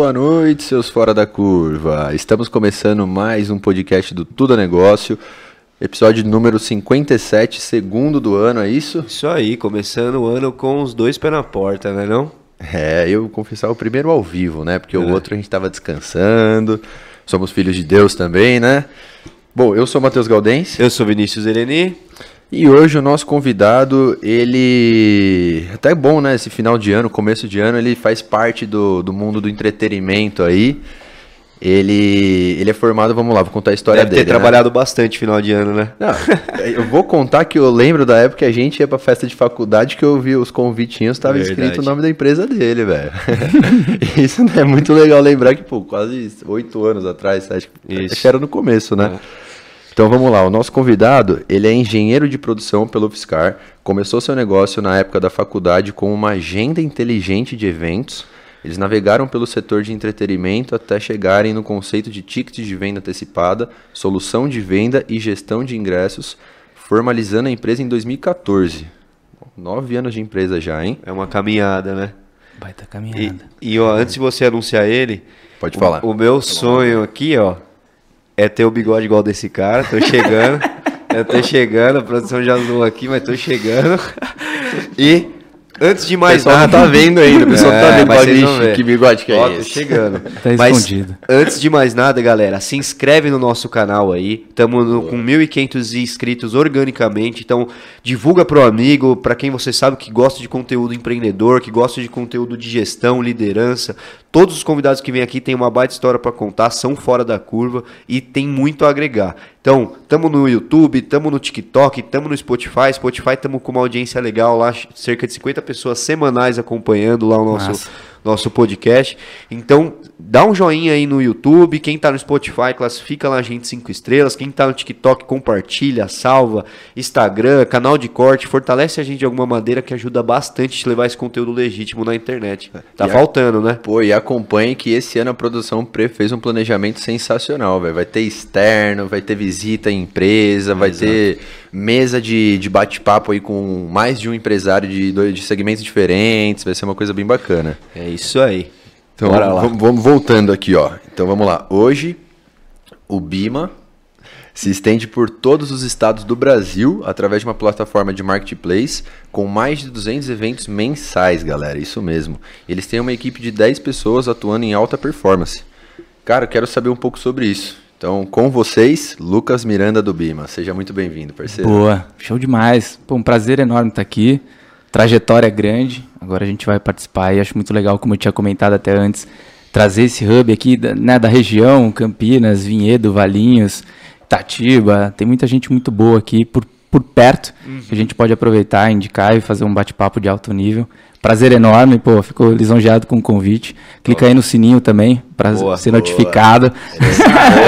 Boa noite, seus fora da curva. Estamos começando mais um podcast do Tudo é Negócio, episódio número 57, segundo do ano, é isso? Isso aí, começando o ano com os dois pés na porta, né não? É, eu confessar o primeiro ao vivo, né? Porque é. o outro a gente estava descansando. Somos filhos de Deus também, né? Bom, eu sou Matheus Galdense. Eu sou Vinícius Ereni. E hoje o nosso convidado, ele. Até é bom, né? Esse final de ano, começo de ano, ele faz parte do, do mundo do entretenimento aí. Ele, ele é formado, vamos lá, vou contar a história Deve dele. ter né? trabalhado bastante final de ano, né? Não, eu vou contar que eu lembro da época que a gente ia pra festa de faculdade que eu vi os convitinhos, tava Verdade. escrito o nome da empresa dele, velho. Isso é muito legal lembrar que, pô, quase oito anos atrás, acho, acho que era no começo, né? É. Então vamos lá, o nosso convidado, ele é engenheiro de produção pelo UFSCar, começou seu negócio na época da faculdade com uma agenda inteligente de eventos. Eles navegaram pelo setor de entretenimento até chegarem no conceito de tickets de venda antecipada, solução de venda e gestão de ingressos, formalizando a empresa em 2014. Nove anos de empresa já, hein? É uma caminhada, né? Baita caminhada. E, e ó, antes de você anunciar ele, pode falar. O, o meu sonho aqui, ó, é ter o bigode igual desse cara. Tô chegando. eu tô chegando, a produção já zoou aqui, mas tô chegando. E Antes de mais nada. não tá vendo ainda, o pessoal é, tá vendo mas bicho, que bigode que é Ó, esse. chegando. tá mas, escondido. Antes de mais nada, galera, se inscreve no nosso canal aí. Estamos com 1.500 inscritos organicamente. Então, divulga pro amigo, para quem você sabe que gosta de conteúdo empreendedor, que gosta de conteúdo de gestão, liderança. Todos os convidados que vêm aqui têm uma baita história para contar, são fora da curva e tem muito a agregar. Então, estamos no YouTube, estamos no TikTok, estamos no Spotify. Spotify estamos com uma audiência legal lá, cerca de 50 pessoas semanais acompanhando lá o nosso Nossa nosso podcast. Então, dá um joinha aí no YouTube. Quem tá no Spotify, classifica lá a gente cinco estrelas. Quem tá no TikTok, compartilha, salva. Instagram, canal de corte, fortalece a gente de alguma maneira que ajuda bastante a levar esse conteúdo legítimo na internet. Tá e faltando, a... né? Pô, e acompanhe que esse ano a produção Pre fez um planejamento sensacional, velho. Vai ter externo, vai ter visita em empresa, vai Exato. ter mesa de, de bate-papo aí com mais de um empresário de, de segmentos diferentes. Vai ser uma coisa bem bacana. É isso aí. Então, Bora lá. Vamos, voltando aqui, ó. Então vamos lá. Hoje, o Bima se estende por todos os estados do Brasil através de uma plataforma de marketplace com mais de 200 eventos mensais, galera. Isso mesmo. Eles têm uma equipe de 10 pessoas atuando em alta performance. Cara, eu quero saber um pouco sobre isso. Então, com vocês, Lucas Miranda do Bima. Seja muito bem-vindo, parceiro. Boa, show demais. Pô, um prazer enorme estar aqui. Trajetória grande. Agora a gente vai participar e acho muito legal, como eu tinha comentado até antes, trazer esse hub aqui né, da região, Campinas, Vinhedo, Valinhos, Itatiba. Tem muita gente muito boa aqui por, por perto uhum. que a gente pode aproveitar, indicar e fazer um bate-papo de alto nível. Prazer enorme, pô, fico lisonjeado com o convite. Clica boa. aí no sininho também para ser boa. notificado.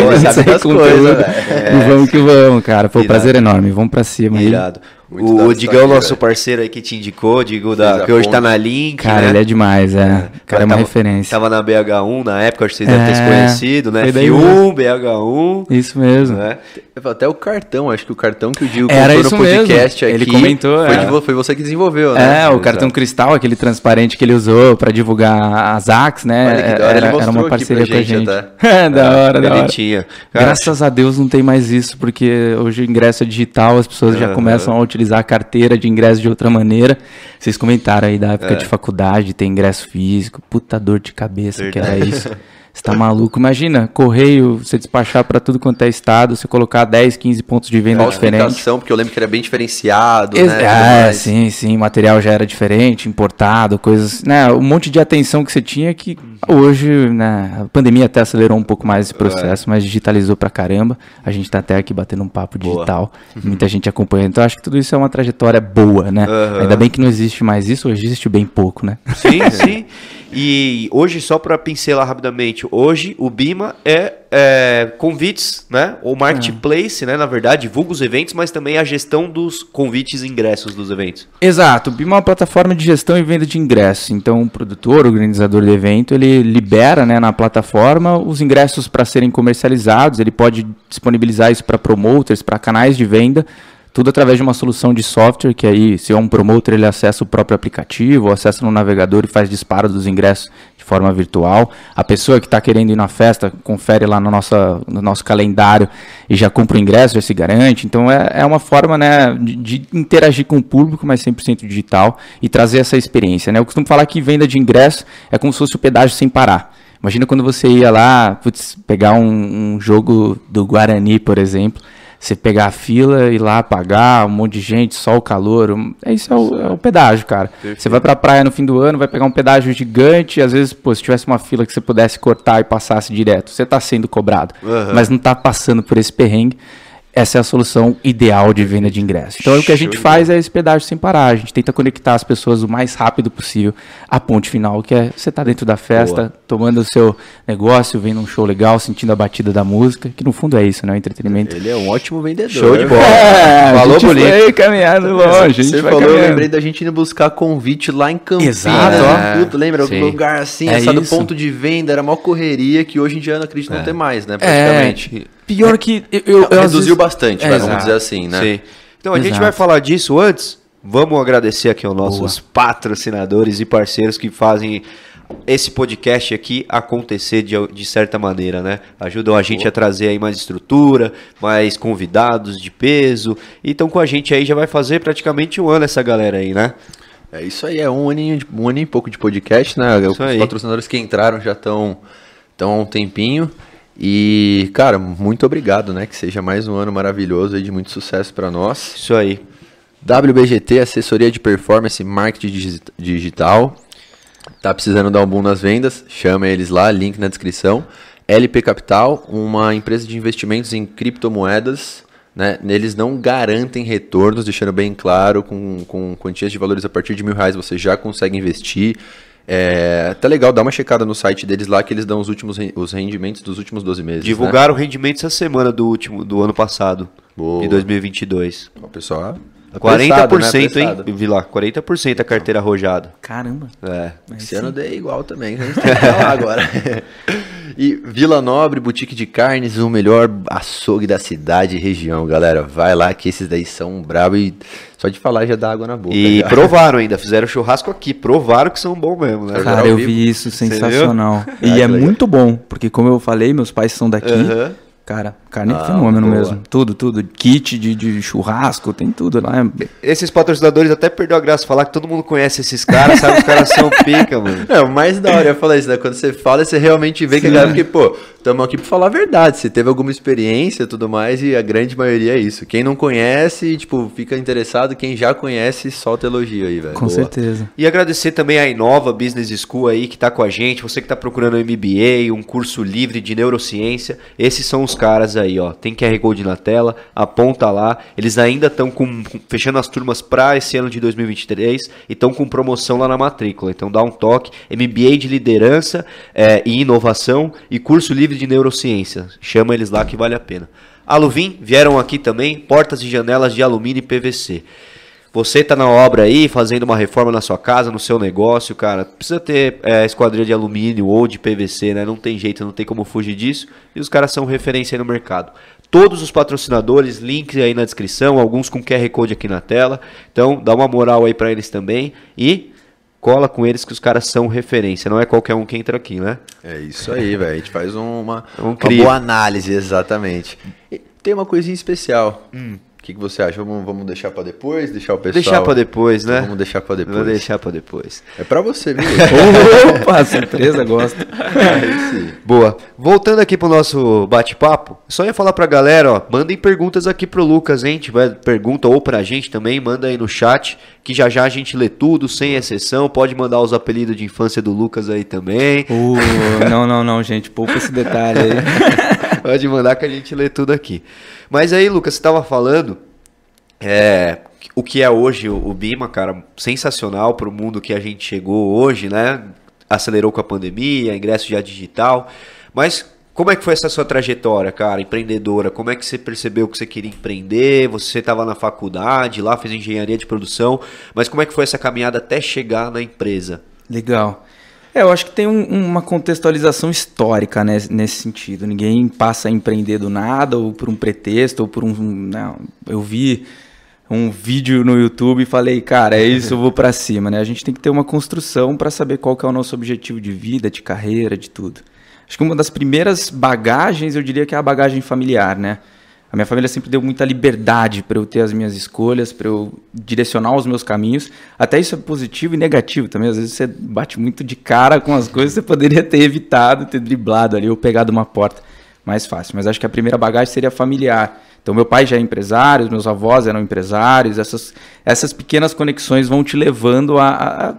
Boa, sabe das coisas, é. E vamos que vamos, cara. Pô, Irado. prazer enorme. Vamos para cima Irado. aí. Muito o Digão, nosso parceiro aí que te indicou, Digo, da, que hoje tá na Link. Cara, né? ele é demais, é. é. O cara é uma tava, referência. Tava na BH1 na época, acho que vocês é, devem ter se conhecido, né? F1, BH1. Isso mesmo. Né? Até o cartão, acho que o cartão que o Digo Era isso no podcast mesmo. aqui. Ele comentou. Foi, é. de, foi você que desenvolveu, né? É, o cartão cristal, aquele transparente que ele usou para divulgar as AX, né? Era, era uma parceria com a gente. É, da hora, da hora. Tinha. Graças a Deus não tem mais isso, porque hoje o ingresso é digital, as pessoas já começam a utilizar a carteira de ingresso de outra maneira. Vocês comentaram aí da época é. de faculdade, ter ingresso físico. Puta dor de cabeça Verdade. que era isso. Você tá maluco? Imagina, correio, você despachar para tudo quanto é estado, você colocar 10, 15 pontos de venda diferentes. porque eu lembro que era bem diferenciado, Ex né? É, sim, sim, material já era diferente, importado, coisas, né? Um monte de atenção que você tinha que hoje, né, a pandemia até acelerou um pouco mais esse processo, é. mas digitalizou pra caramba. A gente tá até aqui batendo um papo digital, boa. muita gente acompanhando. Então acho que tudo isso é uma trajetória boa, né? Uhum. Ainda bem que não existe mais isso, hoje existe bem pouco, né? Sim, sim. E hoje, só para pincelar rapidamente, hoje o Bima é, é convites, né? Ou marketplace, né? Na verdade, divulga os eventos, mas também a gestão dos convites e ingressos dos eventos. Exato. O Bima é uma plataforma de gestão e venda de ingressos. Então, o produtor, o organizador do evento, ele libera né, na plataforma os ingressos para serem comercializados. Ele pode disponibilizar isso para promoters, para canais de venda Tudo através de uma solução de software, que aí, se é um promotor, ele acessa o próprio aplicativo, ou acessa no navegador e faz disparo dos ingressos de forma virtual. A pessoa que está querendo ir na festa, confere lá no, nossa, no nosso calendário e já compra o ingresso, já se garante. Então é, é uma forma né, de, de interagir com o público, mas 100% digital e trazer essa experiência. Né? Eu costumo falar que venda de ingresso é como se fosse o pedágio sem parar. Imagina quando você ia lá, putz, pegar um, um jogo do Guarani, por exemplo você pegar a fila, ir lá pagar, um monte de gente, só o calor. É isso é o, é o pedágio, cara. Você vai pra praia no fim do ano, vai pegar um pedágio gigante, às vezes, pô, se tivesse uma fila que você pudesse cortar e passasse direto, você tá sendo cobrado. Uhum. Mas não tá passando por esse perrengue essa é a solução ideal de venda de ingressos. Então, o que a gente faz é esse pedágio sem parar. A gente tenta conectar as pessoas o mais rápido possível à ponte final, que é você estar tá dentro da festa, Boa. tomando o seu negócio, vendo um show legal, sentindo a batida da música, que no fundo é isso, né? O entretenimento. Ele é um ótimo vendedor. Show de bola. É, Falou bonito. Foi caminhando longe. Você falou, caminhando. eu lembrei da gente indo buscar convite lá em Campinas. Exato. Né? Puta, lembra? Sim. Um lugar assim, é essa do ponto de venda, era uma correria que hoje em dia eu não acredito é. não ter mais, né? Praticamente. É. Pior que eu, eu, eu reduziu vezes... bastante, é, vamos dizer assim, né? Sim. Então a Exato. gente vai falar disso antes. Vamos agradecer aqui aos nossos Boa. patrocinadores e parceiros que fazem esse podcast aqui acontecer de, de certa maneira, né? Ajudam a gente Boa. a trazer aí mais estrutura, mais convidados de peso. E estão com a gente aí, já vai fazer praticamente um ano essa galera aí, né? É isso aí, é um aninho, um ano e pouco de podcast, né? Isso Os aí. patrocinadores que entraram já estão há um tempinho. E, cara, muito obrigado, né? Que seja mais um ano maravilhoso e de muito sucesso para nós. Isso aí. WBGT, assessoria de performance marketing digital. Tá precisando dar um boom nas vendas? Chama eles lá, link na descrição. LP Capital, uma empresa de investimentos em criptomoedas. Né? Eles não garantem retornos, deixando bem claro, com, com quantias de valores a partir de mil reais você já consegue investir. É, tá legal, dá uma checada no site deles lá que eles dão os últimos os rendimentos dos últimos 12 meses. Divulgaram né? o rendimento essa semana do último do ano passado, Boa. em 2022. O pessoal 40%, né? hein? Vi lá, 40% a carteira arrojada. Caramba. É. Esse sim. ano dei igual também, a gente tem que falar agora. e Vila Nobre, boutique de carnes, o melhor açougue da cidade e região, galera. Vai lá que esses daí são bravos e só de falar já dá água na boca. E já. provaram ainda, fizeram churrasco aqui, provaram que são bons mesmo, né? Cara, eu vi isso, sensacional. E é muito bom, porque como eu falei, meus pais são daqui. Uhum. Cara, carne é ah, é fenômeno boa. mesmo. Tudo, tudo. Kit de, de, churrasco, tem tudo lá. Esses patrocinadores até perdeu a graça falar que todo mundo conhece esses caras, sabe? Os caras são pica, mano. É, o mais da hora eu falar isso, né? Quando você fala, você realmente vê Sim. que a galera, porque, pô, estamos aqui para falar a verdade. Você teve alguma experiência e tudo mais, e a grande maioria é isso. Quem não conhece, tipo, fica interessado. Quem já conhece, solta elogio aí, velho. Com Boa. certeza. E agradecer também a Inova Business School aí, que tá com a gente. Você que tá procurando um MBA, um curso livre de neurociência. Esses são os caras aí, ó. Tem QR Code na tela, aponta lá. Eles ainda estão com, fechando as turmas para esse ano de 2023 e estão com promoção lá na matrícula. Então dá um toque. MBA de liderança é, e inovação e curso livre de neurociência. Chama eles lá que vale a pena. Aluvim vieram aqui também, portas e janelas de alumínio e PVC. Você está na obra aí, fazendo uma reforma na sua casa, no seu negócio, cara, precisa ter é, esquadrilha de alumínio ou de PVC, né? Não tem jeito, não tem como fugir disso. E os caras são referência aí no mercado. Todos os patrocinadores, links aí na descrição, alguns com QR Code aqui na tela. Então, dá uma moral aí para eles também. E cola com eles que os caras são referência. Não é qualquer um que entra aqui, né? É isso aí, velho. A gente faz uma, um uma boa análise, exatamente. E tem uma coisinha especial. Hum. O que, que você acha? Vamos, vamos deixar para depois? Deixar o pessoal. Deixar para depois, né? Então vamos deixar para depois. Vou deixar para depois. É para você, viu? Opa, surpresa, gosto. É Boa. Voltando aqui pro nosso bate-papo, só ia falar pra galera, ó, mandem perguntas aqui pro Lucas, hein? Tiver pergunta ou pra gente também, manda aí no chat, que já já a gente lê tudo, sem exceção. Pode mandar os apelidos de infância do Lucas aí também. Uh, não, não, não, gente, poupa esse detalhe aí. Pode mandar que a gente lê tudo aqui. Mas aí, Lucas, você estava falando é, o que é hoje o Bima, cara, sensacional para o mundo que a gente chegou hoje, né? Acelerou com a pandemia, ingresso já digital. Mas como é que foi essa sua trajetória, cara, empreendedora? Como é que você percebeu que você queria empreender? Você estava na faculdade, lá fez engenharia de produção, mas como é que foi essa caminhada até chegar na empresa? Legal. É, eu acho que tem um, uma contextualização histórica né, nesse sentido. Ninguém passa a empreender do nada, ou por um pretexto, ou por um. Não, eu vi um vídeo no YouTube e falei, cara, é isso, eu vou para cima, né? A gente tem que ter uma construção para saber qual que é o nosso objetivo de vida, de carreira, de tudo. Acho que uma das primeiras bagagens, eu diria que é a bagagem familiar, né? A minha família sempre deu muita liberdade para eu ter as minhas escolhas, para eu direcionar os meus caminhos. Até isso é positivo e negativo também. Às vezes você bate muito de cara com as coisas você poderia ter evitado, ter driblado ali ou pegado uma porta mais fácil. Mas acho que a primeira bagagem seria familiar. Então, meu pai já é empresário, meus avós eram empresários, essas, essas pequenas conexões vão te levando a, a, a,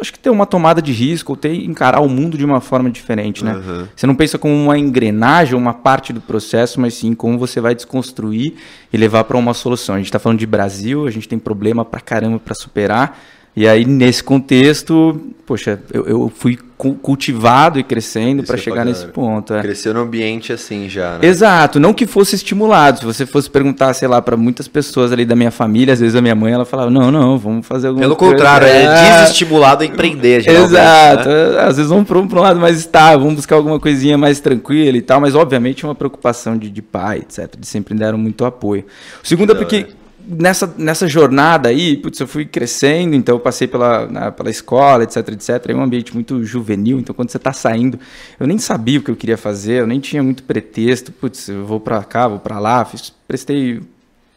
acho que ter uma tomada de risco, ou ter encarar o mundo de uma forma diferente, né? Uhum. Você não pensa como uma engrenagem, uma parte do processo, mas sim como você vai desconstruir e levar para uma solução. A gente está falando de Brasil, a gente tem problema para caramba para superar, e aí, nesse contexto, poxa, eu, eu fui cultivado e crescendo para chegar nesse ponto. É. Cresceu no ambiente assim já, né? Exato, não que fosse estimulado. Se você fosse perguntar, sei lá, para muitas pessoas ali da minha família, às vezes a minha mãe, ela falava, não, não, vamos fazer alguma Pelo coisa. Pelo contrário, é, é desestimulado a empreender, geralmente. Exato, né? às vezes vamos para um, um, lado mais estável, vamos buscar alguma coisinha mais tranquila e tal, mas obviamente uma preocupação de, de pai, etc, de sempre deram muito apoio. O segundo é porque nessa, nessa jornada aí, putz, eu fui crescendo, então eu passei pela, na, pela escola, etc, etc. É um ambiente muito juvenil, então quando você está saindo, eu nem sabia o que eu queria fazer, eu nem tinha muito pretexto. Putz, eu vou para cá, vou para lá, fiz, prestei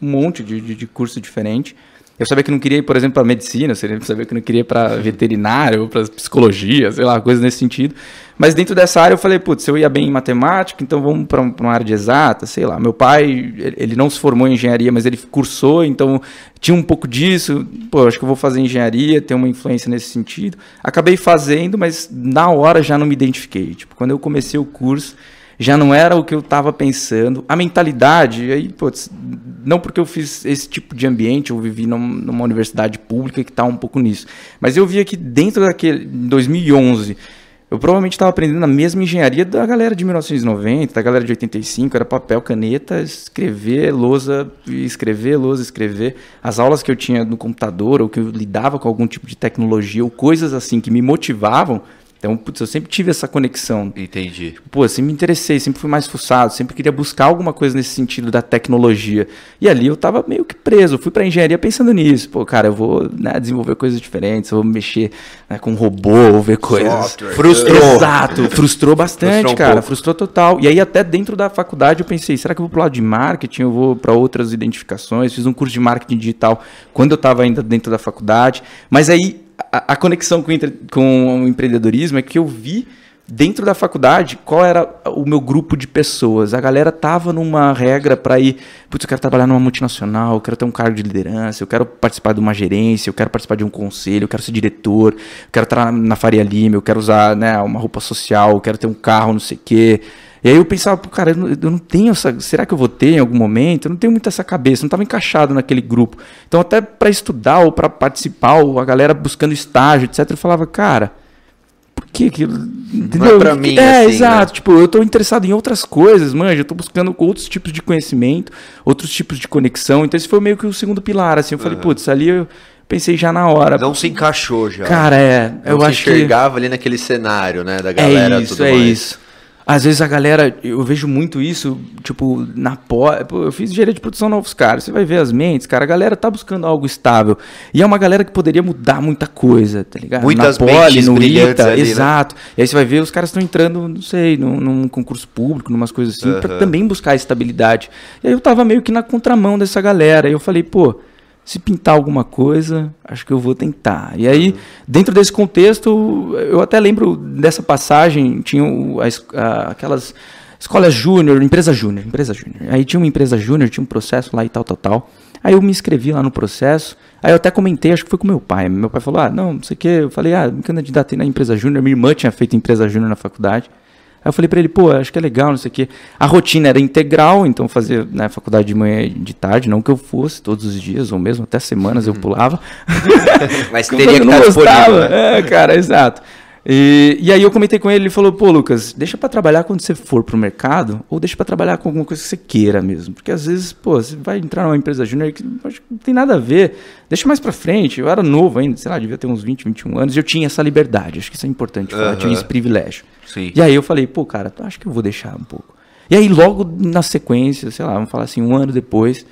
um monte de, de, de curso diferente. Eu sabia que não queria ir, por exemplo, para medicina, eu sabia que não queria ir para veterinário, para psicologia, sei lá, coisa nesse sentido. Mas dentro dessa área eu falei, putz, eu ia bem em matemática, então vamos para uma área de exata, sei lá. Meu pai, ele não se formou em engenharia, mas ele cursou, então tinha um pouco disso. Pô, acho que eu vou fazer engenharia, ter uma influência nesse sentido. Acabei fazendo, mas na hora já não me identifiquei. Tipo, quando eu comecei o curso, já não era o que eu estava pensando. A mentalidade, aí, putz, não porque eu fiz esse tipo de ambiente, eu vivi numa universidade pública que está um pouco nisso, mas eu via que dentro daquele, em 2011, eu provavelmente estava aprendendo a mesma engenharia da galera de 1990, da galera de 85, era papel, caneta, escrever, lousa, escrever, lousa, escrever. As aulas que eu tinha no computador, ou que eu lidava com algum tipo de tecnologia, ou coisas assim que me motivavam, então, putz, eu sempre tive essa conexão. Entendi. Pô, sempre me interessei, sempre fui mais fuçado, sempre queria buscar alguma coisa nesse sentido da tecnologia. E ali eu tava meio que preso. Eu fui pra engenharia pensando nisso. Pô, cara, eu vou né, desenvolver coisas diferentes, eu vou mexer né, com robô, vou ver coisas. Software. Frustrou. Exato, frustrou bastante, frustrou um cara, pouco. frustrou total. E aí até dentro da faculdade eu pensei, será que eu vou pro lado de marketing, eu vou para outras identificações? Fiz um curso de marketing digital quando eu tava ainda dentro da faculdade. Mas aí a, conexão com, com o empreendedorismo é que eu vi dentro da faculdade qual era o meu grupo de pessoas. A galera tava numa regra para ir, putz, eu quero trabalhar numa multinacional, eu quero ter um cargo de liderança, eu quero participar de uma gerência, eu quero participar de um conselho, eu quero ser diretor, eu quero estar na Faria Lima, eu quero usar né, uma roupa social, eu quero ter um carro, não sei o quê. E aí eu pensava, pô, cara, eu não, eu não tenho essa. Será que eu vou ter em algum momento? Eu não tenho muito essa cabeça, não estava encaixado naquele grupo. Então, até para estudar ou para participar, ou a galera buscando estágio, etc., eu falava, cara, por que que. Entendeu? Não é pra mim, É, assim, né? exato. Né? Tipo, eu estou interessado em outras coisas, manja, eu tô buscando outros tipos de conhecimento, outros tipos de conexão. Então, esse foi meio que o segundo pilar, assim. Eu falei, uhum. putz, ali eu pensei já na hora. Não se encaixou já. Cara, é. Não eu se acho enxergava que... ali naquele cenário, né? Da galera. É isso, é mais. isso. Às vezes a galera, eu vejo muito isso, tipo, na pós. Eu fiz engenharia de produção novos caras. Você vai ver as mentes, cara. A galera tá buscando algo estável. E é uma galera que poderia mudar muita coisa, tá ligado? Muitas na poli, no ITA, ali, né? exato. Né? E aí você vai ver os caras estão entrando, não sei, num, num, concurso público, numas coisas assim, uhum. para também buscar estabilidade. E aí eu tava meio que na contramão dessa galera. E eu falei, pô se pintar alguma coisa, acho que eu vou tentar. E aí, dentro desse contexto, eu até lembro dessa passagem, tinha a, a, aquelas escolas júnior, empresa júnior, empresa júnior. Aí tinha uma empresa júnior, tinha um processo lá e tal, tal, tal. Aí eu me inscrevi lá no processo. Aí eu até comentei, acho que foi com meu pai. Meu pai falou: "Ah, não, não sei o quê". Eu falei: "Ah, me candidatei na empresa júnior, minha irmã tinha feito empresa júnior na faculdade". Aí eu falei para ele, pô, acho que é legal, não sei o quê. A rotina era integral, então fazia né, faculdade de manhã e de tarde, não que eu fosse todos os dias, ou mesmo até semanas eu uhum. pulava. Mas teria que estar disponível. Né? É, cara, exato. E, e aí eu comentei com ele, ele falou, pô, Lucas, deixa para trabalhar quando você for pro mercado, ou deixa para trabalhar com alguma coisa que você queira mesmo. Porque às vezes, pô, você vai entrar numa empresa júnior que não tem nada a ver. Deixa mais para frente. Eu era novo ainda, sei lá, devia ter uns 20, 21 anos, e eu tinha essa liberdade. Acho que isso é importante falar, uhum. eu tinha esse privilégio. Sim. E aí eu falei, pô, cara, acho que eu vou deixar um pouco. E aí logo na sequência, sei lá, vamos falar assim, um ano depois,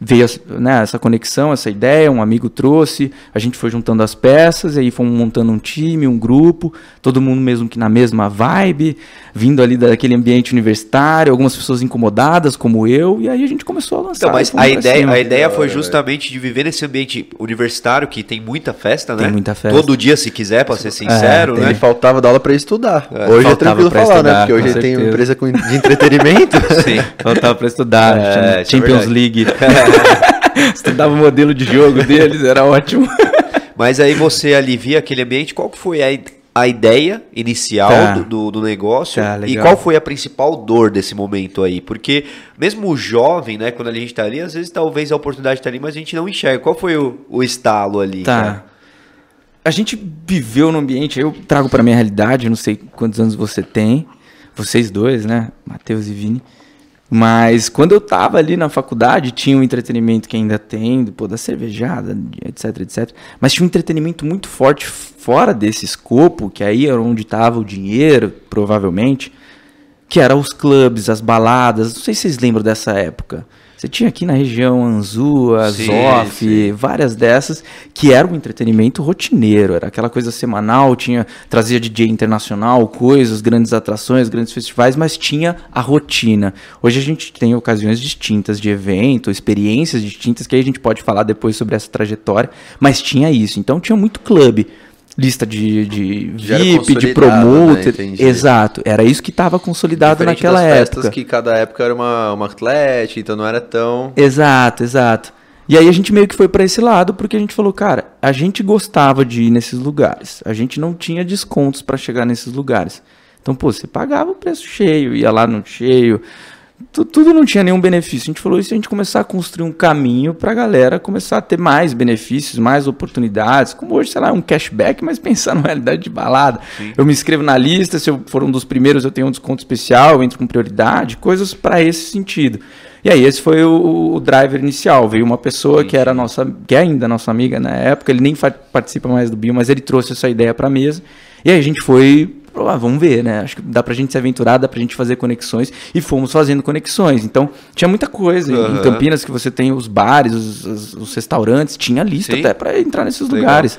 veio né, essa conexão, essa ideia, um amigo trouxe, a gente foi juntando as peças, e aí fomos montando um time, um grupo, todo mundo mesmo que na mesma vibe, vindo ali daquele ambiente universitário, algumas pessoas incomodadas como eu, e aí a gente começou a lançar. Então, mas a ideia, a ideia foi justamente de viver nesse ambiente universitário que tem muita festa, né? Tem muita festa. Todo dia, se quiser, para ser sincero, é, né? Ele faltava da aula para estudar. É. Hoje é tranquilo falar, estudar, né? Porque hoje ele tem uma empresa de entretenimento. Sim, faltava para estudar. É, é Champions League. Estudava o modelo de jogo deles, era ótimo. Mas aí você alivia aquele ambiente, qual foi a, a ideia inicial tá. do, do, do, negócio tá, e qual foi a principal dor desse momento aí? Porque mesmo o jovem, né, quando a gente está ali, às vezes talvez a oportunidade está ali, mas a gente não enxerga. Qual foi o, o estalo ali? Tá. Cara? A gente viveu no ambiente, eu trago para minha realidade, não sei quantos anos você tem, vocês dois, né, Matheus e Vini. Mas quando eu tava ali na faculdade, tinha um entretenimento que ainda tem, pô, da cervejada, etc, etc. Mas tinha um entretenimento muito forte fora desse escopo, que aí era onde tava o dinheiro, provavelmente, que eram os clubes, as baladas. Não sei se vocês lembram dessa época. Você tinha aqui na região Anzu, Zoff, várias dessas, que era um entretenimento rotineiro, era aquela coisa semanal, tinha trazia DJ internacional, coisas, grandes atrações, grandes festivais, mas tinha a rotina. Hoje a gente tem ocasiões distintas de evento, experiências distintas, que aí a gente pode falar depois sobre essa trajetória, mas tinha isso. Então tinha muito clube lista de, de VIP, de promoter. Né? Exato, era isso que estava consolidado Diferente naquela das época. festas que cada época era uma, uma atleta, então não era tão. Exato, exato. E aí a gente meio que foi para esse lado porque a gente falou, cara, a gente gostava de ir nesses lugares, a gente não tinha descontos para chegar nesses lugares. Então, pô, você pagava o preço cheio, ia lá no cheio, tudo não tinha nenhum benefício. A gente falou isso a gente começar a construir um caminho para a galera começar a ter mais benefícios, mais oportunidades, como hoje, sei lá, um cashback, mas pensar na realidade de balada. Sim. Eu me inscrevo na lista, se eu for um dos primeiros, eu tenho um desconto especial, eu entro com prioridade, coisas para esse sentido. E aí esse foi o, o driver inicial. Veio uma pessoa Sim. que era nossa, que é ainda nossa amiga na época, ele nem participa mais do Bio, mas ele trouxe essa ideia para a mesa. E aí a gente foi ah, vamos ver, né? Acho que dá pra gente se aventurar, dá pra gente fazer conexões. E fomos fazendo conexões. Então, tinha muita coisa. Uhum. Em Campinas, que você tem os bares, os, os, os restaurantes, tinha lista Sim. até para entrar nesses Legal. lugares.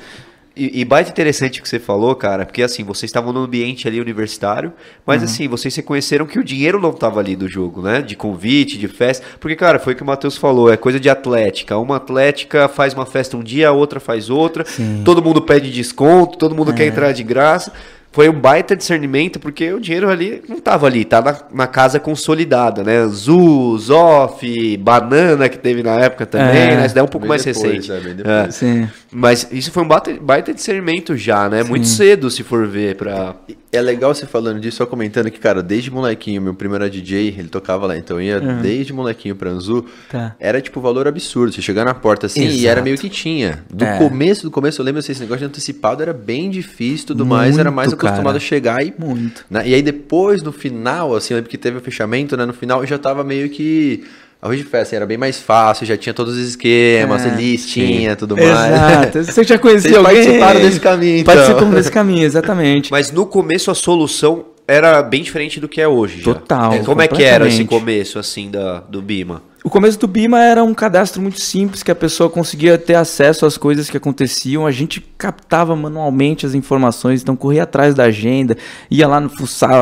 E, e baita interessante o que você falou, cara, porque assim, vocês estavam no ambiente ali universitário, mas uhum. assim, vocês se conheceram que o dinheiro não estava ali do jogo, né? De convite, de festa. Porque, cara, foi o que o Matheus falou, é coisa de atlética. Uma atlética faz uma festa um dia, a outra faz outra, Sim. todo mundo pede desconto, todo mundo é. quer entrar de graça foi um baita discernimento, porque o dinheiro ali não estava ali, tá na, na, casa consolidada, né? Zu, Zoff, Banana, que teve na época também, é, né? Isso daí é um pouco mais depois, recente. É, é. Mas isso foi um baita, baita discernimento já, né? Sim. Muito cedo, se for ver, pra... É legal você falando disso, só comentando que, cara, desde molequinho, meu primeiro era DJ, ele tocava lá, então ia uhum. desde molequinho pra Anzu, tá. era tipo valor absurdo, você chegar na porta assim, Exato. e era meio que tinha. Do é. começo, do começo, eu lembro assim, esse negócio de antecipado era bem difícil tudo Muito, mais, era mais acostumado cara. a chegar e. Muito. Né? E aí depois, no final, assim, eu lembro que teve o fechamento, né? No final eu já tava meio que. Arroz de festa assim, era bem mais fácil, já tinha todos os esquemas, é, listinha, tudo mais. Exato. Você já conhecia Vocês alguém? participaram desse caminho, então. Participamos desse caminho, exatamente. Mas no começo a solução era bem diferente do que é hoje. Já. Total. Como é que era esse começo, assim, da, do Bima? O começo do Bima era um cadastro muito simples, que a pessoa conseguia ter acesso às coisas que aconteciam. A gente captava manualmente as informações, então corria atrás da agenda, ia lá no,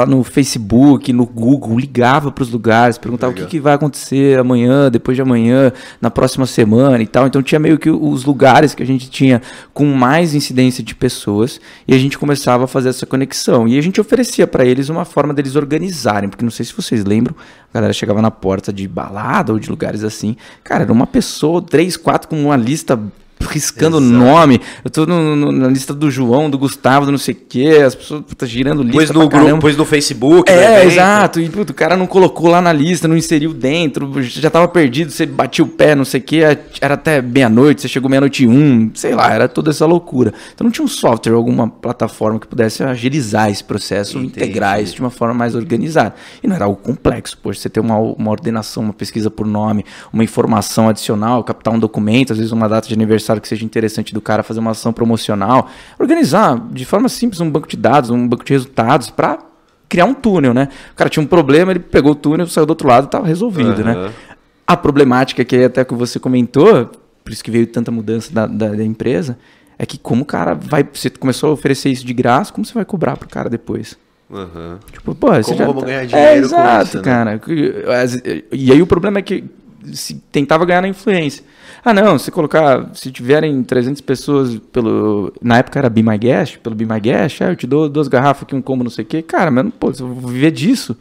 no Facebook, no Google, ligava para os lugares, perguntava Legal. o que, que, vai acontecer amanhã, depois de amanhã, na próxima semana e tal. Então tinha meio que os lugares que a gente tinha com mais incidência de pessoas e a gente começava a fazer essa conexão. E a gente oferecia para eles uma forma deles organizarem, porque não sei se vocês lembram, a galera chegava na porta de balada ou de lugares assim. Cara, era uma pessoa, três, quatro, com uma lista riscando o nome. Eu tô no, no, na lista do João, do Gustavo, do não sei o quê. As pessoas tá girando lista. Pois no grupo, pois no Facebook. É, exato. E puto, o cara não colocou lá na lista, não inseriu dentro, já tava perdido, você batia o pé, não sei o quê. Era até meia-noite, você chegou meia-noite e um, sei lá, era toda essa loucura. Então não tinha um software, alguma plataforma que pudesse agilizar esse processo, Entendi. integrar isso de uma forma mais organizada. E não era algo complexo, poxa, você ter uma, uma ordenação, uma pesquisa por nome, uma informação adicional, captar um documento, às vezes uma data de aniversário que seja interessante do cara fazer uma ação promocional, organizar de forma simples um banco de dados, um banco de resultados para criar um túnel, né? O cara tinha um problema, ele pegou o túnel, saiu do outro lado, estava resolvido, uhum. né? A problemática que até que você comentou, por isso que veio tanta mudança da, da, da empresa, é que como o cara vai. Você começou a oferecer isso de graça, como você vai cobrar pro cara depois? Uhum. Tipo, pô, você Como já vamos tá- ganhar dinheiro é, com exato, isso, né? cara. E aí o problema é que se tentava ganhar na influência. Ah, não, se colocar, se tiverem 300 pessoas pelo, na época era Be My Guest, pelo Be My Guest, ah, eu te dou duas garrafas aqui, um combo, não sei o quê. Cara, mas, não, pô, eu vou viver disso,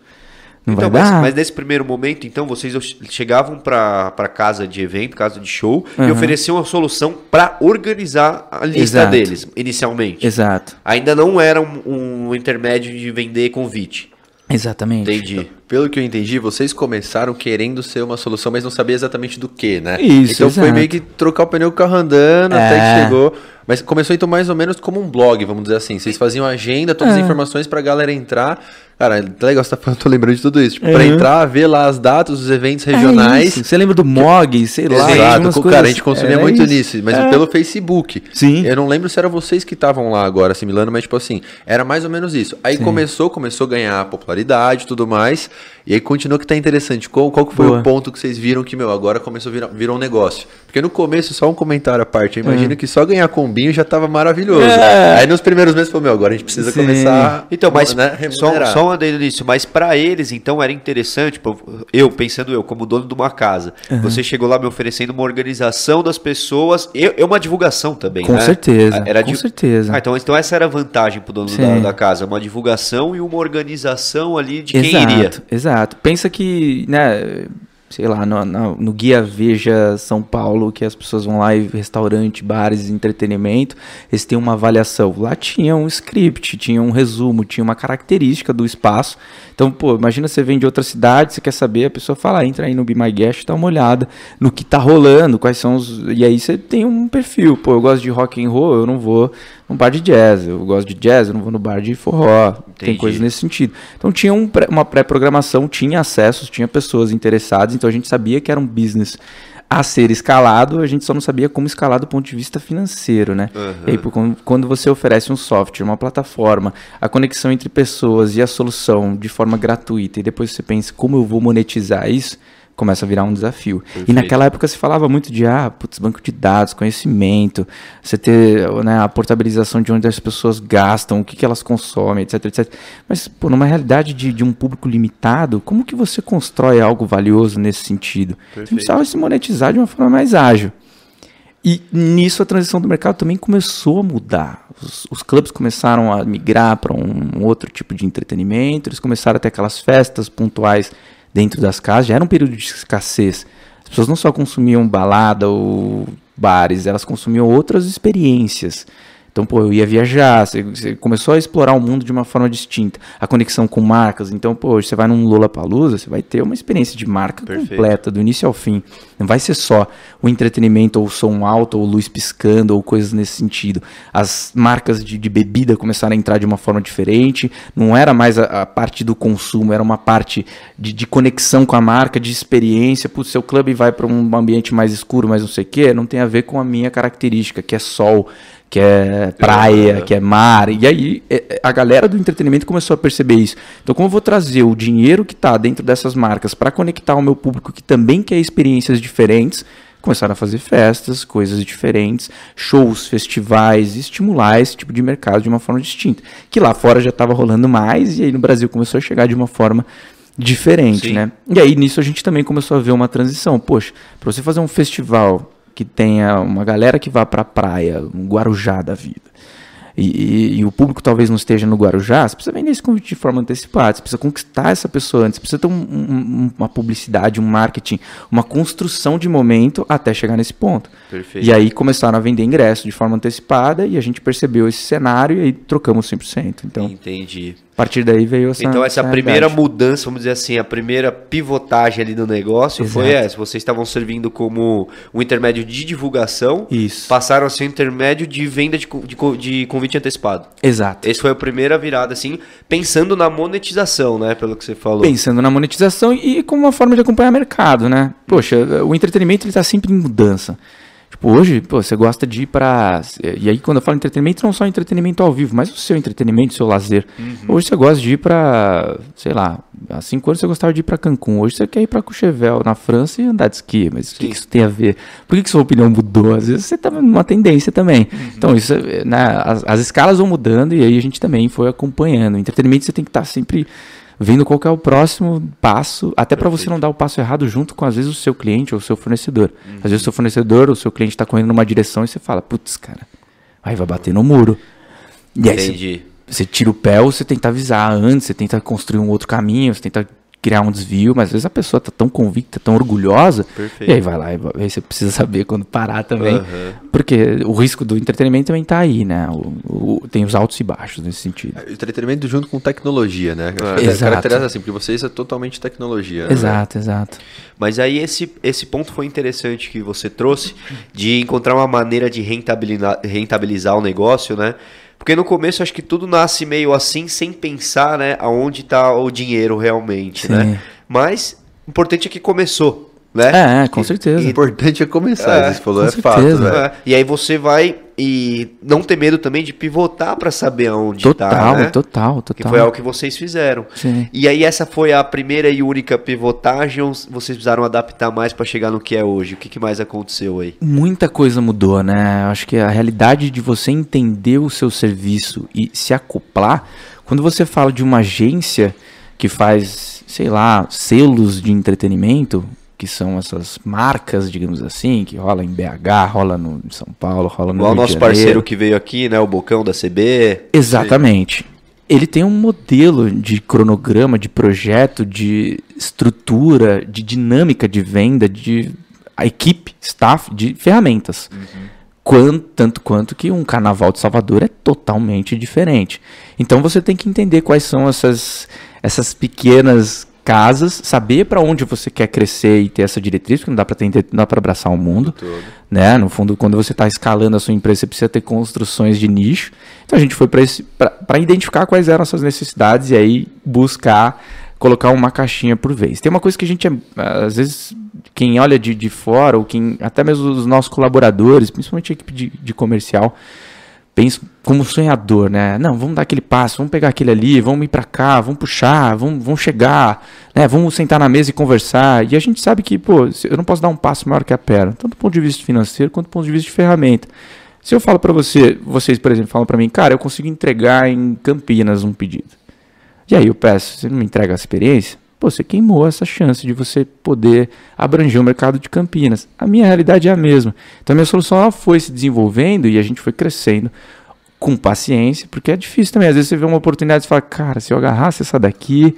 não Então, vai mas, dar. mas nesse primeiro momento, então, vocês chegavam para casa de evento, casa de show, e Aham. ofereciam uma solução para organizar a lista Exato. deles, inicialmente. Exato, Ainda não era um, um intermédio de vender convite. exatamente. Entendi. Pelo que eu entendi, vocês começaram querendo ser uma solução, mas não sabia exatamente do que, né? Isso, Então foi exato. meio que trocar o pneu com o carro andando até É. que chegou. Mas começou então mais ou menos como um blog, vamos dizer assim. Vocês faziam agenda, todas as É. informações pra galera entrar. Cara, é legal você tá falando, tô lembrando de tudo isso. Tipo, pra Uhum. entrar, ver lá as datas dos eventos É regionais. isso. Você lembra do MOG, sei lá. Exato, coisas- cara, a gente consumia era muito isso. nisso, mas É. pelo Facebook. Sim. Eu não lembro se era vocês que estavam lá agora assimilando, mas tipo assim, era mais ou menos isso. Aí começou, começou a ganhar popularidade e tudo mais, e aí continuou que tá interessante. Qual, qual que foi Boa. o ponto que vocês viram que, meu, agora começou a virar, virou um negócio? Porque no começo, só um comentário à parte, eu imagino que só ganhar combinho já tava maravilhoso. É. Aí nos primeiros meses, falou, meu, agora a gente precisa Sim. Começar Então, mas né, só, só um adendo nisso, mas para eles, então, era interessante, tipo, eu, pensando eu, como dono de uma casa, você chegou lá me oferecendo uma organização das pessoas, e e uma divulgação também, Com né? certeza, Era com certeza. Ah, então, então essa era a vantagem pro dono da, da casa, uma divulgação e uma organização ali de quem exato, iria. Exato. Pensa que, né, sei lá, no, no- no Guia Veja São Paulo, que as pessoas vão lá e restaurante, bares, entretenimento, eles têm uma avaliação. Lá tinha um script, tinha um resumo, tinha uma característica do espaço. Então, pô, imagina você vem de outra cidade, você quer saber, a pessoa fala, ah, entra aí no Be My Guest, dá uma olhada no que tá rolando, quais são os... E aí você tem um perfil, pô, eu gosto de rock and roll, eu não vou num bar de jazz, eu gosto de jazz, eu não vou no bar de forró. Tem Entendi. coisas nesse sentido. Então tinha um pré- uma pré-programação, tinha acessos, tinha pessoas interessadas, então a gente sabia que era um business a ser escalado, a gente só não sabia como escalar do ponto de vista financeiro, né? E aí, por- quando você oferece um software, uma plataforma, a conexão entre pessoas e a solução de forma gratuita, e depois você pensa como eu vou monetizar isso, começa a virar um desafio. E naquela época se falava muito de, ah, putz, banco de dados, conhecimento, você ter né, a portabilização de onde as pessoas gastam, o que, que elas consomem, etc, etc. Mas, pô, numa realidade de, de um público limitado, como que você constrói algo valioso nesse sentido? Você precisava se monetizar de uma forma mais ágil. E nisso a transição do mercado também começou a mudar. Os, os clubes começaram a migrar para um outro tipo de entretenimento, eles começaram a ter aquelas festas pontuais dentro das casas, já era um período de escassez. As pessoas não só consumiam balada ou bares, elas consumiam outras experiências. Então, pô, eu ia viajar, você, você começou a explorar o mundo de uma forma distinta. A conexão com marcas. Então, pô, você vai num Lollapalooza, você vai ter uma experiência de marca Perfeito. completa, do início ao fim. Não vai ser só o entretenimento, ou som alto, ou luz piscando, ou coisas nesse sentido. As marcas de, de bebida começaram a entrar de uma forma diferente. Não era mais a, a parte do consumo, era uma parte de, de conexão com a marca, de experiência. Putz, seu clube vai para um ambiente mais escuro, mas não sei o quê. Não tem a ver com a minha característica, que é sol, que é praia, que é mar. E aí é, é, a galera do entretenimento começou a perceber isso. Então, como eu vou trazer o dinheiro que está dentro dessas marcas para conectar o meu público que também quer experiências diferentes, começaram a fazer festas, coisas diferentes, shows, festivais, estimular esse tipo de mercado de uma forma distinta. Que lá fora já estava rolando mais e aí no Brasil começou a chegar de uma forma diferente, Sim. né? E aí nisso a gente também começou a ver uma transição. Poxa, para você fazer um festival que tenha uma galera que vá para a praia, um Guarujá da vida, e, e- e o público talvez não esteja no Guarujá, você precisa vender esse convite de forma antecipada, você precisa conquistar essa pessoa antes, você precisa ter um- um- uma publicidade, um marketing, uma construção de momento até chegar nesse ponto. Perfeito. E aí começaram a vender ingresso de forma antecipada e a gente percebeu esse cenário e aí trocamos 100%. Então, Entendi. a partir daí veio essa Então essa primeira realidade. mudança, vamos dizer assim, a primeira pivotagem ali no negócio foi Exato. essa. Vocês estavam servindo como um intermédio de divulgação, Isso. passaram a ser um intermédio de venda de, de, de convite antecipado. Exato. Esse foi a primeira virada, assim, pensando na monetização, né? Pelo que você falou. Pensando na monetização e como uma forma de acompanhar o mercado, né? Poxa, o entretenimento está sempre em mudança. Tipo, hoje, pô, você gosta de ir para E aí, quando eu falo entretenimento, não só entretenimento ao vivo, mas o seu entretenimento, o seu lazer. Hoje você gosta de ir para, sei lá, há cinco anos você gostava de ir para Cancún, hoje você quer ir para Courchevel, na França, e andar de esqui. Mas o que, que, isso tem a ver? Por que, que sua opinião mudou? Às vezes você está numa tendência também. Uhum. Então, isso, né, as, as, escalas vão mudando e aí a gente também foi acompanhando. O entretenimento você tem que estar tá sempre vendo qual é o próximo passo, até para você não dar o passo errado junto com, às vezes, o seu cliente ou o seu fornecedor. Uhum. Às vezes o seu fornecedor ou o seu cliente está correndo numa direção e você fala, putz, cara, aí vai bater no muro. E Entendi. Aí você, você tira o pé ou você tenta avisar antes, você tenta construir um outro caminho, você tenta criar um desvio, mas às vezes a pessoa tá tão convicta, tão orgulhosa, Perfeito. e aí vai lá, e aí você precisa saber quando parar também, uhum. porque o risco do entretenimento também tá aí, né? O, o, tem os altos e baixos nesse sentido. É, o entretenimento junto com tecnologia, né? É. Exato. Caracteriza assim, porque vocês é totalmente tecnologia. Né? Exato, né? exato. Mas aí esse, esse ponto foi interessante que você trouxe, de encontrar uma maneira de rentabilizar, rentabilizar o negócio, né? Porque no começo acho que tudo nasce meio assim, sem pensar, né, aonde está o dinheiro realmente, né? Sim. né? Mas o importante é que começou. Né? É, com certeza. O importante é começar, é, você falou, é fato. É. E aí você vai e não ter medo também de pivotar para saber aonde total, tá, né? Total, total, Que foi algo que vocês fizeram. Sim. E aí essa foi a primeira e única pivotagem ou vocês precisaram adaptar mais para chegar no que é hoje? O que, que mais aconteceu aí? Muita coisa mudou, né? Acho que a realidade de você entender o seu serviço e se acoplar, quando você fala de uma agência que faz, sei lá, selos de entretenimento, que são essas marcas, digamos assim, que rola em BH, rola no São Paulo, rola no Igual Rio o nosso parceiro que veio aqui, né, o Bocão da CB. Exatamente. Ele tem um modelo de cronograma, de projeto, de estrutura, de dinâmica de venda, de a equipe, staff, de ferramentas. Uhum. Quanto, tanto quanto que um carnaval de Salvador é totalmente diferente. Então você tem que entender quais são essas, essas pequenas casas, saber para onde você quer crescer e ter essa diretriz, porque não dá para não dá para abraçar o mundo, né? No fundo, quando você está escalando a sua empresa, você precisa ter construções de nicho. Então a gente foi para identificar quais eram as suas necessidades e aí buscar colocar uma caixinha por vez. Tem uma coisa que a gente às vezes quem olha de, de fora ou quem até mesmo os nossos colaboradores, principalmente a equipe de, de comercial penso como sonhador, né? Não, vamos dar aquele passo, vamos pegar aquele ali, vamos ir para cá, vamos puxar, vamos, vamos chegar, né? Vamos sentar na mesa e conversar. E a gente sabe que, pô, eu não posso dar um passo maior que a perna, tanto do ponto de vista financeiro quanto do ponto de vista de ferramenta. Se eu falo para você, vocês, por exemplo, falam para mim, cara, eu consigo entregar em Campinas um pedido. E aí eu peço, você não me entrega a experiência? Pô, você queimou essa chance de você poder abranger o mercado de Campinas. A minha realidade é a mesma. Então a minha solução ela foi se desenvolvendo e a gente foi crescendo com paciência, porque é difícil também. Às vezes você vê uma oportunidade e fala, cara, se eu agarrasse essa daqui,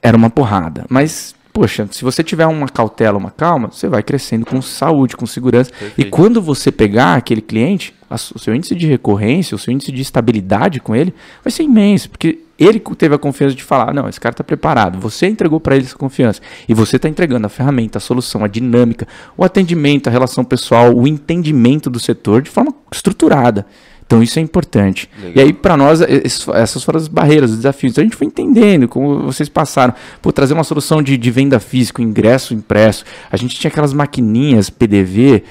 era uma porrada. Mas, poxa, se você tiver uma cautela, uma calma, você vai crescendo com saúde, com segurança. Perfeito. E quando você pegar aquele cliente, o seu índice de recorrência, o seu índice de estabilidade com ele vai ser imenso, porque ele teve a confiança de falar: não, esse cara está preparado. Você entregou para ele essa confiança. E você está entregando a ferramenta, a solução, a dinâmica, o atendimento, a relação pessoal, o entendimento do setor de forma estruturada. Então isso é importante. Legal. E aí, para nós, essas foram as barreiras, os desafios. Então a gente foi entendendo como vocês passaram. Por trazer uma solução de, de venda física, ingresso impresso. A gente tinha aquelas maquininhas PDV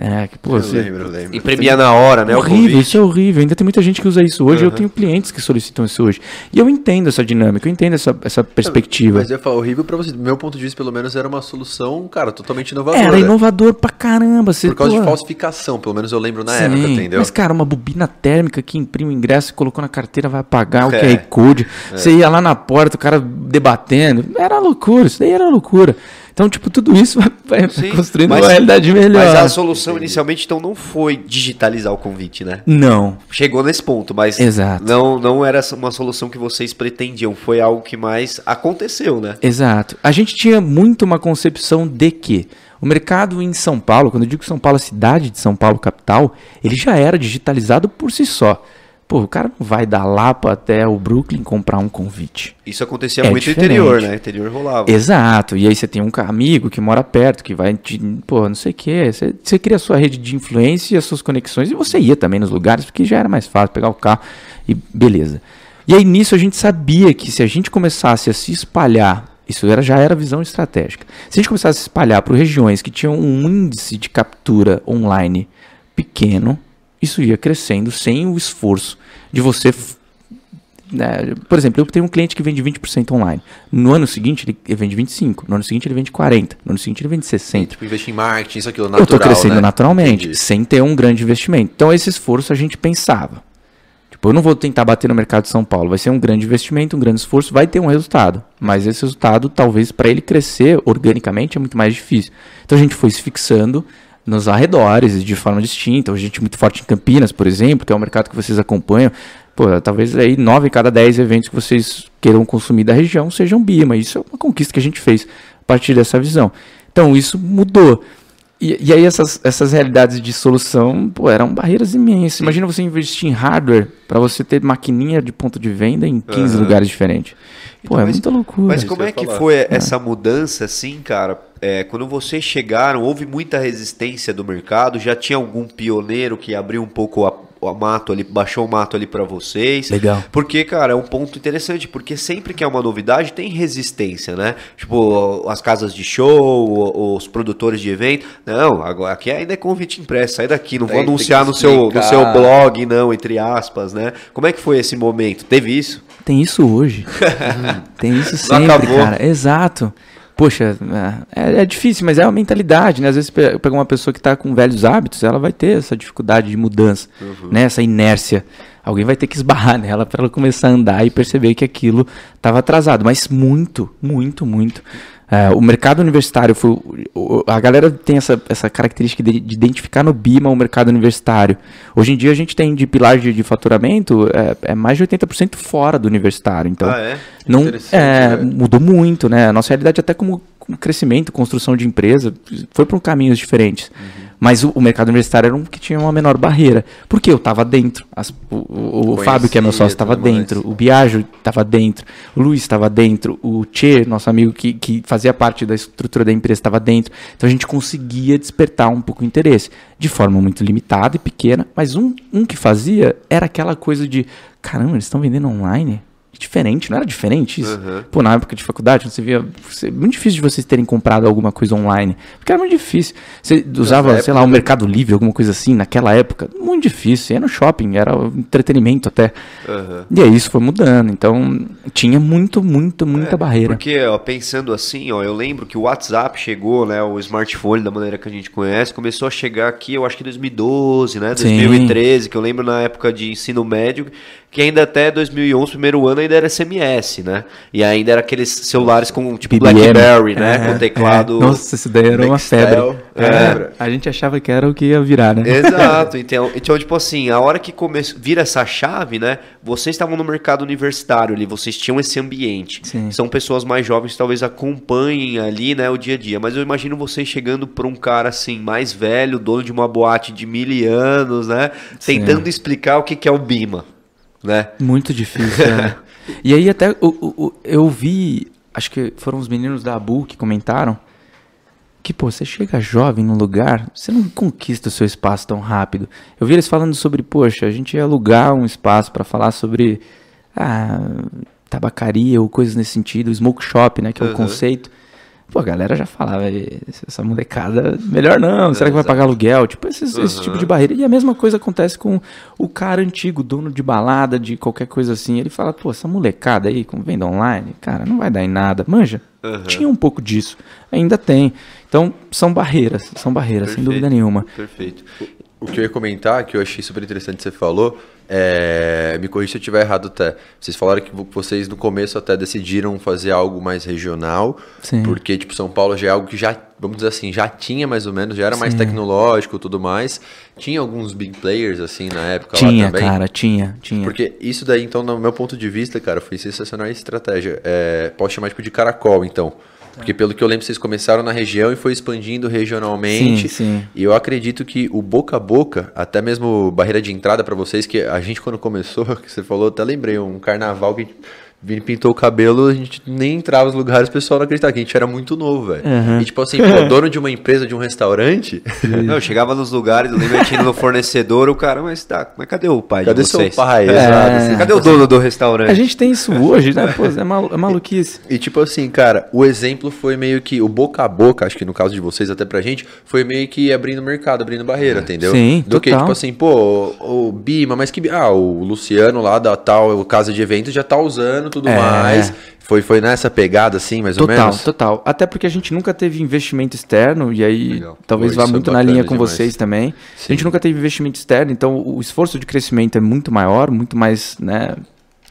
é, que, pô, eu você... lembro, eu lembro. Imprimia na hora, né? Horrível, isso é horrível. Ainda tem muita gente que usa isso hoje. Uhum. Eu tenho clientes que solicitam isso hoje. E eu entendo essa dinâmica, eu entendo essa, essa perspectiva. Mas eu falo, horrível pra você. Do meu ponto de vista, pelo menos, era uma solução, cara, totalmente inovadora. Era inovador pra caramba. Você, Por causa pô... de falsificação, pelo menos eu lembro na Sim, época, entendeu? Mas, cara, uma bobina térmica que imprime o ingresso e colocou na carteira, vai apagar é. o QR Code. É. Você ia lá na porta, o cara debatendo. Era loucura, isso daí era loucura. Então, tipo, tudo isso vai, Sim, construindo mas, uma realidade melhor. Mas a solução inicialmente, então, não foi digitalizar o convite, né? Não. Chegou nesse ponto, mas Exato. Não, não era uma solução que vocês pretendiam. Foi algo que mais aconteceu, né? Exato. A gente tinha muito uma concepção de que o mercado em São Paulo, quando eu digo São Paulo, a cidade de São Paulo, capital, ele já era digitalizado por si só. Pô, o cara não vai da Lapa até o Brooklyn comprar um convite. Isso acontecia é muito diferente. no interior, né? Interior rolava. Exato. E aí você tem um amigo que mora perto, que vai, te, pô, não sei o quê. Você, você cria a sua rede de influência e as suas conexões. E você ia também nos lugares, porque já era mais fácil pegar o carro e beleza. E aí nisso a gente sabia que se a gente começasse a se espalhar, isso era, já era visão estratégica. Se a gente começasse a se espalhar para regiões que tinham um índice de captura online pequeno, isso ia crescendo sem o esforço de você né, por exemplo, eu tenho um cliente que vende 20% online. No ano seguinte ele vende 25%, no ano seguinte ele vende 40%, no ano seguinte ele vende 60%. Tipo, investir em marketing, isso aquilo natural, Eu estou crescendo né? naturalmente, Entendi. sem ter um grande investimento. Então esse esforço a gente pensava. Tipo, eu não vou tentar bater no mercado de São Paulo, vai ser um grande investimento, um grande esforço, vai ter um resultado. Mas esse resultado, talvez para ele crescer organicamente, é muito mais difícil. Então a gente foi se fixando nos arredores de forma distinta. Hoje gente é muito forte em Campinas, por exemplo, que é um mercado que vocês acompanham. Pô, talvez aí 9 em cada 10 eventos que vocês queiram consumir da região sejam Bima. Isso é uma conquista que a gente fez a partir dessa visão. Então isso mudou. E, e aí essas, essas realidades de solução pô, eram barreiras imensas. Imagina você investir em hardware para você ter maquininha de ponto de venda em 15 Aham. lugares diferentes. Pô, Então, é mas- muita loucura. Mas Isso como é que falar. foi essa mudança, assim, cara? É, quando vocês chegaram, houve muita resistência do mercado? Já tinha algum pioneiro que abriu um pouco a, o mato ali, baixou o mato ali pra vocês? Legal. Porque, cara, é um ponto interessante, porque sempre que é uma novidade tem resistência, né? Tipo, as casas de show, os produtores de evento. Não, agora aqui ainda é convite impresso, sai daqui, não vou Tem- tem anunciar no seu, no seu blog, não, entre aspas, né? Como é que foi esse momento? Teve isso? Tem isso hoje. Tem isso sempre, cara. Exato. Poxa, é, é difícil, mas é uma mentalidade, né? Às vezes pe- pega uma pessoa que está com velhos hábitos, ela vai ter essa dificuldade de mudança, né? Essa inércia. Alguém vai ter que esbarrar nela para ela começar a andar e perceber que aquilo estava atrasado. Mas muito, muito, muito. É, o mercado universitário foi. A galera tem essa, essa característica de, de identificar no BIMA o mercado universitário. Hoje em dia a gente tem de pilar de, de faturamento é, é mais de 80% fora do universitário. Então, Ah, é? não, é, né? mudou muito, né? A nossa realidade até como, como crescimento, construção de empresa, foi para caminhos diferentes. Mas o, o mercado universitário era um que tinha uma menor barreira. Porque eu estava dentro. As- o o- Fábio, que é meu sócio, estava mais. dentro. O Biagio estava dentro. O Luiz estava dentro. O Tchê, nosso amigo que, que fazia parte da estrutura da empresa, estava dentro. Então a gente conseguia despertar um pouco o interesse. De forma muito limitada e pequena. Mas um, um que fazia era aquela coisa de: caramba, eles estão vendendo online? Diferente, não era diferente isso? Uhum. Pô, na época de faculdade, você via. você- muito difícil de vocês terem comprado alguma coisa online. Porque era muito difícil. Você usava, época sei lá, o Mercado Livre, alguma coisa assim, naquela época. Muito difícil. Ia no shopping, era entretenimento até. Aham. E aí isso foi mudando. Então, tinha muito, muito, muita barreira. Porque, ó, pensando assim, ó, eu lembro que o WhatsApp chegou, né, o smartphone da maneira que a gente conhece, começou a chegar aqui, eu acho que em 2012, né, Sim. 2013, que eu lembro na época de ensino médio, que ainda até 2011, primeiro ano, ainda era SMS, né, e ainda era aqueles celulares com, tipo, BBM. BlackBerry, né, É, com teclado... é. Nossa, isso daí era uma febre. é. É, a gente achava que era o que ia virar, né? Exato, então, então, tipo assim, a hora que come... vira essa chave, né? Vocês estavam no mercado universitário ali, vocês tinham esse ambiente. Sim. São pessoas mais jovens que talvez acompanhem ali, né, o dia a dia. Mas eu imagino vocês chegando para um cara assim, mais velho, dono de uma boate de mil anos, né? Sim. Tentando explicar o que, que é o Bima, né? Muito difícil. é. E aí até o- o- eu vi, acho que foram os meninos da ABU que comentaram que, pô, você chega jovem num lugar, você não conquista o seu espaço tão rápido. Eu vi eles falando sobre, poxa, a gente ia alugar um espaço para falar sobre ah, tabacaria ou coisas nesse sentido, smoke shop, né, que é o Uhum. conceito. Pô, a galera já falava, "E, essa molecada, melhor não, será que vai pagar aluguel? Tipo, esses- esse tipo de barreira. E a mesma coisa acontece com o cara antigo, dono de balada, de qualquer coisa assim. Ele fala, pô, essa molecada aí, com venda online, cara, não vai dar em nada. Manja, Uhum. tinha um pouco disso, ainda tem. Então, são barreiras, são barreiras, sem Perfeito. dúvida nenhuma. Perfeito. O que eu ia comentar, que eu achei super interessante que você falou, é... me corrija se eu estiver errado até. Vocês falaram que vo- vocês no começo até decidiram fazer algo mais regional, Sim. porque tipo São Paulo já é algo que já, vamos dizer assim, já tinha mais ou menos, já era mais Sim. tecnológico e tudo mais. Tinha alguns big players assim na época Tinha, lá também. cara, tinha, tinha. Porque isso daí, então, no meu ponto de vista, cara, foi sensacional a estratégia. É, posso chamar tipo de caracol, então. Porque pelo que eu lembro, vocês começaram na região e foi expandindo regionalmente. Sim, sim. E eu acredito que o boca a boca, até mesmo barreira de entrada para vocês, que a gente quando começou, que você falou, até lembrei, um carnaval que Vini pintou o cabelo, a gente nem entrava nos lugares, o pessoal não acreditava que a gente era muito novo, velho. Uhum. E tipo assim, pô, dono de uma empresa, de um restaurante. não, eu chegava nos lugares, eu lembro no fornecedor, o cara, mas tá, mas cadê o pai cadê de vocês? seu pai? É, assim, cadê o dono do restaurante? A gente tem isso hoje, né? Pô, é, mal, é maluquice. E, e tipo assim, cara, o exemplo foi meio que o boca a boca, acho que no caso de vocês, até pra gente, foi meio que abrindo mercado, abrindo barreira, é. entendeu? Sim, Do total. que, tipo assim, pô, o, o Bima, mas que. Ah, o Luciano lá da tal casa de evento já tá usando tudo é. mais. Foi, foi nessa pegada, assim, mais total, ou menos? Total, total. Até porque a gente nunca teve investimento externo, e aí Legal. talvez Pô, vá muito é na linha com demais. vocês também. Sim. A gente nunca teve investimento externo, então o esforço de crescimento é muito maior, muito mais né,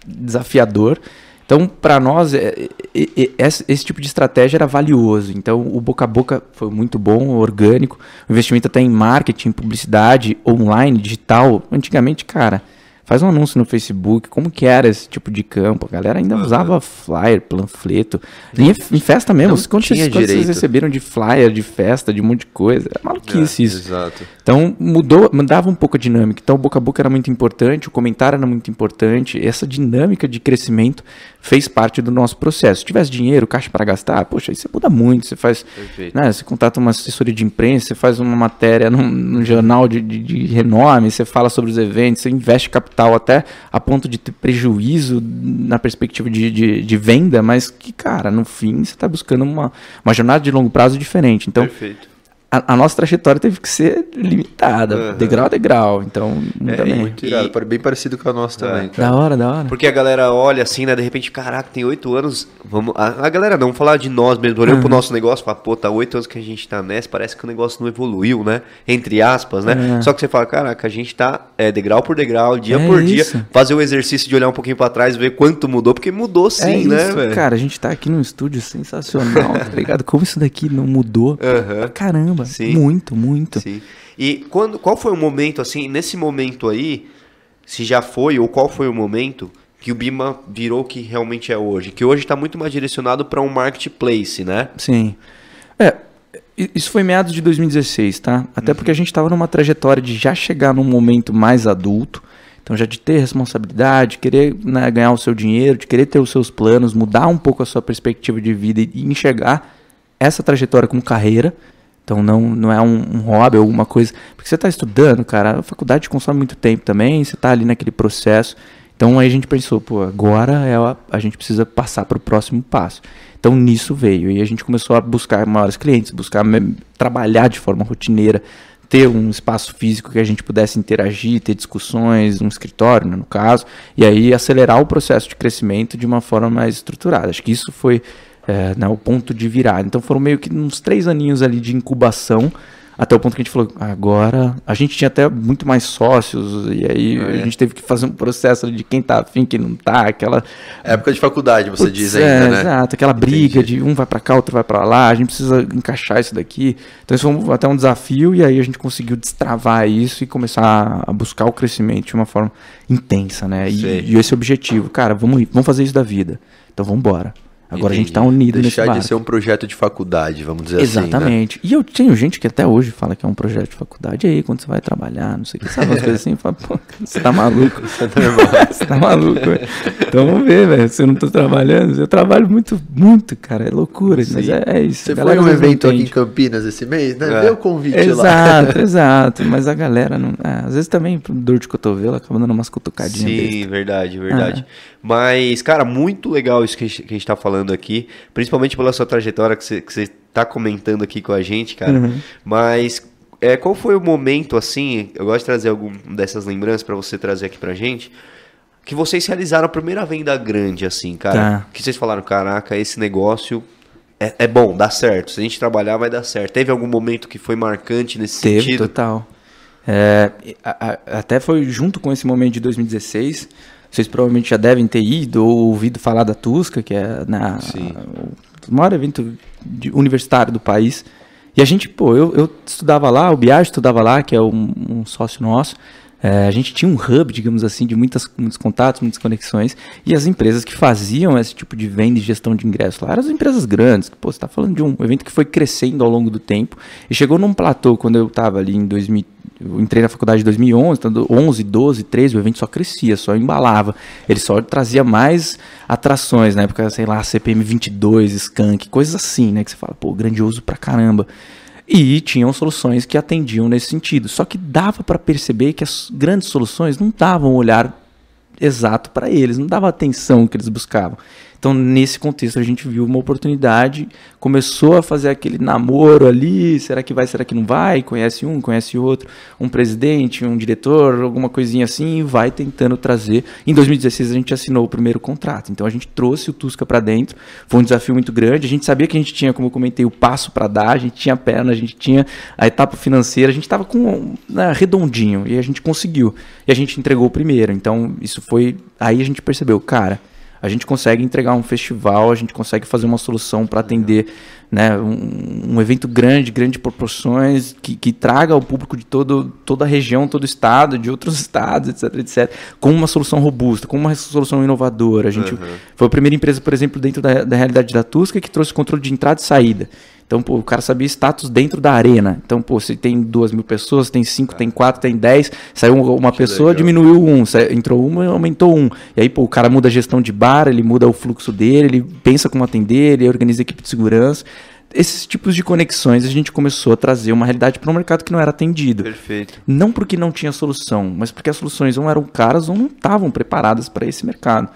desafiador. Então, para nós, é, é, é, esse tipo de estratégia era valioso. Então, o boca a boca foi muito bom, orgânico. O investimento até em marketing, publicidade, online, digital. Antigamente, cara, Faz um anúncio no Facebook, como que era esse tipo de campo? A galera ainda uhum. usava flyer, panfleto. Em, em festa mesmo. Não quando, vocês, quando vocês receberam de flyer, de festa, de um monte de coisa. Era maluquice é, isso. Exato. Então mudou, mudava um pouco a dinâmica. Então o boca a boca era muito importante, o comentário era muito importante. Essa dinâmica de crescimento fez parte do nosso processo. Se tivesse dinheiro, caixa para gastar, poxa, aí você muda muito. Você faz, né, você contrata uma assessoria de imprensa, você faz uma matéria num, num jornal de, de, de, renome, você fala sobre os eventos, você investe capital até a ponto de ter prejuízo na perspectiva de, de, de venda, mas que, cara, no fim você está buscando uma, uma jornada de longo prazo diferente. Então, Perfeito a, a, nossa trajetória teve que ser limitada, uhum. degrau a degrau. Então, é, também. muito irado, e... bem parecido com a nossa é. também. Cara. Da hora, da hora. Porque a galera olha assim, né? De repente, caraca, tem oito anos. Vamos... A, a, galera não, vamos falar de nós mesmo, olhando uhum. pro nosso negócio, fala, pô, tá oito anos que a gente tá nessa, parece que o negócio não evoluiu, né? Entre aspas, né? Uhum. Só que você fala, caraca, a gente tá é, degrau por degrau, dia é por isso. dia, fazer o exercício de olhar um pouquinho pra trás, ver quanto mudou, porque mudou sim, é né, velho? Cara, a gente tá aqui num estúdio sensacional, tá ligado? Como isso daqui não mudou? Caramba, sim. muito, muito. Sim. E quando, qual foi o momento, assim, nesse momento aí, se já foi, ou qual foi o momento que o Bima virou o que realmente é hoje? Que hoje está muito mais direcionado para um marketplace, né? Sim. É, isso foi meados de 2016, tá? Até uhum. porque a gente estava numa trajetória de já chegar num momento mais adulto, então já de ter responsabilidade, querer né, ganhar o seu dinheiro, de querer ter os seus planos, mudar um pouco a sua perspectiva de vida e enxergar essa trajetória como carreira então não, não é um, um hobby alguma coisa. Porque você está estudando, cara, a faculdade consome muito tempo também, você está ali naquele processo. Então aí a gente pensou, pô, agora é a, a gente precisa passar para o próximo passo. Então nisso veio. E a gente começou a buscar maiores clientes, buscar trabalhar de forma rotineira, ter um espaço físico que a gente pudesse interagir, ter discussões, um escritório, né, no caso, e aí acelerar o processo de crescimento de uma forma mais estruturada. Acho que isso foi é, né, o ponto de virada. Então foram meio que uns três aninhos ali de incubação até o ponto que a gente falou, agora a gente tinha até muito mais sócios e aí é. a gente teve que fazer um processo de quem tá afim, quem não tá, aquela época de faculdade, você Putz, diz ainda, é, né? Exato, aquela briga Entendi. de um vai para cá, outro vai para lá, a gente precisa encaixar isso daqui. Então isso foi até um desafio e aí a gente conseguiu destravar isso e começar a buscar o crescimento de uma forma intensa, né? E, e esse objetivo, cara, vamos vamos fazer isso da vida. Então vamos embora. Agora Entendi. a gente está unido Deixar nesse de ser um projeto de faculdade, vamos dizer Exatamente. assim. Exatamente. Né? E eu tenho gente que até hoje fala que é um projeto de faculdade. E aí, quando você vai trabalhar, não sei o que, sabe umas coisas assim, fala, pô, você tá maluco. você tá maluco, velho. Então vamos ver, velho. Se eu não tô trabalhando, eu trabalho muito, muito, cara. É loucura. Sim. Mas é, é isso. Você foi um evento aqui em Campinas esse mês, né? É. Deu o convite exato, lá. Exato, exato. Mas a galera não. É, às vezes também, dor de cotovelo, acaba dando umas cutucadinhas. Sim, besta. verdade, verdade. Ah. Mas, cara, muito legal isso que a gente está falando aqui, principalmente pela sua trajetória que você, está comentando aqui com a gente, cara. Uhum. Mas é, qual foi o momento, assim, eu gosto de trazer alguma dessas lembranças para você trazer aqui pra gente, que vocês realizaram a primeira venda grande, assim, cara. Tá. Que vocês falaram, caraca, esse negócio é, é, bom, dá certo. Se a gente trabalhar, vai dar certo. Teve algum momento que foi marcante nesse Teve, sentido? Teve, total. É, a, a, até foi junto com esse momento de 2016 vocês provavelmente já devem ter ido ou ouvido falar da Tusca, que é na, o maior evento universitário do país. E a gente, pô, eu, eu estudava lá, o Biage estudava lá, que é um, um sócio nosso. É, a gente tinha um hub, digamos assim, de muitas, muitos contatos, muitas conexões, e as empresas que faziam esse tipo de venda e gestão de ingressos lá eram as empresas grandes. Pô, você está falando de um evento que foi crescendo ao longo do tempo e chegou num platô quando eu estava ali em 2000 Eu entrei na faculdade em 2011, então 11, 12, 13, o evento só crescia, só embalava. Ele só trazia mais atrações, na época, sei lá, CPM 22, Skank, coisas assim, né? Que você fala, pô, grandioso pra caramba. E tinham soluções que atendiam nesse sentido. Só que dava para perceber que as grandes soluções não davam um olhar exato para eles, não dava a atenção que eles buscavam. Então, nesse contexto, a gente viu uma oportunidade, começou a fazer aquele namoro ali, será que vai, será que não vai? Conhece um, conhece outro, um presidente, um diretor, alguma coisinha assim, e vai tentando trazer. Em 2016, a gente assinou o primeiro contrato. Então, a gente trouxe o Tusca para dentro, foi um desafio muito grande. A gente sabia que a gente tinha, como eu comentei, o passo para dar, a gente tinha a perna, a gente tinha a etapa financeira, a gente estava com né, redondinho, e a gente conseguiu. E a gente entregou o primeiro. Então, isso foi. Aí a gente percebeu, cara a gente consegue entregar um festival, a gente consegue fazer uma solução para atender né, um, um, evento grande, grande proporções, que, que traga o público de todo, toda a região, todo o estado, de outros estados, etc, etc, com uma solução robusta, com uma solução inovadora. A gente uhum. foi a primeira empresa, por exemplo, dentro da, da realidade da Tusca que trouxe controle de entrada e saída. Então, pô, o cara sabia status dentro da arena. Então, pô, se tem duas mil pessoas, tem cinco, tem quatro, tem dez, saiu uma que pessoa, legal. diminuiu um, entrou uma, aumentou um. E aí, pô, o cara muda a gestão de bar, ele muda o fluxo dele, ele pensa como atender, ele organiza a equipe de segurança. Esses tipos de conexões a gente começou a trazer uma realidade para um mercado que não era atendido. Perfeito. Não porque não tinha solução, mas porque as soluções ou eram caras ou não estavam preparadas para esse mercado.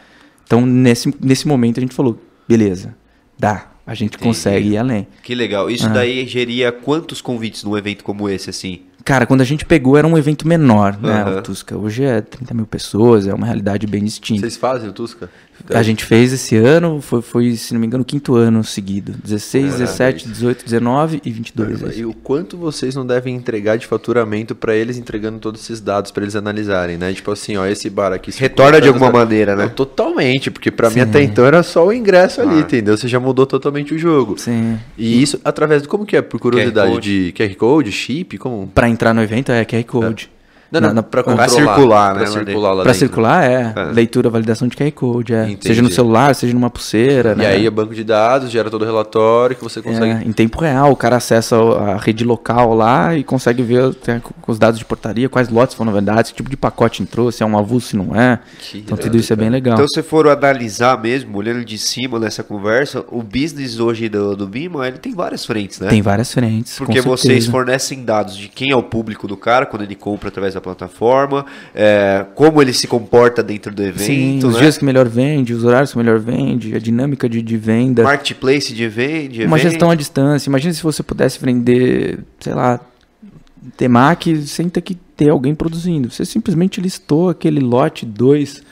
Então, nesse, nesse momento, a gente falou: beleza, dá, a gente Entendi. consegue ir além. Que legal. Isso ah. daí geria quantos convites num evento como esse, assim? Cara, quando a gente pegou era um evento menor, né? Uhum. O Tusca. Hoje é 30 mil pessoas, é uma realidade bem distinta. Vocês fazem o Tusca? A gente fez esse ano, foi, foi, se não me engano, o quinto ano seguido. 16, 17, 18, 19 e 22. É e o quanto vocês não devem entregar de faturamento para eles entregando todos esses dados para eles analisarem, né? Tipo assim, ó, esse bar aqui... Retorna de alguma maneira, né? Totalmente, porque para mim até então era só o ingresso ah. ali, entendeu? Você já mudou totalmente o jogo. Sim. E isso através de... Como que é, por curiosidade? QR de QR Code, chip, como... Para entrar no evento é QR Code. É. Não, não, não para controlar. circular, né? Para circular, lá pra circular é. é. Leitura, validação de QR Code, é. Seja no celular, seja numa pulseira, e né? E aí é banco de dados, gera todo o relatório que você consegue... É, em tempo real, o cara acessa a rede local lá e consegue ver os dados de portaria, quais lotes foram vendados, que tipo de pacote entrou, se é um avulso, se não é. Que então tudo isso é bem legal. Então se for analisar mesmo, olhando de cima nessa conversa, o business hoje do, do Bima, ele tem várias frentes, né? Tem várias frentes, Porque vocês fornecem dados de quem é o público do cara quando ele compra através da plataforma, é, como ele se comporta dentro do evento. Sim, os né? dias que melhor vende, os horários que melhor vende, a dinâmica de, de venda. Marketplace de vende. Uma gestão à distância. Imagina se você pudesse vender, sei lá, Temac sem ter que ter alguém produzindo. Você simplesmente listou aquele lote 2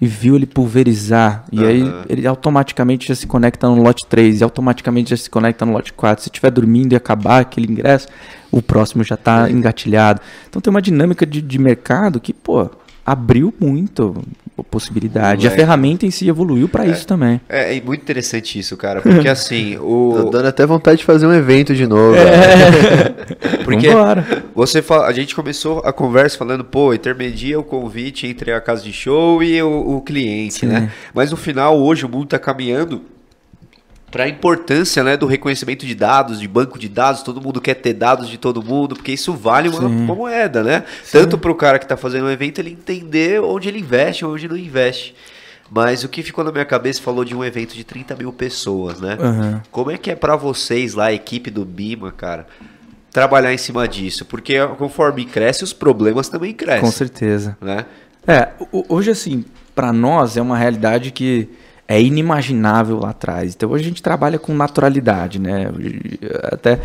e viu ele pulverizar. E uhum. aí ele automaticamente já se conecta no lote 3 e automaticamente já se conecta no lote 4. Se estiver dormindo e acabar aquele ingresso, o próximo já está engatilhado. Então tem uma dinâmica de, de mercado que, pô, abriu muito possibilidade. a ferramenta em si evoluiu para é, isso também. É, é, muito interessante isso, cara, porque assim, o Tô dando até vontade de fazer um evento de novo. É. porque Vambora. você fala, a gente começou a conversa falando, pô, intermedia o convite entre a casa de show e o, o cliente, Sim. né? Mas no final, hoje o mundo está caminhando para a importância né, do reconhecimento de dados, de banco de dados, todo mundo quer ter dados de todo mundo, porque isso vale uma, uma moeda, né? Sim. Tanto para o cara que está fazendo um evento ele entender onde ele investe, onde não investe. Mas o que ficou na minha cabeça falou de um evento de 30 mil pessoas, né? Uhum. Como é que é para vocês lá, a equipe do Bima, cara, trabalhar em cima disso? Porque conforme cresce, os problemas também crescem. Com certeza. Né? É, hoje assim, para nós é uma realidade que é inimaginável lá atrás. Então hoje a gente trabalha com naturalidade, né? Até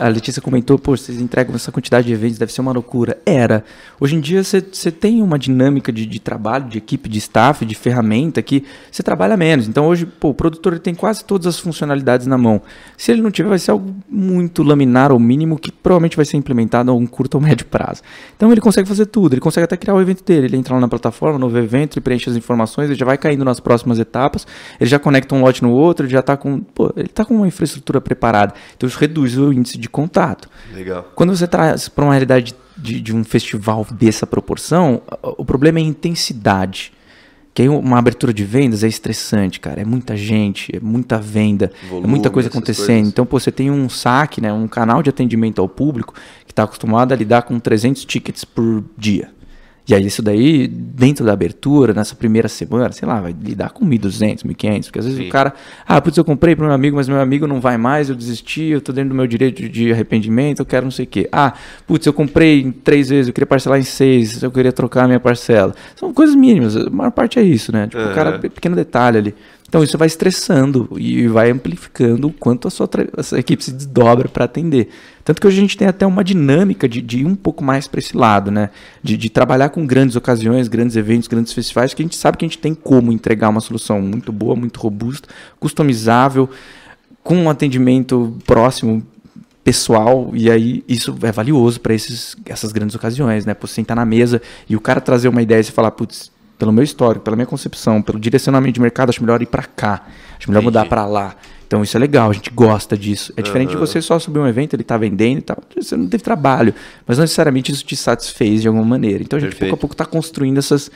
a Letícia comentou, pô, vocês entregam essa quantidade de eventos, deve ser uma loucura. Era. Hoje em dia você tem uma dinâmica de, de, trabalho, de equipe, de staff, de ferramenta que você trabalha menos. Então hoje, pô, o produtor tem quase todas as funcionalidades na mão. Se ele não tiver, vai ser algo muito laminar ou mínimo que provavelmente vai ser implementado a um curto ou médio prazo. Então ele consegue fazer tudo, ele consegue até criar o evento dele. Ele entra lá na plataforma, novo evento, ele preenche as informações, ele já vai caindo nas próximas etapas etapas, ele já conecta um lote no outro, ele já está com, pô, ele tá com uma infraestrutura preparada. Então isso reduz o índice de contato. Legal. Quando você traz para uma realidade de, de um festival dessa proporção, o problema é a intensidade Que aí uma abertura de vendas é estressante, cara. É muita gente, é muita venda, Volume, é muita coisa acontecendo. Coisas. Então, pô, você tem um saque, né, um canal de atendimento ao público que está acostumado a lidar com 300 tickets por dia. E aí isso daí, dentro da abertura, nessa primeira semana, sei lá, vai lidar com 1.200, 1.500, porque às vezes Sim. o cara, ah, putz, eu comprei para meu amigo, mas meu amigo não vai mais, eu desisti, eu tô dentro do meu direito de arrependimento, eu quero não sei o quê. Ah, putz, eu comprei em três vezes, eu queria parcelar em seis, eu queria trocar a minha parcela. São coisas mínimas, a maior parte é isso, né? Tipo, uhum. o cara, pequeno detalhe ali. Então isso vai estressando e vai amplificando o quanto a sua, equipe se desdobra para atender. Tanto que hoje a gente tem até uma dinâmica de, de ir um pouco mais para esse lado, né? De, de, trabalhar com grandes ocasiões, grandes eventos, grandes festivais, que a gente sabe que a gente tem como entregar uma solução muito boa, muito robusta, customizável, com um atendimento próximo, pessoal, e aí isso é valioso para essas grandes ocasiões, né? Por sentar na mesa e o cara trazer uma ideia e falar, putz, pelo meu histórico, pela minha concepção, pelo direcionamento de mercado, acho melhor ir para cá, acho melhor Entendi. mudar para lá. Então isso é legal, a gente gosta disso. É diferente uhum. de você só subir um evento, ele está vendendo e tal, você não teve trabalho, mas não necessariamente isso te satisfez de alguma maneira. Então a gente Perfeito. pouco a pouco está construindo essas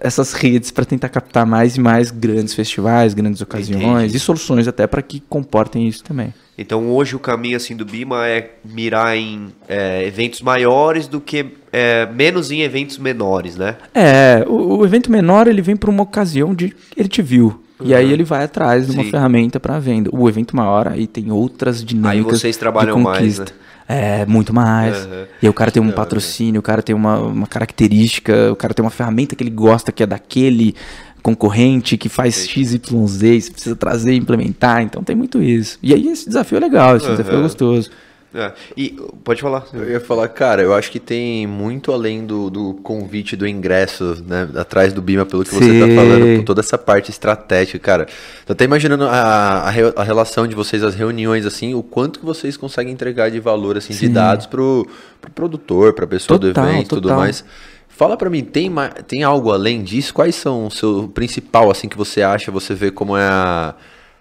essas redes para tentar captar mais e mais grandes festivais, grandes ocasiões Entendi. e soluções até para que comportem isso também. Então hoje o caminho assim do Bima é mirar em é, eventos maiores do que é, menos em eventos menores, né? É, o, o evento menor ele vem para uma ocasião de ele te viu. Uhum. E aí ele vai atrás de uma Sim. ferramenta para venda. O evento maior aí tem outras dinâmicas. Aí vocês trabalham mais, né? É, muito mais. Uhum. E aí o cara tem um patrocínio, o cara tem uma, uma característica, o cara tem uma ferramenta que ele gosta que é daquele concorrente que faz XYZ, você precisa trazer e implementar, então tem muito isso. E aí esse desafio é legal, esse uhum. desafio é gostoso. É. E pode falar. Eu ia falar, cara, eu acho que tem muito além do, do convite do ingresso, né? Atrás do Bima, pelo que Sim. você tá falando, por toda essa parte estratégica, cara. Tô até imaginando a, a, a, relação de vocês, as reuniões, assim, o quanto que vocês conseguem entregar de valor, assim, Sim. de dados pro, pro produtor, pra pessoa total, do evento e tudo mais. Fala para mim, tem, tem algo além disso? Quais são o seu principal, assim, que você acha, você vê como é a,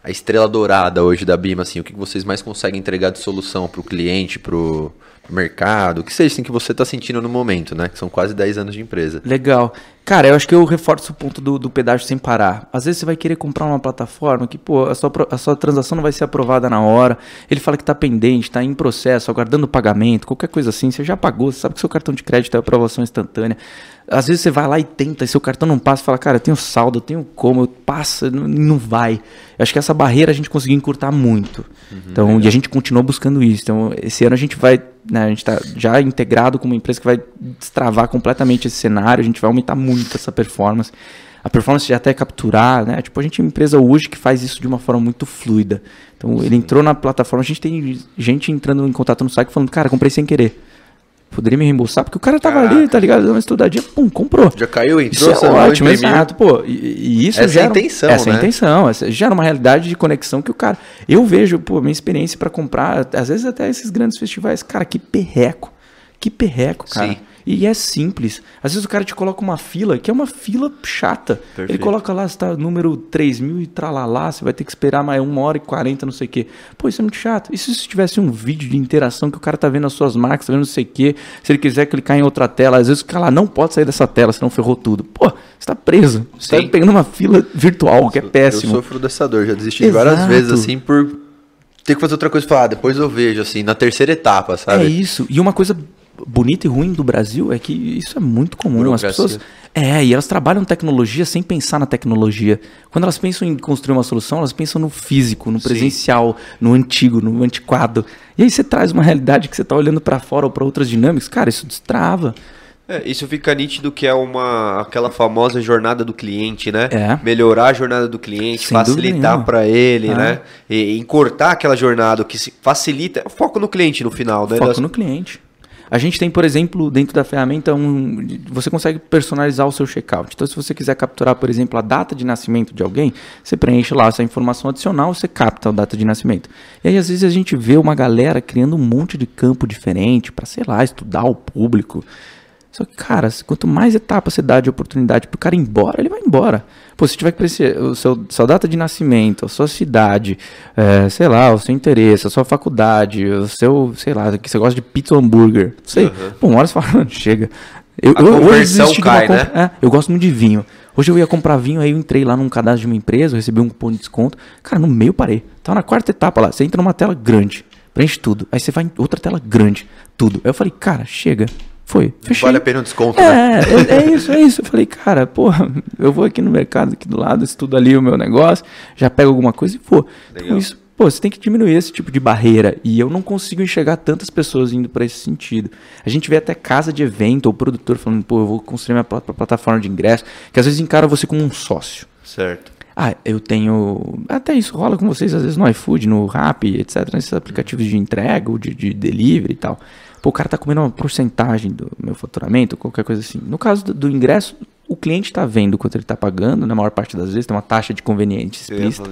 a estrela dourada hoje da Bima, assim? O que vocês mais conseguem entregar de solução para o cliente, para o mercado? O que seja assim que você está sentindo no momento, né? Que são quase 10 anos de empresa. Legal. Cara, eu acho que eu reforço o ponto do, do pedágio sem parar. Às vezes você vai querer comprar uma plataforma que, pô, a sua, a sua transação não vai ser aprovada na hora. Ele fala que está pendente, está em processo, aguardando pagamento, qualquer coisa assim. Você já pagou, você sabe que seu cartão de crédito é aprovação instantânea. Às vezes você vai lá e tenta, e seu cartão não passa, fala, cara, eu tenho saldo, eu tenho como, eu passa, não, não vai. Eu acho que essa barreira a gente conseguiu encurtar muito. Uhum, então, e a gente continua buscando isso. Então, esse ano a gente vai, né, a gente está já integrado com uma empresa que vai destravar completamente esse cenário, a gente vai aumentar muito essa performance. A performance de até capturar, né? Tipo, a gente é uma empresa hoje que faz isso de uma forma muito fluida. Então, Sim. ele entrou na plataforma, a gente tem gente entrando em contato no site falando, cara, comprei sem querer poderia me reembolsar, porque o cara tava Caraca. ali, tá ligado? Dando uma estudadinha, pum, comprou. Já caiu, entrou, isso é ótimo, exato, pô. E, e isso essa gera, é a intenção, essa né? é a intenção, essa gera uma realidade de conexão que o cara, eu vejo, pô, minha experiência para comprar, às vezes até esses grandes festivais, cara, que perreco. Que perreco, cara. Sim. E é simples. Às vezes o cara te coloca uma fila, que é uma fila chata. Perfeito. Ele coloca lá, está número 3 mil e tralalá, você vai ter que esperar mais uma hora e 40, não sei o quê. Pô, isso é muito chato. E se tivesse um vídeo de interação que o cara tá vendo as suas marcas, tá vendo não sei o quê, se ele quiser clicar em outra tela, às vezes o cara lá não pode sair dessa tela, senão ferrou tudo. Pô, você tá preso. Você Sim. tá pegando uma fila virtual, que é péssimo. Eu sofro dessa dor, já desisti Exato. várias vezes, assim, por ter que fazer outra coisa e falar, ah, depois eu vejo, assim, na terceira etapa, sabe? É isso. E uma coisa bonito e ruim do Brasil é que isso é muito comum. As pessoas. É, e elas trabalham tecnologia sem pensar na tecnologia. Quando elas pensam em construir uma solução, elas pensam no físico, no presencial, Sim. no antigo, no antiquado. E aí você traz uma realidade que você está olhando para fora ou para outras dinâmicas, cara, isso destrava. É, isso fica nítido que é uma aquela famosa jornada do cliente, né? É. Melhorar a jornada do cliente, Sem facilitar para ele, é. né? E, encurtar aquela jornada que facilita, foco no cliente no final, né? Foco no cliente. A gente tem, por exemplo, dentro da ferramenta, um, você consegue personalizar o seu checkout. Então, se você quiser capturar, por exemplo, a data de nascimento de alguém, você preenche lá essa informação adicional, você capta a data de nascimento. E aí, às vezes, a gente vê uma galera criando um monte de campo diferente para, sei lá, estudar o público. Só que, cara, quanto mais etapas você dá de oportunidade pro cara ir embora, ele vai embora. Pô, se tiver que preencher o seu, sua data de nascimento, a sua cidade, é, sei lá, o seu interesse, a sua faculdade, o seu, sei lá, que você gosta de pizza ou hambúrguer, não sei. Uhum. Pô, uma hora você fala, chega. Eu, a eu, conversão cai, né? É, eu gosto muito de vinho. Hoje eu ia comprar vinho, aí eu entrei lá num cadastro de uma empresa, recebi um cupom de desconto. Cara, no meio parei. Tava na quarta etapa lá. Você entra numa tela grande, preenche tudo. Aí você vai em outra tela grande, tudo. Aí eu falei, cara, chega. Foi, fechei. Vale a pena um desconto, é, né? É, é isso, é isso. Eu falei, cara, porra, eu vou aqui no mercado, aqui do lado, estudo ali o meu negócio, já pego alguma coisa e vou. Então, Legal. Então isso Pô, você tem que diminuir esse tipo de barreira. E eu não consigo enxergar tantas pessoas indo para esse sentido. A gente vê até casa de evento ou produtor falando, pô, eu vou construir minha plataforma de ingresso, que às vezes encara você como um sócio. Certo. Ah, eu tenho. Até isso rola com vocês, às vezes no iFood, no Rappi, etc., nesses aplicativos de entrega ou de, de delivery e tal. Pô, o cara tá comendo uma porcentagem do meu faturamento, qualquer coisa assim. No caso do, do ingresso, o cliente está vendo quanto ele está pagando, na maior parte das vezes, tem uma taxa de conveniente explícita.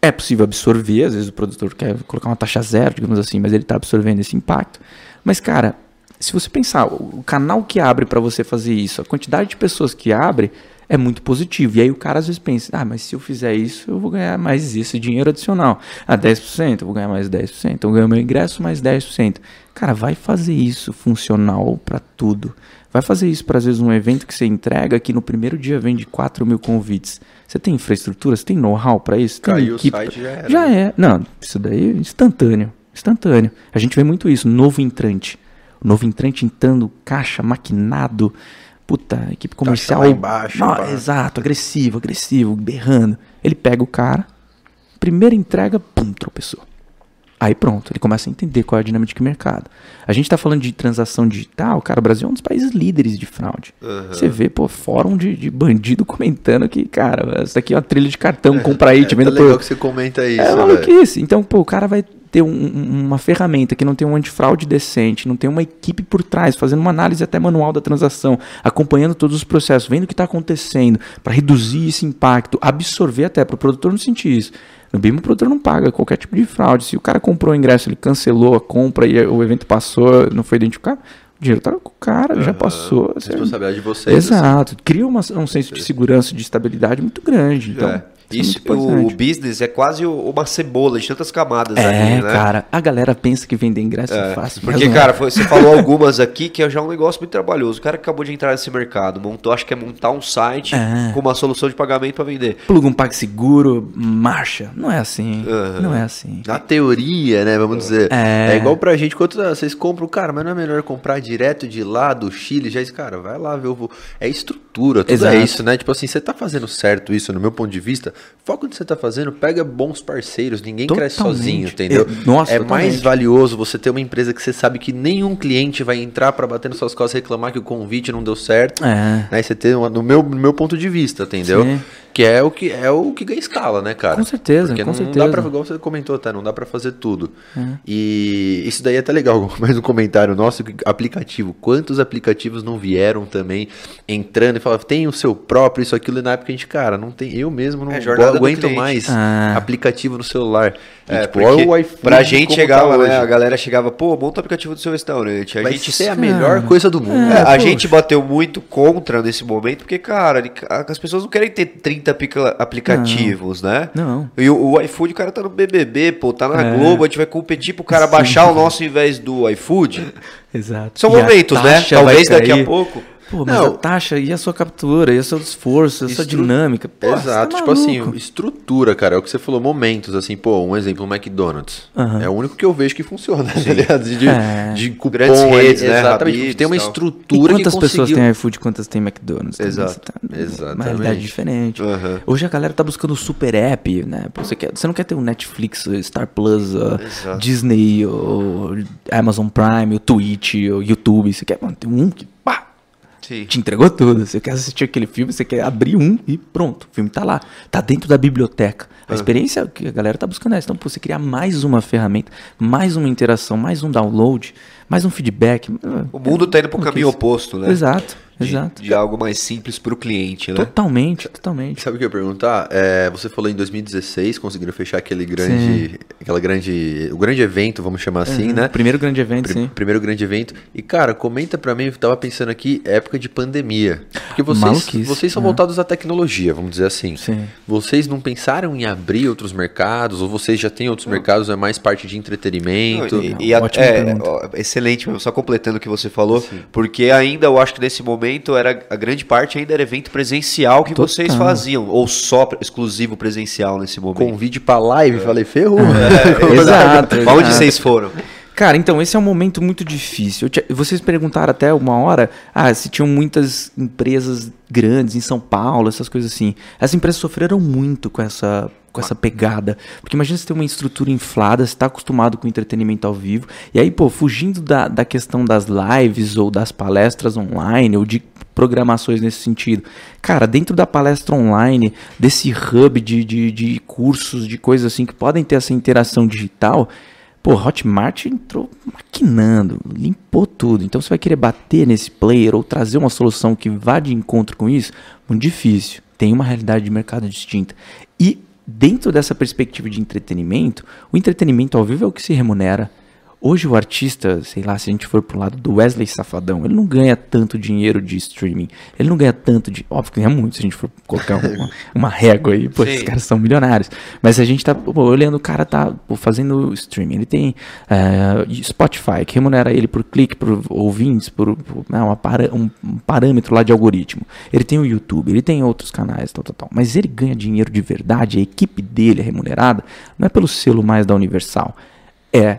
É possível absorver, às vezes o produtor quer colocar uma taxa zero, digamos assim, mas ele está absorvendo esse impacto. Mas, cara, se você pensar, o canal que abre para você fazer isso, a quantidade de pessoas que abre é muito positivo. E aí o cara às vezes pensa, ah, mas se eu fizer isso, eu vou ganhar mais esse dinheiro adicional. Ah, 10%, eu vou ganhar mais 10%, eu ganho meu ingresso mais 10%. Cara, vai fazer isso funcional para tudo. Vai fazer isso para, às vezes, um evento que você entrega que no primeiro dia vende 4 mil convites. Você tem infraestrutura, você tem know-how para isso? Caiu o site, já era. Já é. Não, isso daí é instantâneo. Instantâneo. A gente vê muito isso. Novo entrante. O novo entrante entrando, caixa, maquinado. Puta, equipe comercial. Lá embaixo, não, exato, agressivo, agressivo, berrando. Ele pega o cara, primeira entrega, pum, tropeçou. Aí pronto, ele começa a entender qual é a dinâmica de mercado. A gente está falando de transação digital, cara, o Brasil é um dos países líderes de fraude. Uhum. Você vê, pô, fórum de, de, bandido comentando que, cara, essa aqui é uma trilha de cartão, compra aí, é, te vendo é legal por... que você comenta isso, É maluquice. Então, pô, o cara vai ter um, uma ferramenta que não tem um antifraude decente, não tem uma equipe por trás, fazendo uma análise até manual da transação, acompanhando todos os processos, vendo o que está acontecendo, para reduzir esse impacto, absorver até, para o produtor não sentir isso. No BIM o produtor não paga qualquer tipo de fraude. Se o cara comprou o ingresso, ele cancelou a compra e o evento passou, não foi identificado, o dinheiro tá com o cara, uhum. já passou. Responsabilidade de vocês. Exato. Assim. Cria uma, um senso de segurança, de estabilidade muito grande. Então, é. Isso, é o business é quase uma cebola de tantas camadas é, ali, né? cara, a galera pensa que vender ingresso é, é fácil. Porque, é. cara, foi, você falou algumas aqui que é já um negócio muito trabalhoso. O cara que acabou de entrar nesse mercado, montou, acho que é montar um site é. com uma solução de pagamento para vender. Pluga um PagSeguro, marcha. Não é assim. Uhum. Não é assim. Na teoria, né, vamos dizer. É, é igual pra gente, quando vocês compram, cara, mas não é melhor comprar direto de lá do Chile? Já cara, vai lá ver o... É estrutura, tudo Exato. é isso, né? Tipo assim, você tá fazendo certo isso, no meu ponto de vista, foca no que você está fazendo, pega bons parceiros, ninguém totalmente. cresce sozinho, entendeu? É, nossa, é mais valioso você ter uma empresa que você sabe que nenhum cliente vai entrar para bater nas suas costas e reclamar que o convite não deu certo. É. Né? Você ter, uma, no, meu, no meu ponto de vista, entendeu? Sim. Que é o que é o que ganha escala, né, cara? Com certeza, Porque com não certeza. dá pra, igual você comentou até, não dá para fazer tudo. É. E isso daí é até legal, mais um comentário nosso, aplicativo. Quantos aplicativos não vieram também entrando e falavam, tem o seu próprio, isso, aquilo, e na época a gente, cara, não tem, eu mesmo não é, aguento mais ah. aplicativo no celular. E, é, tipo, porque o iPhone, pra gente chegava, tá né, a galera chegava, pô, monta o aplicativo do seu restaurante. A Vai gente ser a melhor coisa do mundo. É, a gente bateu muito contra nesse momento, porque, cara, as pessoas não querem ter 30 aplicativos, não. né? Não. E o, o, iFood, o cara tá no BBB, pô, tá na é. Globo, a gente vai competir pro cara Sim. baixar o nosso em vez do iFood. Exato. São e momentos, né? Talvez daqui a pouco. Pô, mas não, a taxa e a sua captura, e o seu esforço, a sua dinâmica. Pô, Exato, tá tipo assim, estrutura, cara. É o que você falou, momentos, assim, pô, um exemplo, o McDonald's. Uhum. É o único que eu vejo que funciona, tá De, é. de cupom, Grandes redes, né? Exatamente. Habibs, tem uma estrutura e quantas que pessoas têm iFood quantas têm McDonald's? Exato. Tá, Exatamente. Uma realidade diferente. Uhum. Hoje a galera tá buscando super app, né? Você, quer, você não quer ter um Netflix, Star Plus, Disney, ou Amazon Prime, o Twitch, o YouTube. Você quer mano, ter um que pá, Sim. Te entregou tudo. Você quer assistir aquele filme, você quer abrir um e pronto. O filme tá lá. Tá dentro da biblioteca. A experiência que a galera tá buscando é essa. Então, pô, você criar mais uma ferramenta, mais uma interação, mais um download, mais um feedback. O mundo tá indo pro caminho oposto, né? Exato. De, exato. de algo mais simples para o cliente, né? Totalmente, totalmente. Sabe o que eu ia perguntar? É, você falou em 2016, conseguiram fechar aquele grande, aquela grande, o grande evento, vamos chamar assim, Uhum. né? Primeiro grande evento, Pri- sim. Primeiro grande evento. E, cara, comenta pra mim, eu tava pensando aqui, época de pandemia. Porque vocês, Maluquice, vocês são né? voltados à tecnologia, vamos dizer assim. Sim. Vocês não pensaram em abrir outros mercados? Ou vocês já têm outros mercados, é mais parte de entretenimento? Não, e, e a- Ótima é, excelente, só completando o que você falou, porque ainda eu acho que nesse momento era a grande parte ainda era evento presencial que Total. vocês faziam, ou só exclusivo presencial nesse momento. Convide pra live, falei, ferrou. Exato. Pra onde exato. vocês foram? Cara, então, esse é um momento muito difícil. Tinha- vocês perguntaram até uma hora ah, se tinham muitas empresas grandes em São Paulo, essas coisas assim. As empresas sofreram muito com essa, com essa pegada. Porque imagina você ter uma estrutura inflada, você está acostumado com entretenimento ao vivo. E aí, pô, fugindo da, da questão das lives ou das palestras online ou de programações nesse sentido. Cara, dentro da palestra online, desse hub de, de, de cursos, de coisas assim que podem ter essa interação digital, Pô, Hotmart entrou maquinando, limpou tudo. Então você vai querer bater nesse player ou trazer uma solução que vá de encontro com isso? Muito difícil. Tem uma realidade de mercado distinta. E dentro dessa perspectiva de entretenimento, o entretenimento ao vivo é o que se remunera. Hoje o artista, sei lá, se a gente for pro lado do Wesley Safadão, ele não ganha tanto dinheiro de streaming. Ele não ganha tanto de. Óbvio que ganha muito se a gente for colocar uma, uma régua aí. Pô, esses Sim. caras são milionários. Mas se a gente tá pô, olhando, o cara tá pô, fazendo streaming. Ele tem eh, Spotify, que remunera ele por clique, por ouvintes, por, por, né, uma para- um, um parâmetro lá de algoritmo. Ele tem o YouTube, ele tem outros canais, tal, tal, tal. Mas ele ganha dinheiro de verdade, a equipe dele é remunerada, não é pelo selo mais da Universal. É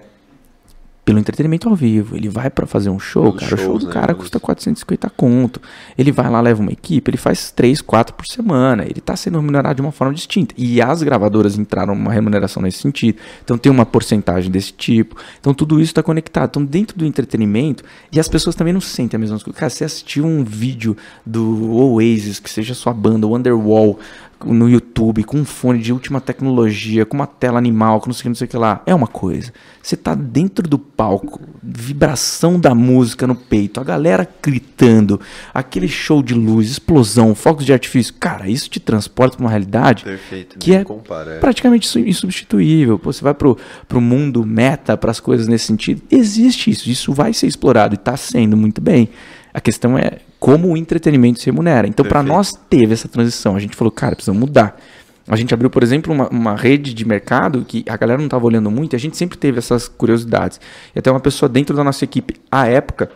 pelo entretenimento ao vivo. Ele vai pra fazer um show, Pelos cara. o show shows, do né? cara Pelos- custa 450 conto. Ele vai lá, leva uma equipe, ele faz 3, 4 por semana. Ele tá sendo remunerado de uma forma distinta. E as gravadoras entraram numa remuneração nesse sentido. Então tem uma porcentagem desse tipo. Então tudo isso está conectado. Então dentro do entretenimento, e as pessoas também não sentem a mesma coisa. Cara, você assistiu um vídeo do Oasis, que seja sua banda, o Underwall, no YouTube, com um fone de última tecnologia, com uma tela animal, com não sei o que, não sei o que lá. É uma coisa. Você tá dentro do palco, vibração da música no peito, a galera gritando, aquele show de luz, explosão, fogos de artifício. Cara, isso te transporta pra uma realidade Perfeito. que é compara, é. praticamente su- insubstituível. Pô, você vai pro, pro mundo meta, pras coisas nesse sentido. Existe isso, isso vai ser explorado e tá sendo muito bem. A questão é como o entretenimento se remunera. Então, para nós teve essa transição. A gente falou, cara, precisamos mudar. A gente abriu, por exemplo, uma, uma rede de mercado que a galera não estava olhando muito, e a gente sempre teve essas curiosidades. E até uma pessoa dentro da nossa equipe, à época,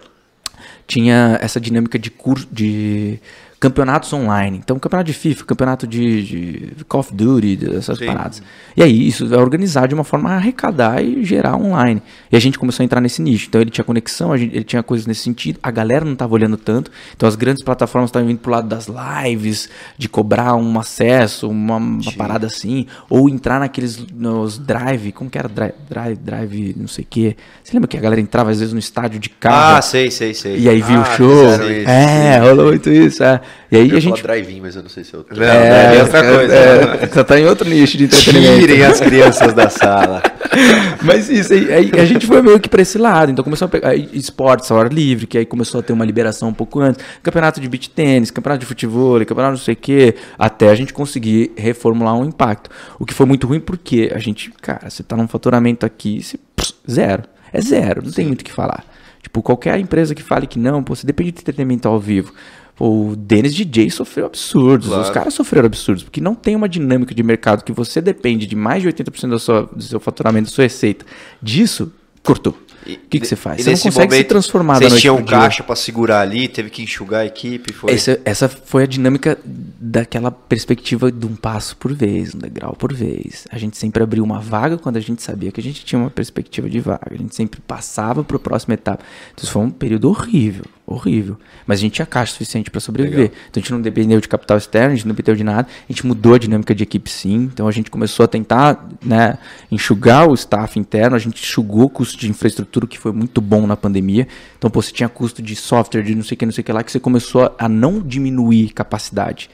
tinha essa dinâmica de curso de campeonatos online. Então, campeonato de FIFA, campeonato de, de Call of Duty, essas Sim. paradas. E aí, isso é organizar de uma forma a arrecadar e gerar online. E a gente começou a entrar nesse nicho. Então, ele tinha conexão, gente- ele tinha coisas nesse sentido. A galera não estava olhando tanto. Então, as grandes plataformas estavam vindo pro lado das lives, de cobrar um acesso, uma, uma parada assim. Ou entrar naqueles nos drive, como que era? Drive, drive, drive não sei o quê. Você lembra que a galera entrava às vezes no estádio de carro? Ah, sei, sei, sei. E aí viu Ah, o show. fizeram isso, É, rolou muito isso. É. E aí Eu a ia gente. falar drive-in, mas eu não sei se é outro. Não, é, outra coisa. É, você tá em outro nicho de entretenimento. Tirem as crianças da sala. Mas isso, aí, aí a gente foi meio que pra esse lado. Então começou a pegar esportes ao ar livre, que aí começou a ter uma liberação um pouco antes. Campeonato de beach tênis, campeonato de futebol, campeonato não sei o quê. Até a gente conseguir reformular um impacto. O que foi muito ruim porque a gente, cara, você tá num faturamento aqui, você, pss, zero. É zero, não tem muito o que falar. Tipo, qualquer empresa que fale que não, pô, você depende de entretenimento ao vivo. O Dennis DJ sofreu absurdos, Claro. os caras sofreram absurdos, porque não tem uma dinâmica de mercado que você depende de mais de 80% da sua, do seu faturamento, da sua receita. Disso, cortou. O que, que você faz? e Você não consegue se momento, transformar da Vocês noite tinham pro dia. caixa pra segurar ali, teve que enxugar a equipe, foi. Essa, essa foi a dinâmica daquela perspectiva de um passo por vez, um degrau por vez. A gente sempre abriu uma vaga quando a gente sabia que a gente tinha uma perspectiva de vaga. A gente sempre passava para a próxima etapa. Então, isso foi um período horrível, horrível. Mas a gente tinha caixa suficiente para sobreviver. Legal. Então a gente não dependeu de capital externo, a gente não dependeu de nada. A gente mudou a dinâmica de equipe sim. Então a gente começou a tentar né, enxugar o staff interno, a gente enxugou o custo de infraestrutura, que foi muito bom na pandemia. Então, pô, você tinha custo de software, de não sei o que, não sei o que lá, que você começou a não diminuir capacidade.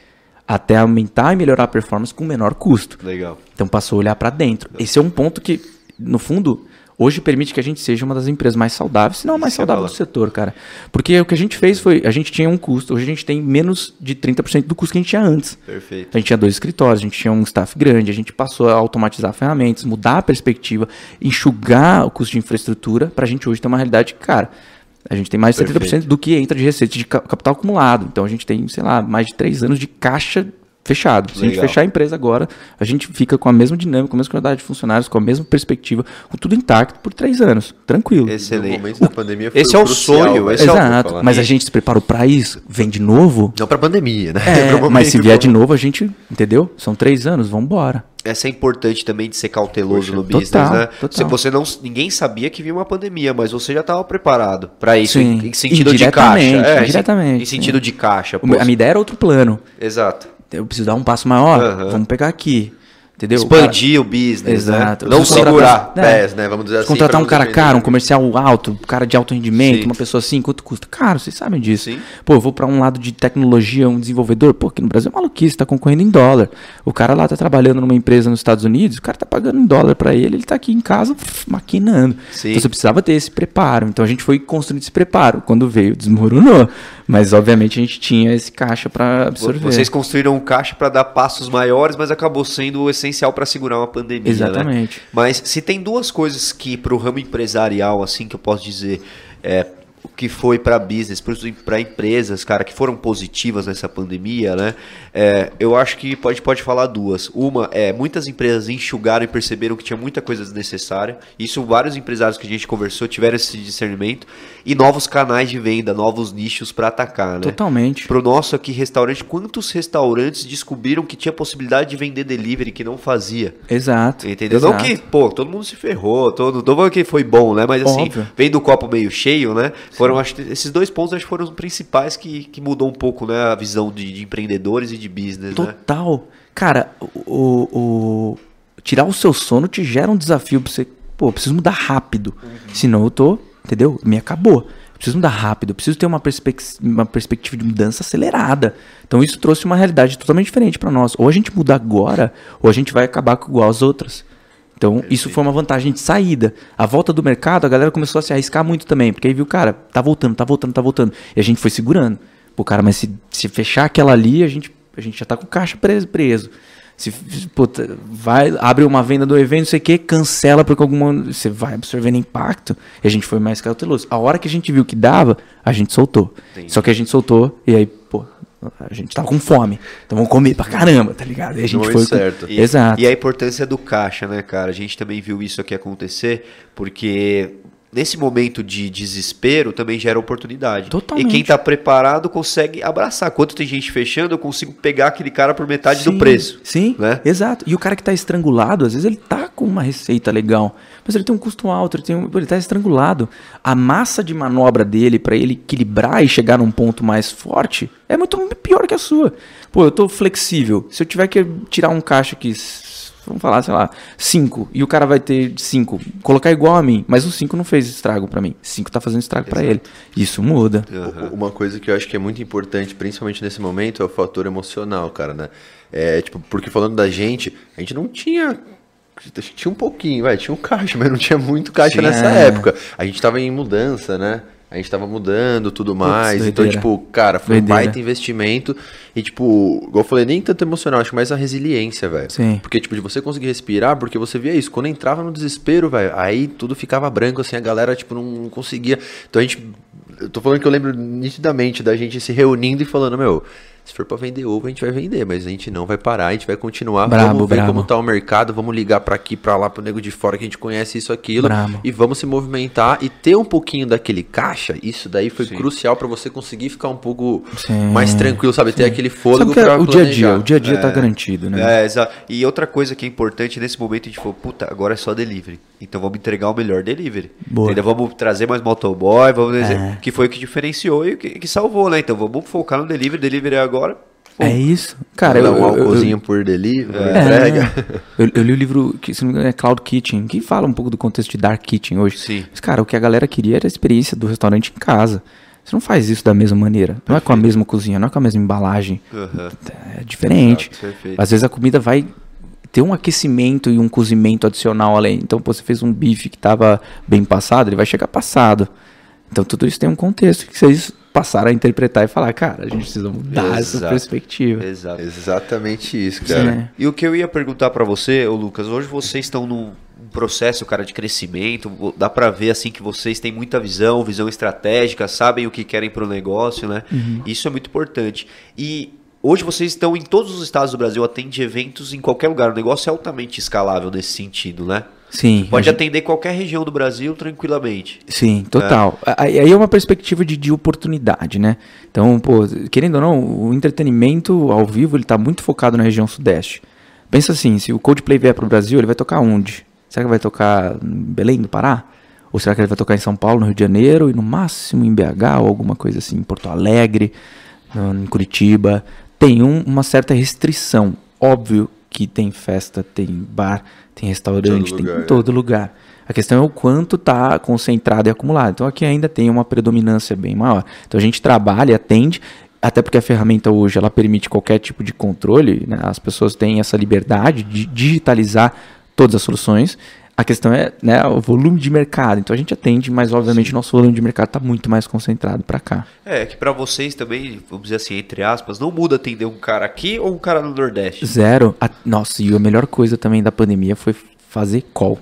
Até aumentar e melhorar a performance com menor custo. Legal. Então passou a olhar para dentro. Esse é um ponto que, no fundo, hoje permite que a gente seja uma das empresas mais saudáveis, se não a mais saudável do setor, cara. Porque o que a gente fez foi, a gente tinha um custo, hoje a gente tem menos de 30% do custo que a gente tinha antes. Perfeito. A gente tinha dois escritórios, a gente tinha um staff grande, a gente passou a automatizar ferramentas, mudar a perspectiva, enxugar o custo de infraestrutura, para a gente hoje ter uma realidade, cara, a gente tem mais de Perfeito. 70% do que entra de receita de capital acumulado. Então a gente tem, sei lá, mais de três anos de caixa fechado. Se Legal. a gente fechar a empresa agora, a gente fica com a mesma dinâmica, com a mesma quantidade de funcionários, com a mesma perspectiva, com tudo intacto por três anos. Tranquilo. Excelente. No momento da pandemia foi esse é o sonho. Esse Exato. É o... Mas a gente se preparou para isso. Vem de novo. Não para pandemia, né? É, mas se vier de novo, a gente, entendeu? São três anos, vamos embora essa é importante também de ser cauteloso Poxa, no business, total, né? Total. Você não, ninguém sabia que vinha uma pandemia, mas você já estava preparado para isso sim, em, sentido de caixa, é, diretamente, em, em sentido de caixa. Pô. A minha ideia era outro plano. Exato eu preciso dar um passo maior, uhum. vamos pegar aqui. Entendeu? Expandir o, cara... o business, né? Exato. Né? Não segurar pés, né? Vamos dizer assim. Contratar um cara caro, um comercial alto, um cara de alto rendimento, Sim. uma pessoa assim, quanto custa? Caro, vocês sabem disso. Sim. Pô, eu vou para um lado de tecnologia, um desenvolvedor, pô, aqui no Brasil é maluquice, tá concorrendo em dólar. O cara lá tá trabalhando numa empresa nos Estados Unidos, o cara tá pagando em dólar para ele, ele tá aqui em casa maquinando. Sim. Então você precisava ter esse preparo. Então a gente foi construindo esse preparo. Quando veio, desmoronou. Mas obviamente a gente tinha esse caixa para absorver. Vocês construíram um caixa para dar passos maiores, mas acabou sendo o essencial para segurar uma pandemia. Né? Exatamente. Né? Mas se tem duas coisas que para o ramo empresarial, assim, que eu posso dizer, é, que foi para business, para empresas, cara, que foram positivas nessa pandemia, né? É, eu acho que pode, pode falar duas. Uma é muitas empresas enxugaram e perceberam que tinha muita coisa desnecessária. Isso vários empresários que a gente conversou tiveram esse discernimento e novos canais de venda, novos nichos para atacar, né? Totalmente. Pro nosso aqui restaurante, quantos restaurantes descobriram que tinha possibilidade de vender delivery que não fazia? Exato. Entendeu? Exato. Não que, pô, todo mundo se ferrou, todo, não que foi bom, né? Mas assim, Óbvio. vem do copo meio cheio, né? Foram, acho esses dois pontos acho que foram os principais que, que mudou um pouco, né? A visão de, de empreendedores e de business, né? Total. Né? Cara, o, o, tirar o seu sono te gera um desafio pra você. Pô, preciso mudar rápido. Uhum. Senão eu tô, entendeu? Me acabou. preciso mudar rápido. preciso ter uma, perspec uma perspectiva de mudança acelerada. Então isso trouxe uma realidade totalmente diferente para nós. Ou a gente muda agora, ou a gente vai acabar igual as outras. Então, isso foi uma vantagem de saída. A volta do mercado, a galera começou a se arriscar muito também, porque aí viu, cara, tá voltando, tá voltando, tá voltando. E a gente foi segurando. Pô, cara, mas se, se fechar aquela ali, a gente, a gente já tá com o caixa preso. preso. Se puta, vai, abre uma venda do evento, não sei o que, cancela porque alguma. Você vai absorvendo impacto. E a gente foi mais cauteloso. A hora que a gente viu que dava, a gente soltou. Entendi. Só que a gente soltou, e aí, a gente tava com fome. Então vamos comer pra caramba, tá ligado? E a gente foi. Certo. Com... E, Exato. E a importância do caixa, né, cara? A gente também viu isso aqui acontecer, porque nesse momento de desespero também gera oportunidade. Totalmente. E quem está preparado consegue abraçar. Quando tem gente fechando, eu consigo pegar aquele cara por metade sim, do preço. Sim, né? exato. E o cara que está estrangulado, às vezes ele tá com uma receita legal, mas ele tem um custo alto, ele, tem um, ele tá estrangulado. A massa de manobra dele para ele equilibrar e chegar num ponto mais forte é muito pior que a sua. Pô, eu tô flexível. Se eu tiver que tirar um caixa que vamos falar, sei lá, 5, e o cara vai ter 5, colocar igual a mim, mas o 5 não fez estrago para mim, 5 tá fazendo estrago para ele. Isso muda. Uhum. Uma coisa que eu acho que é muito importante, principalmente nesse momento, é o fator emocional, cara, né? É, tipo, porque falando da gente, a gente não tinha tinha um pouquinho, vai, tinha um caixa, mas não tinha muito caixa Sim, nessa é. época. A gente tava em mudança, né? A gente tava mudando tudo mais. Putz, então, tipo, cara, foi doideira. um baita investimento. E, tipo, igual eu falei, nem tanto emocional, acho mais a resiliência, velho. Sim. Porque, tipo, de você conseguir respirar, porque você via isso. Quando entrava no desespero, velho, aí tudo ficava branco, assim, a galera, tipo, não conseguia. Então a gente. Eu tô falando que eu lembro nitidamente da gente se reunindo e falando, meu, se for para vender ovo, a gente vai vender, mas a gente não vai parar, a gente vai continuar. Bravo, vamos ver bravo. como tá o mercado, vamos ligar para aqui, para lá, pro nego de fora que a gente conhece isso, aquilo. Bravo. E vamos se movimentar e ter um pouquinho daquele caixa. Isso daí foi Sim. crucial para você conseguir ficar um pouco Sim. mais tranquilo, sabe? Sim. Ter aquele fôlego para O dia a dia, o dia a dia tá é. tá garantido, né? É, exato. E outra coisa que é importante nesse momento, a gente falou, puta, agora é só delivery. Então vamos entregar o melhor delivery. Boa. Entendeu? Vamos trazer mais motoboy, vamos dizer, é. que foi o que diferenciou e que, que salvou, né? Então vamos focar no delivery, delivery agora é isso. Cara, eu, um álcoolzinho por delivery, é, entrega. Eu, eu, li o livro que se não me engano, é Cloud Kitchen, que fala um pouco do contexto de Dark Kitchen hoje. Sim. Mas, cara, o que a galera queria era a experiência do restaurante em casa. Você não faz isso da mesma maneira. Não é com a mesma cozinha, não é com a mesma embalagem. Uhum. É diferente. Exato, Às vezes a comida vai ter um aquecimento e um cozimento adicional além. Então, pô, você fez um bife que estava bem passado, ele vai chegar passado. Então, tudo isso tem um contexto que vocês passaram a interpretar e falar, cara, a gente precisa mudar Exato. essa perspectiva. Exato. Exatamente isso, cara. Sim, E o que eu ia perguntar para você, ô Lucas, hoje vocês estão num processo, cara, de crescimento, dá para ver assim que vocês têm muita visão, visão estratégica, sabem o que querem para o negócio, né? Uhum. Isso é muito importante. E Hoje vocês estão em todos os estados do Brasil, atende eventos em qualquer lugar. O negócio é altamente escalável nesse sentido, né? Sim. Pode gente... atender qualquer região do Brasil tranquilamente. Sim, total. É. Aí é uma perspectiva de, de oportunidade, né? Então, pô, querendo ou não, o entretenimento ao vivo ele está muito focado na região sudeste. Pensa assim, se o Coldplay vier para o Brasil, ele vai tocar onde? Será que vai tocar em Belém do Pará? Ou será que ele vai tocar em São Paulo, no Rio de Janeiro e no máximo em BH ou alguma coisa assim, em Porto Alegre, em Curitiba? tem um, uma certa restrição. Óbvio que tem festa, tem bar, tem restaurante, tem em todo é. lugar. A questão é o quanto está concentrado e acumulado. Então aqui ainda tem uma predominância bem maior. Então a gente trabalha, atende, até porque a ferramenta hoje ela permite qualquer tipo de controle. Né? As pessoas têm essa liberdade de digitalizar todas as soluções a questão é né, o volume de mercado. Então a gente atende, mas obviamente o nosso volume de mercado está muito mais concentrado para cá. É, que para vocês também, vamos dizer assim, entre aspas, não muda atender um cara aqui ou um cara no Nordeste? Zero. A, nossa, e a melhor coisa também da pandemia foi fazer call.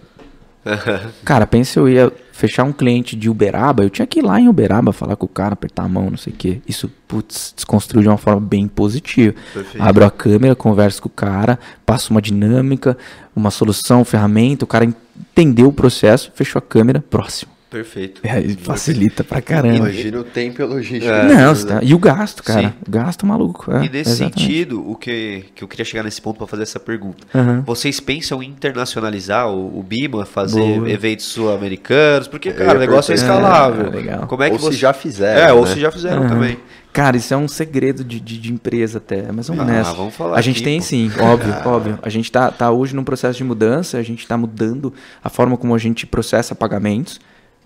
cara, pensa eu ia fechar um cliente de Uberaba, eu tinha que ir lá em Uberaba falar com o cara, apertar a mão, não sei o quê. Isso, putz, desconstruiu de uma forma bem positiva. Perfeito. Abro a câmera, converso com o cara, passo uma dinâmica, uma solução, ferramenta, o cara entendeu o processo, fechou a câmera, próximo. Perfeito. É, facilita pra caramba. Imagina o tempo e a logística. É, Não, tá... e o gasto, cara. Sim. Gasto maluco. É, e nesse exatamente. sentido, o que, que eu queria chegar nesse ponto para fazer essa pergunta. Uhum. Vocês pensam em internacionalizar o, o BIMA, fazer Boa. eventos sul-americanos? Porque, cara, o negócio é escalável. legal. Como é que ou você... se já fizeram. É, né? ou se já fizeram uhum. também. Cara, isso é um segredo de, de, de empresa até, mas vamos ah, nessa. Vamos falar a gente aqui, tem pô. sim, óbvio, óbvio. A gente tá, tá hoje num processo de mudança, a gente está mudando a forma como a gente processa pagamentos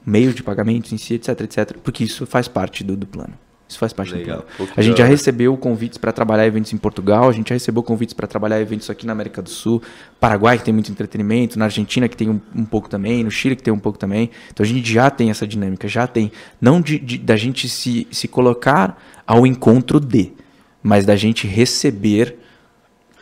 meio de pagamentos em si, etc, etc. Porque isso faz parte do, do plano. Isso faz parte Legal. do plano. A gente já recebeu convites para trabalhar eventos em Portugal, a gente já recebeu convites para trabalhar eventos aqui na América do Sul, Paraguai que tem muito entretenimento, na Argentina que tem um, um, pouco também, no Chile que tem um pouco também. Então a gente já tem essa dinâmica, já tem. Não de, de da gente se, se colocar ao encontro de, mas da gente receber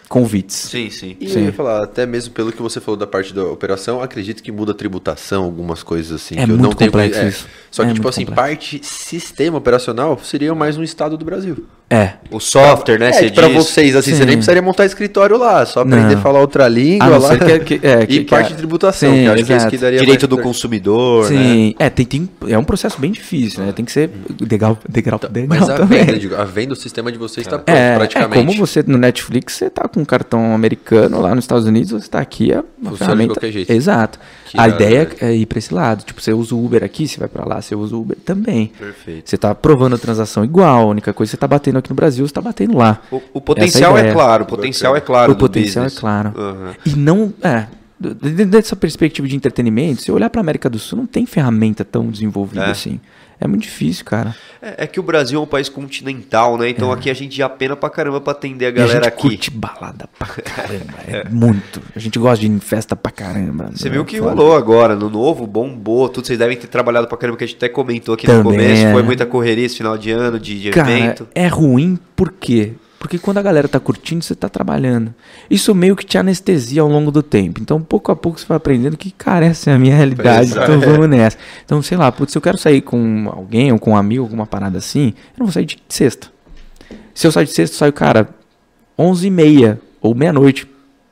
convites. Sim, sim. E sim. eu ia falar, até mesmo pelo que você falou da parte da operação, acredito que muda a tributação, algumas coisas assim. É que muito eu não complexo tenho, isso. Só que, é tipo assim, complexo. parte sistema operacional seria mais um estado do Brasil. É. O software, né? É, pra vocês, assim, sim. você nem precisaria montar escritório lá, só aprender a falar outra língua lá. Que, que, é, que, e parte é. de tributação, sim, que acho exato. que é isso que daria Direito do consumidor, Sim, né? é, tem, tem, é um processo bem difícil, né? Tem que ser degrau, degrau, então, degrau Mas a também. venda, digo, a venda do sistema de vocês está pronto, é, praticamente. É como você, no Netflix, você tá com um cartão americano lá nos Estados Unidos, você tá aqui, é uma Funciona ferramenta... de qualquer jeito. Exato. Que a ideia é ir para esse lado. Tipo, você usa o Uber aqui, você vai para lá, você usa o Uber também. Perfeito. Você tá provando a transação igual, a única coisa que você tá batendo aqui no Brasil, você tá batendo lá. O, o potencial é, é, claro, o potencial é claro. O potencial business. é claro. Uhum. E não. É, dessa perspectiva de entretenimento, se olhar para América do Sul, não tem ferramenta tão desenvolvida é. assim. É muito difícil, cara. É, é, que o Brasil é um país continental, né? Então é. aqui a gente já pena pra caramba pra atender a galera e a gente aqui. curte balada pra caramba. é, muito. A gente gosta de ir em festa pra caramba. Você viu o que foda. rolou agora no novo, bombou, tudo. Vocês devem ter trabalhado pra caramba, que a gente até comentou aqui Também no começo. Foi muita correria esse final de ano, de, de cara, evento. É ruim por quê? Porque quando a galera tá curtindo, você tá trabalhando. Isso meio que te anestesia ao longo do tempo. Então, pouco a pouco você vai aprendendo que, cara, essa é a minha realidade. Então, é. vamos nessa. Então, sei lá, putz, se eu quero sair com alguém ou com um amigo, alguma parada assim, eu não vou sair de sexta. Se eu sair de sexta, eu saio, cara, 11h30 ou meia-noite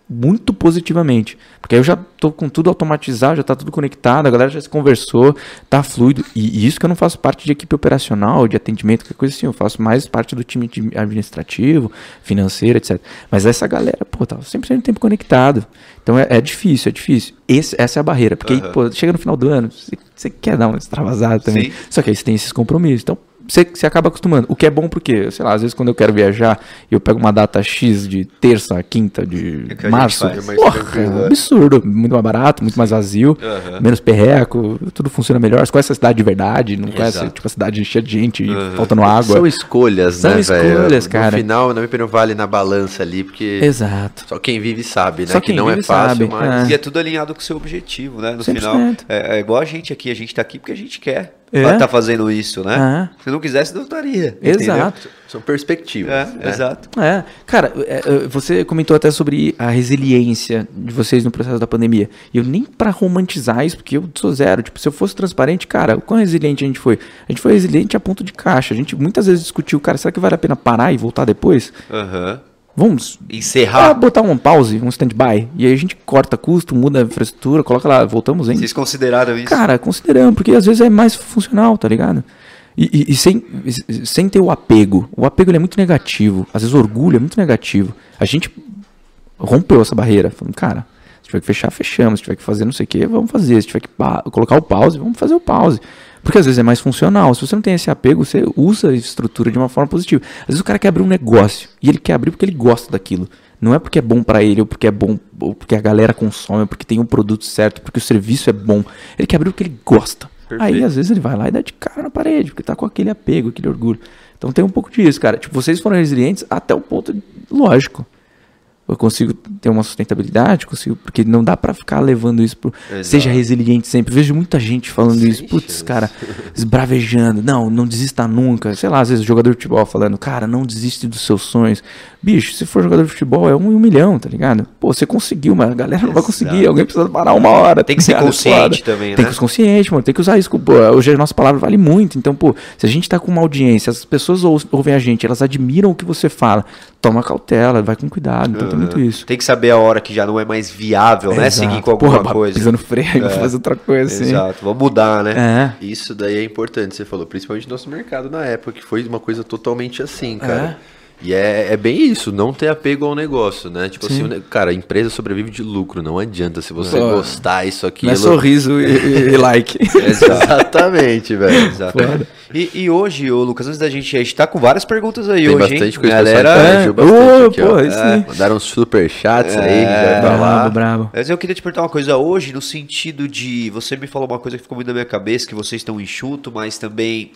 muito positivamente. Porque aí eu já tô com tudo automatizado, já tá tudo conectado, a galera já se conversou, tá fluido. E, isso que eu não faço parte de equipe operacional, de atendimento, qualquer coisa assim, eu faço mais parte do time administrativo, financeiro, etc. Mas essa galera, pô, tá sempre sendo tempo conectado. Então é, é, difícil, é difícil. Esse, essa é a barreira. Porque uhum. aí, pô, chega no final do ano, você, você quer dar uma extravasada também. Sim. Só que aí você tem esses compromissos. Então, você, você acaba acostumando. O que é bom porque, sei lá, às vezes quando eu quero viajar e eu pego uma data X de terça, quinta de É março, é porra, é um é. absurdo, muito mais barato, muito mais vazio, Aham. menos perreco, tudo funciona melhor. Você conhece a cidade de verdade, não conhece Exato. tipo a cidade cheia de gente, Aham. faltando água. São escolhas, São né, escolhas, velho? cara. No final, na minha opinião, vale na balança ali, porque Exato. só quem vive sabe, né? Só que quem não é fácil, sabe, mas... E é tudo alinhado com o seu objetivo, né? No 100%. final, é, é igual a gente aqui, a gente tá aqui porque a gente quer É. tá fazendo isso, né? Ah. Se não quisesse, não estaria. Exato. São perspectivas, É, né? exato. É, cara, é, é, você comentou até sobre a resiliência de vocês no processo da pandemia. E eu nem pra romantizar isso, porque eu sou zero. Tipo, se eu fosse transparente, cara, o quão resiliente a gente foi? A gente foi resiliente a ponto de caixa. A gente muitas vezes discutiu, cara, será que vale a pena parar e voltar depois? Aham. Vamos ah, Encerrar. botar um pause, um stand-by. E aí a gente corta custo, muda a infraestrutura, coloca lá, voltamos, hein? Vocês consideraram isso? Cara, considerando, porque às vezes é mais funcional, tá ligado? E, e- e sem, sem ter o apego. O apego é muito negativo. Às vezes o orgulho é muito negativo. A gente rompeu essa barreira. Falando, cara, se tiver que fechar, fechamos. Se tiver que fazer não sei o que, vamos fazer. Se tiver que colocar o pause, vamos fazer o pause. Porque às vezes é mais funcional. Se você não tem esse apego, você usa a estrutura de uma forma positiva. Às vezes o cara quer abrir um negócio e ele quer abrir porque ele gosta daquilo. Não é porque é bom pra ele, ou porque é bom, ou porque a galera consome, ou porque tem um produto certo, porque o serviço é bom. Ele quer abrir porque ele gosta. Aí Perfeito. às vezes ele vai lá e dá de cara na parede, porque tá com aquele apego, aquele orgulho. Então tem um pouco disso, cara. Tipo, vocês foram resilientes até o ponto lógico. Eu consigo ter uma sustentabilidade, consigo, porque não dá pra ficar levando isso pro. Exato. Seja resiliente sempre. Vejo muita gente falando Sem isso. Putz, cara, esbravejando. Não, não desista nunca. Sei lá, às vezes jogador de futebol falando, cara, não desiste dos seus sonhos. Bicho, se for jogador de futebol, é um em um milhão, tá ligado? Pô, você conseguiu, mas a galera não vai conseguir. Exato. Alguém precisa parar uma hora. Tem tá que ser consciente também, Tem né? que ser consciente, mano. Tem que usar isso. Pô, hoje a nossa palavra vale muito. Então, pô, se a gente tá com uma audiência, as pessoas ou- ouvem a gente, elas admiram o que você fala, toma cautela, vai com cuidado. Então tem muito isso. Tem que saber a hora que já não é mais viável, né? Exato. Seguir com alguma Porra, coisa. Pisando freio, É. fazer outra coisa assim. Exato. Vamos mudar, né? É. Isso daí é importante, você falou, principalmente no nosso mercado na época, que foi uma coisa totalmente assim, cara. E é, é bem isso, não ter apego ao negócio, né? Tipo assim, o ne- cara, a empresa sobrevive de lucro, não adianta. Se você Não. gostar isso aqui. É sorriso e, e- like. Exatamente, velho. Exato. E, e hoje, ô Lucas, antes da gente. A gente tá com várias perguntas aí Tem hoje, bastante hein? coisa Galera. pessoal É. bastante Ô, aqui, pô, ó. isso É, aí. Mandaram uns superchats aí, É. já falar. Brabo, brabo. Mas eu queria te perguntar uma coisa hoje, no sentido de. Você me falou uma coisa que ficou muito na minha cabeça, que vocês estão enxuto, mas também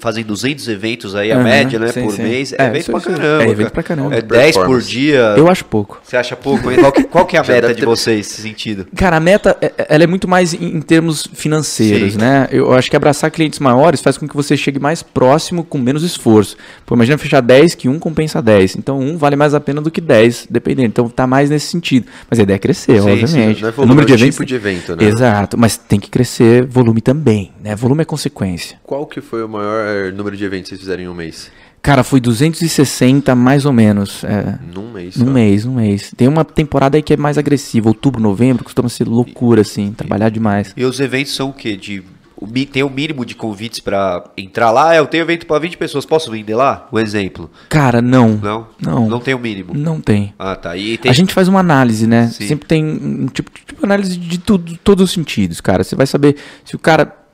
fazem 200 eventos aí, a Aham, média, né? sim, por sim. mês. É, É, evento pra caramba. é evento cara. pra caramba. É 10 por dia. Eu acho pouco. Você acha pouco? Qual que, qual que é a meta de ter- vocês nesse sentido? Cara, a meta, é- ela é muito mais em, em termos financeiros, Sim. né? Eu acho que abraçar clientes maiores faz com que você chegue mais próximo com menos esforço. Pô, imagina fechar 10 que um compensa 10. Então, um vale mais a pena do que 10, dependendo. Então, tá mais nesse sentido. Mas a ideia é crescer, Sim, obviamente. Não é o volume, número de é eventos... tipo de evento, né? Exato, mas tem que crescer volume também, né? Volume é consequência. Qual que foi o maior número de eventos que vocês fizeram em um mês? Cara, foi 260 mais ou menos. É, Num mês num só. mês, num mês. Tem uma temporada aí que é mais agressiva. Outubro, novembro, costuma ser loucura, assim. Trabalhar demais. E os eventos são o quê? De, o tem o mínimo de convites pra entrar lá? É, eu tenho evento pra 20 pessoas, posso vender lá? Um exemplo. Cara, não. Não? Não. Não tem o mínimo. Não tem. Ah, tá. E tem... A gente faz uma análise, né? Sim. Sempre tem um tipo, tipo análise de tudo, todos os sentidos, cara. Você vai saber se o cara.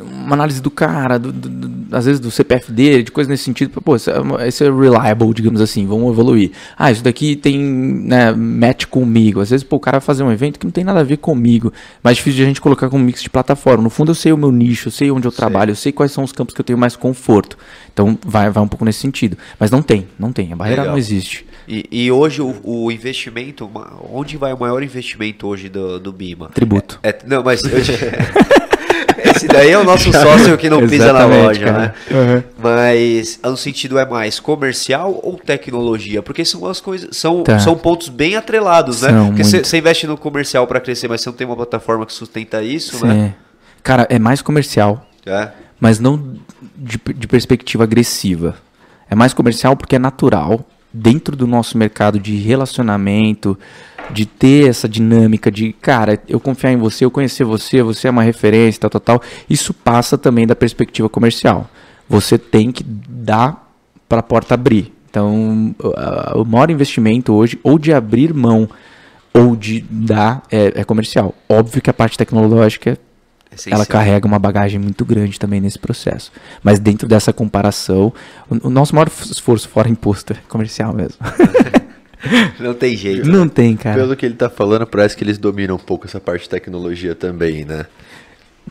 Uma análise do cara, do- do- do- às vezes do CPF dele, de coisa nesse sentido. Pô, esse é, é reliable, digamos assim, vamos evoluir. Ah, isso daqui tem né, match comigo. Às vezes, pô, o cara vai fazer um evento que não tem nada a ver comigo. Mais difícil de a gente colocar como mix de plataforma. No fundo, eu sei o meu nicho, eu sei onde eu trabalho, eu sei quais são os campos que eu tenho mais conforto. Então, vai, vai um pouco nesse sentido. Mas não tem, não tem. A barreira Legal. não existe. E, e hoje o, o investimento, onde vai o maior investimento hoje do, do Bima? Tributo. É, não, mas eu te- esse daí é o nosso sócio que não pisa na loja, cara. né? Uhum. Mas no sentido é mais comercial ou tecnologia? Porque são as coisas, são, Tá. são pontos bem atrelados, né? São, Porque você investe no comercial para crescer, mas você não tem uma plataforma que sustenta isso, né? Sim. Cara, é mais comercial, É. mas não de, de perspectiva agressiva. É mais comercial porque é natural, dentro do nosso mercado de relacionamento, de ter essa dinâmica de, cara, eu confiar em você, eu conhecer você, você é uma referência, tal, tal, tal. Isso passa também da perspectiva comercial. Você tem que dar para a porta abrir. Então, o- maior investimento hoje, ou de abrir mão, ou de dar, é, é comercial. Óbvio que a parte tecnológica ela carrega uma bagagem muito grande também nesse processo. Mas dentro dessa comparação, o, o nosso maior esforço fora imposto é comercial mesmo. Não tem jeito. Não né? tem, cara. Pelo que ele tá falando, parece que eles dominam um pouco essa parte de tecnologia também, né?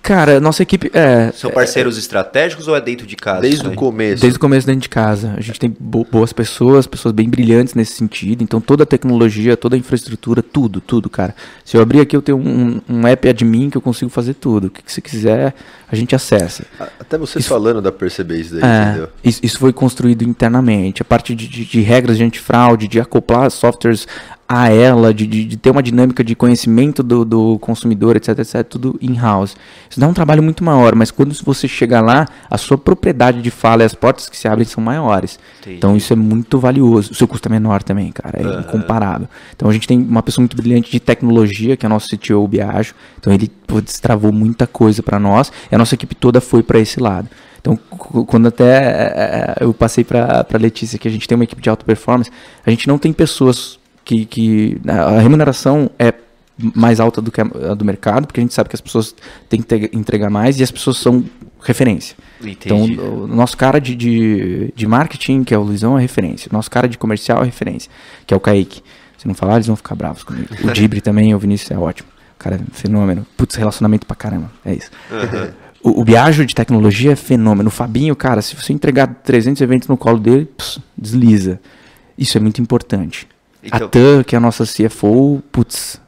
Cara, nossa equipe. É, São parceiros é, estratégicos ou é dentro de casa? Desde o começo. Desde o começo dentro de casa. A gente tem bo boas pessoas, pessoas bem brilhantes nesse sentido. Então toda a tecnologia, toda a infraestrutura, tudo, tudo, cara. Se eu abrir aqui, eu tenho um, um app admin que eu consigo fazer tudo. O que, que você quiser, a gente acessa. Até vocês isso, falando da perceber isso daí, é, entendeu? Isso, isso, foi construído internamente. A parte de, de, de regras de antifraude, de acoplar softwares a ela, de, de, de, ter uma dinâmica de conhecimento do, do consumidor, etc, etc, tudo in-house. Isso dá um trabalho muito maior, mas quando você chegar lá, a sua propriedade de fala e as portas que se abrem são maiores. Entendi. Então isso é muito valioso. O seu custo é menor também, cara, é uhum. incomparável. Então a gente tem uma pessoa muito brilhante de tecnologia, que é o nosso CTO, o Biagio. Então ele destravou muita coisa para nós e a nossa equipe toda foi para esse lado. Então, quando até é, é, eu passei para a Letícia que a gente tem uma equipe de alta performance, a gente não tem pessoas que, que a remuneração é mais alta do que a do mercado, porque a gente sabe que as pessoas têm que entregar mais e as pessoas são referência. Então, Entendi. Então, o nosso cara de, de, de, marketing, que é o Luizão, é referência. O nosso cara de comercial é referência, que é o Kaique. Se não falar, eles vão ficar bravos comigo. O Dibre também, o Vinícius é ótimo. O cara é fenômeno. Putz, relacionamento pra caramba. É isso. Uhum. O, o Biagio de tecnologia é fenômeno. O Fabinho, cara, se você entregar 300 eventos no colo dele, pss, desliza. Isso é muito importante. Então, a TAN, que é a nossa CFO, putz,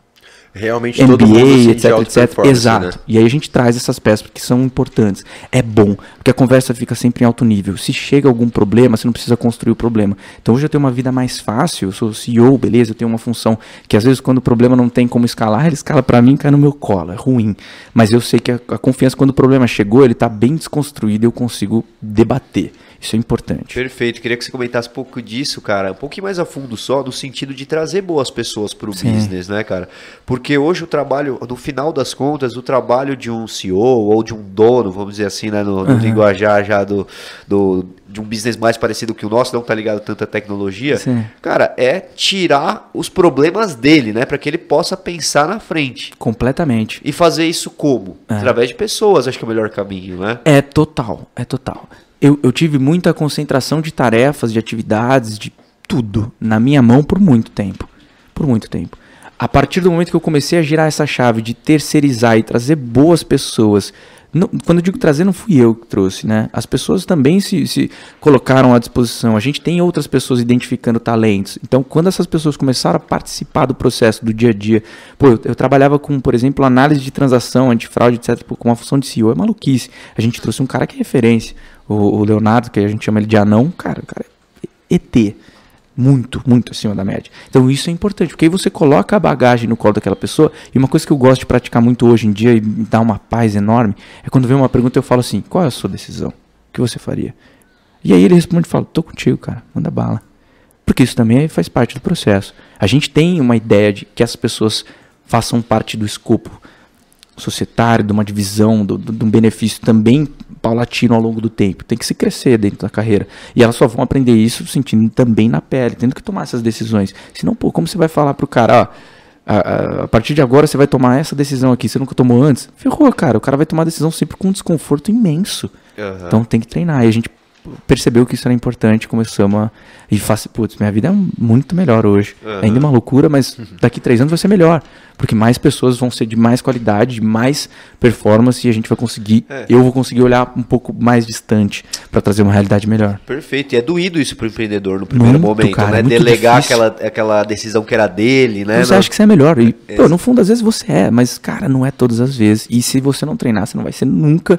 realmente MBA, todo mundo etc, etc. Exato. Né? E aí a gente traz essas peças que são importantes. É bom, porque a conversa fica sempre em alto nível. Se chega algum problema, você não precisa construir o problema. Então hoje eu tenho uma vida mais fácil, eu sou CEO, beleza, eu tenho uma função que às vezes quando o problema não tem como escalar, ele escala para mim, cai no meu colo, é ruim. Mas eu sei que a, a confiança quando o problema chegou, ele está bem desconstruído, eu consigo debater. Isso é importante. Perfeito. Queria que você comentasse um pouco disso, cara. Um pouquinho mais a fundo só, no sentido de trazer boas pessoas para o business, né, cara? Porque hoje o trabalho, no final das contas, o trabalho de um CEO ou de um dono, vamos dizer assim, né, no, no uhum. linguajar já do, do, de um business mais parecido que o nosso, não tá ligado tanto à tecnologia, Sim. cara, é tirar os problemas dele, né, para que ele possa pensar na frente. Completamente. E fazer isso como? É. Através de pessoas, acho que é o melhor caminho, né? É total, é total eu, eu tive muita concentração de tarefas, de atividades, de tudo na minha mão por muito tempo. Por muito tempo. A partir do momento que eu comecei a girar essa chave de terceirizar e trazer boas pessoas não, quando eu digo trazer, não fui eu que trouxe, né? As pessoas também se, se colocaram à disposição. A gente tem outras pessoas identificando talentos. Então, quando essas pessoas começaram a participar do processo do dia a dia, pô, eu, eu trabalhava com, por exemplo, análise de transação, antifraude, etc., com uma função de CEO, é maluquice. A gente trouxe um cara que é referência, o, o Leonardo, que a gente chama ele de anão, cara, cara é ET muito, muito acima da média. Então isso é importante, porque aí você coloca a bagagem no colo daquela pessoa, e uma coisa que eu gosto de praticar muito hoje em dia e me dá uma paz enorme, é quando vem uma pergunta eu falo assim, qual é a sua decisão? O que você faria? E aí ele responde e fala, tô contigo, cara, manda bala. Porque isso também faz parte do processo. A gente tem uma ideia de que as pessoas façam parte do escopo societário, de uma divisão, de um benefício também paulatino ao longo do tempo. Tem que se crescer dentro da carreira. E elas só vão aprender isso sentindo também na pele, tendo que tomar essas decisões. Senão, pô, como você vai falar pro cara, ó, a, a, a, partir de agora você vai tomar essa decisão aqui, você nunca tomou antes? Ferrou, cara. O cara vai tomar a decisão sempre com um desconforto imenso. Uhum. Então tem que treinar. E a gente percebeu que isso era importante, começamos a. E faz, putz, minha vida é muito melhor hoje. Uhum. Ainda é uma loucura, mas daqui três anos vai ser melhor. Porque mais pessoas vão ser de mais qualidade, de mais performance e a gente vai conseguir. É. Eu vou conseguir olhar um pouco mais distante para trazer uma realidade melhor. Perfeito. E é doído isso para o empreendedor no primeiro muito, momento, cara, né? É Delegar aquela, aquela decisão que era dele, né? Você acha que você é melhor. E, é. pô, no fundo, às vezes você é, mas, cara, não é todas as vezes. E se você não treinar, você não vai ser nunca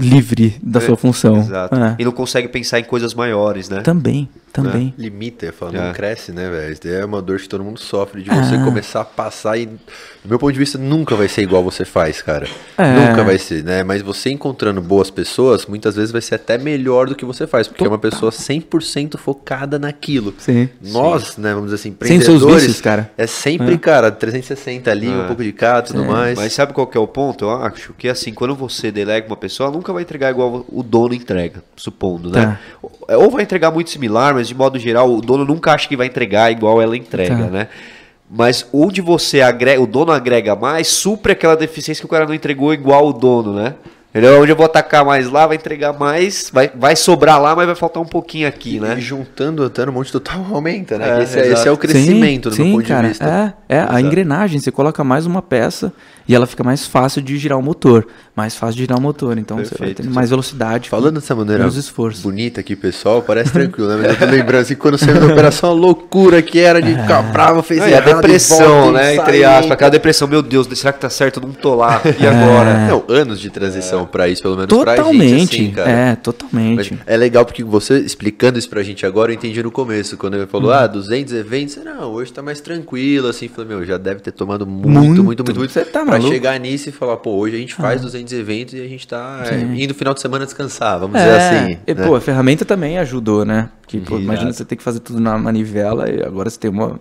livre da é, sua função. Exato. É. E não consegue pensar em coisas maiores, né? Também, também. É. Limita, eu falo, não é. cresce, né, velho? Isso é uma dor que todo mundo sofre de você ah. começar a passar e, do meu ponto de vista, nunca vai ser igual você faz, cara. É. Nunca vai ser, né? Mas você encontrando boas pessoas, muitas vezes vai ser até melhor do que você faz, porque Total. é uma pessoa 100% focada naquilo. Sim. Nós, Sim. né, vamos dizer assim, empreendedores, Sem seus vícios, cara. é sempre, é. cara, 360 ali, um pouco de cá, tudo mais. Mas sabe qual que é o ponto? Eu acho que, assim, quando você delega uma pessoa, nunca vai entregar igual o dono entrega, supondo, né? Tá. Ou vai entregar muito similar, mas de modo geral, o dono nunca acha que vai entregar igual ela entrega, tá. né? mas onde você agrega, o dono agrega mais, supre aquela deficiência que o cara não entregou igual o dono, né? Entendeu? Onde eu vou atacar mais lá, vai entregar mais, vai, vai sobrar lá, mas vai faltar um pouquinho aqui, né? E juntando até um monte total aumenta, né? É, esse, é, esse, é, o crescimento sim, do sim, ponto cara, de vista. É, é a engrenagem, você coloca mais uma peça e ela fica mais fácil de girar o motor. Mais fácil de girar o motor. Então Perfeito. você vai ter mais velocidade. Falando dessa maneira bonita aqui, pessoal, parece tranquilo, né? Mas eu tô lembrando assim, quando saiu da operação, a loucura que era de ficar é. bravo, fez é, a depressão, né? Entre aspas, aquela depressão, meu Deus, será que tá certo? Eu não tô lá. E agora? É. Não, anos de transição é. para isso, pelo menos totalmente, pra gente, assim, cara. É, totalmente. Mas é legal porque você explicando isso pra gente agora, eu entendi no começo, quando ele falou, hum. ah, 200 eventos, não, hoje tá mais tranquilo, assim, falei, meu, já deve ter tomado muito, muito, muito, muito, muito. Você tá pra maluco? chegar nisso e falar, pô, hoje a gente faz ah. 200 eventos e a gente tá é, indo final de semana descansar, vamos é, dizer assim. E, né? pô, a ferramenta também ajudou, né? Que, pô, imagina você ter que fazer tudo na manivela e agora você tem uma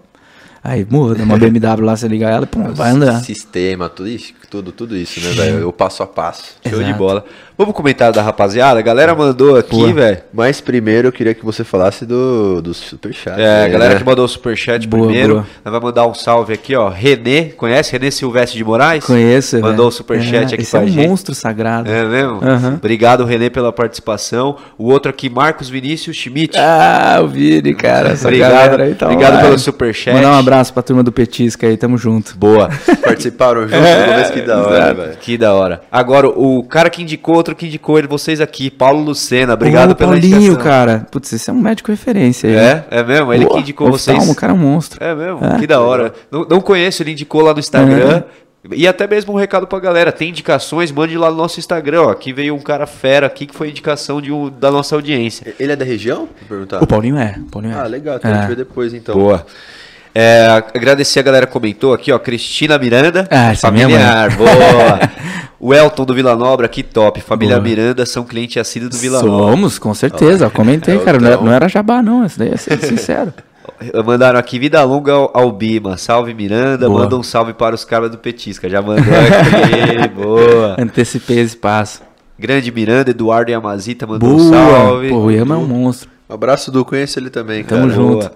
Aí muda, uma BMW lá, você liga ela e vai andar. Sistema, tudo isso, tudo, tudo isso, né, velho? Eu passo a passo. Show de bola. Vamos comentar da rapaziada? A galera mandou aqui, velho. Mas primeiro eu queria que você falasse do, do superchat. É, a galera né? que mandou o superchat boa, primeiro. Boa. Nós vamos mandar um salve aqui, ó. Renê, conhece? Renê Silvestre de Moraes? Conheço. Mandou o superchat é, aqui esse pra é um gente. monstro sagrado. É mesmo? Uhum. Obrigado, Renê, pela participação. O outro aqui, Marcos Vinícius Schmidt. Ah, o Vini, cara. obrigado aí tá obrigado pelo superchat. Mandar um abraço pra turma do Petisca aí, tamo junto. Boa. Participaram juntos, é, que da hora, velho. Que da hora. Agora, o cara que indicou, outro que indicou ele, você vocês aqui, Paulo Lucena, obrigado Ô, pela Paulinho, indicação. cara. Putz, esse é um médico referência aí. É, é mesmo? Ele Pô, que indicou vocês. O cara é um monstro. É mesmo? É. Que da hora. Não, não conheço, ele indicou lá no Instagram. É. E até mesmo um recado pra galera, tem indicações, mande lá no nosso Instagram, ó. Aqui veio um cara fera aqui que foi indicação de um, da nossa audiência. Ele é da região? O Paulinho é. Paulinho é. Ah, legal, então é. a gente vê depois então. Boa. É, agradecer a galera que comentou aqui, ó. Cristina Miranda, ah, familiar, boa. o Elton do Vila Nobra, que top. Família boa. Miranda são cliente assíduo do Vila Somos, Nobra. Somos, com certeza. É, comentei, é, cara. Não, não, era jabá, não. Isso daí é ser sincero. Mandaram aqui Vida Longa ao, Bima. Salve Miranda. Boa. Manda um salve para os caras do Petisca. Já mandou aqui. boa. Antecipei esse passo. Grande Miranda, Eduardo Yamazita mandou boa. um salve. Pô, o Yama é um monstro. Um abraço do conheço ele também, cara. Tamo junto. Boa.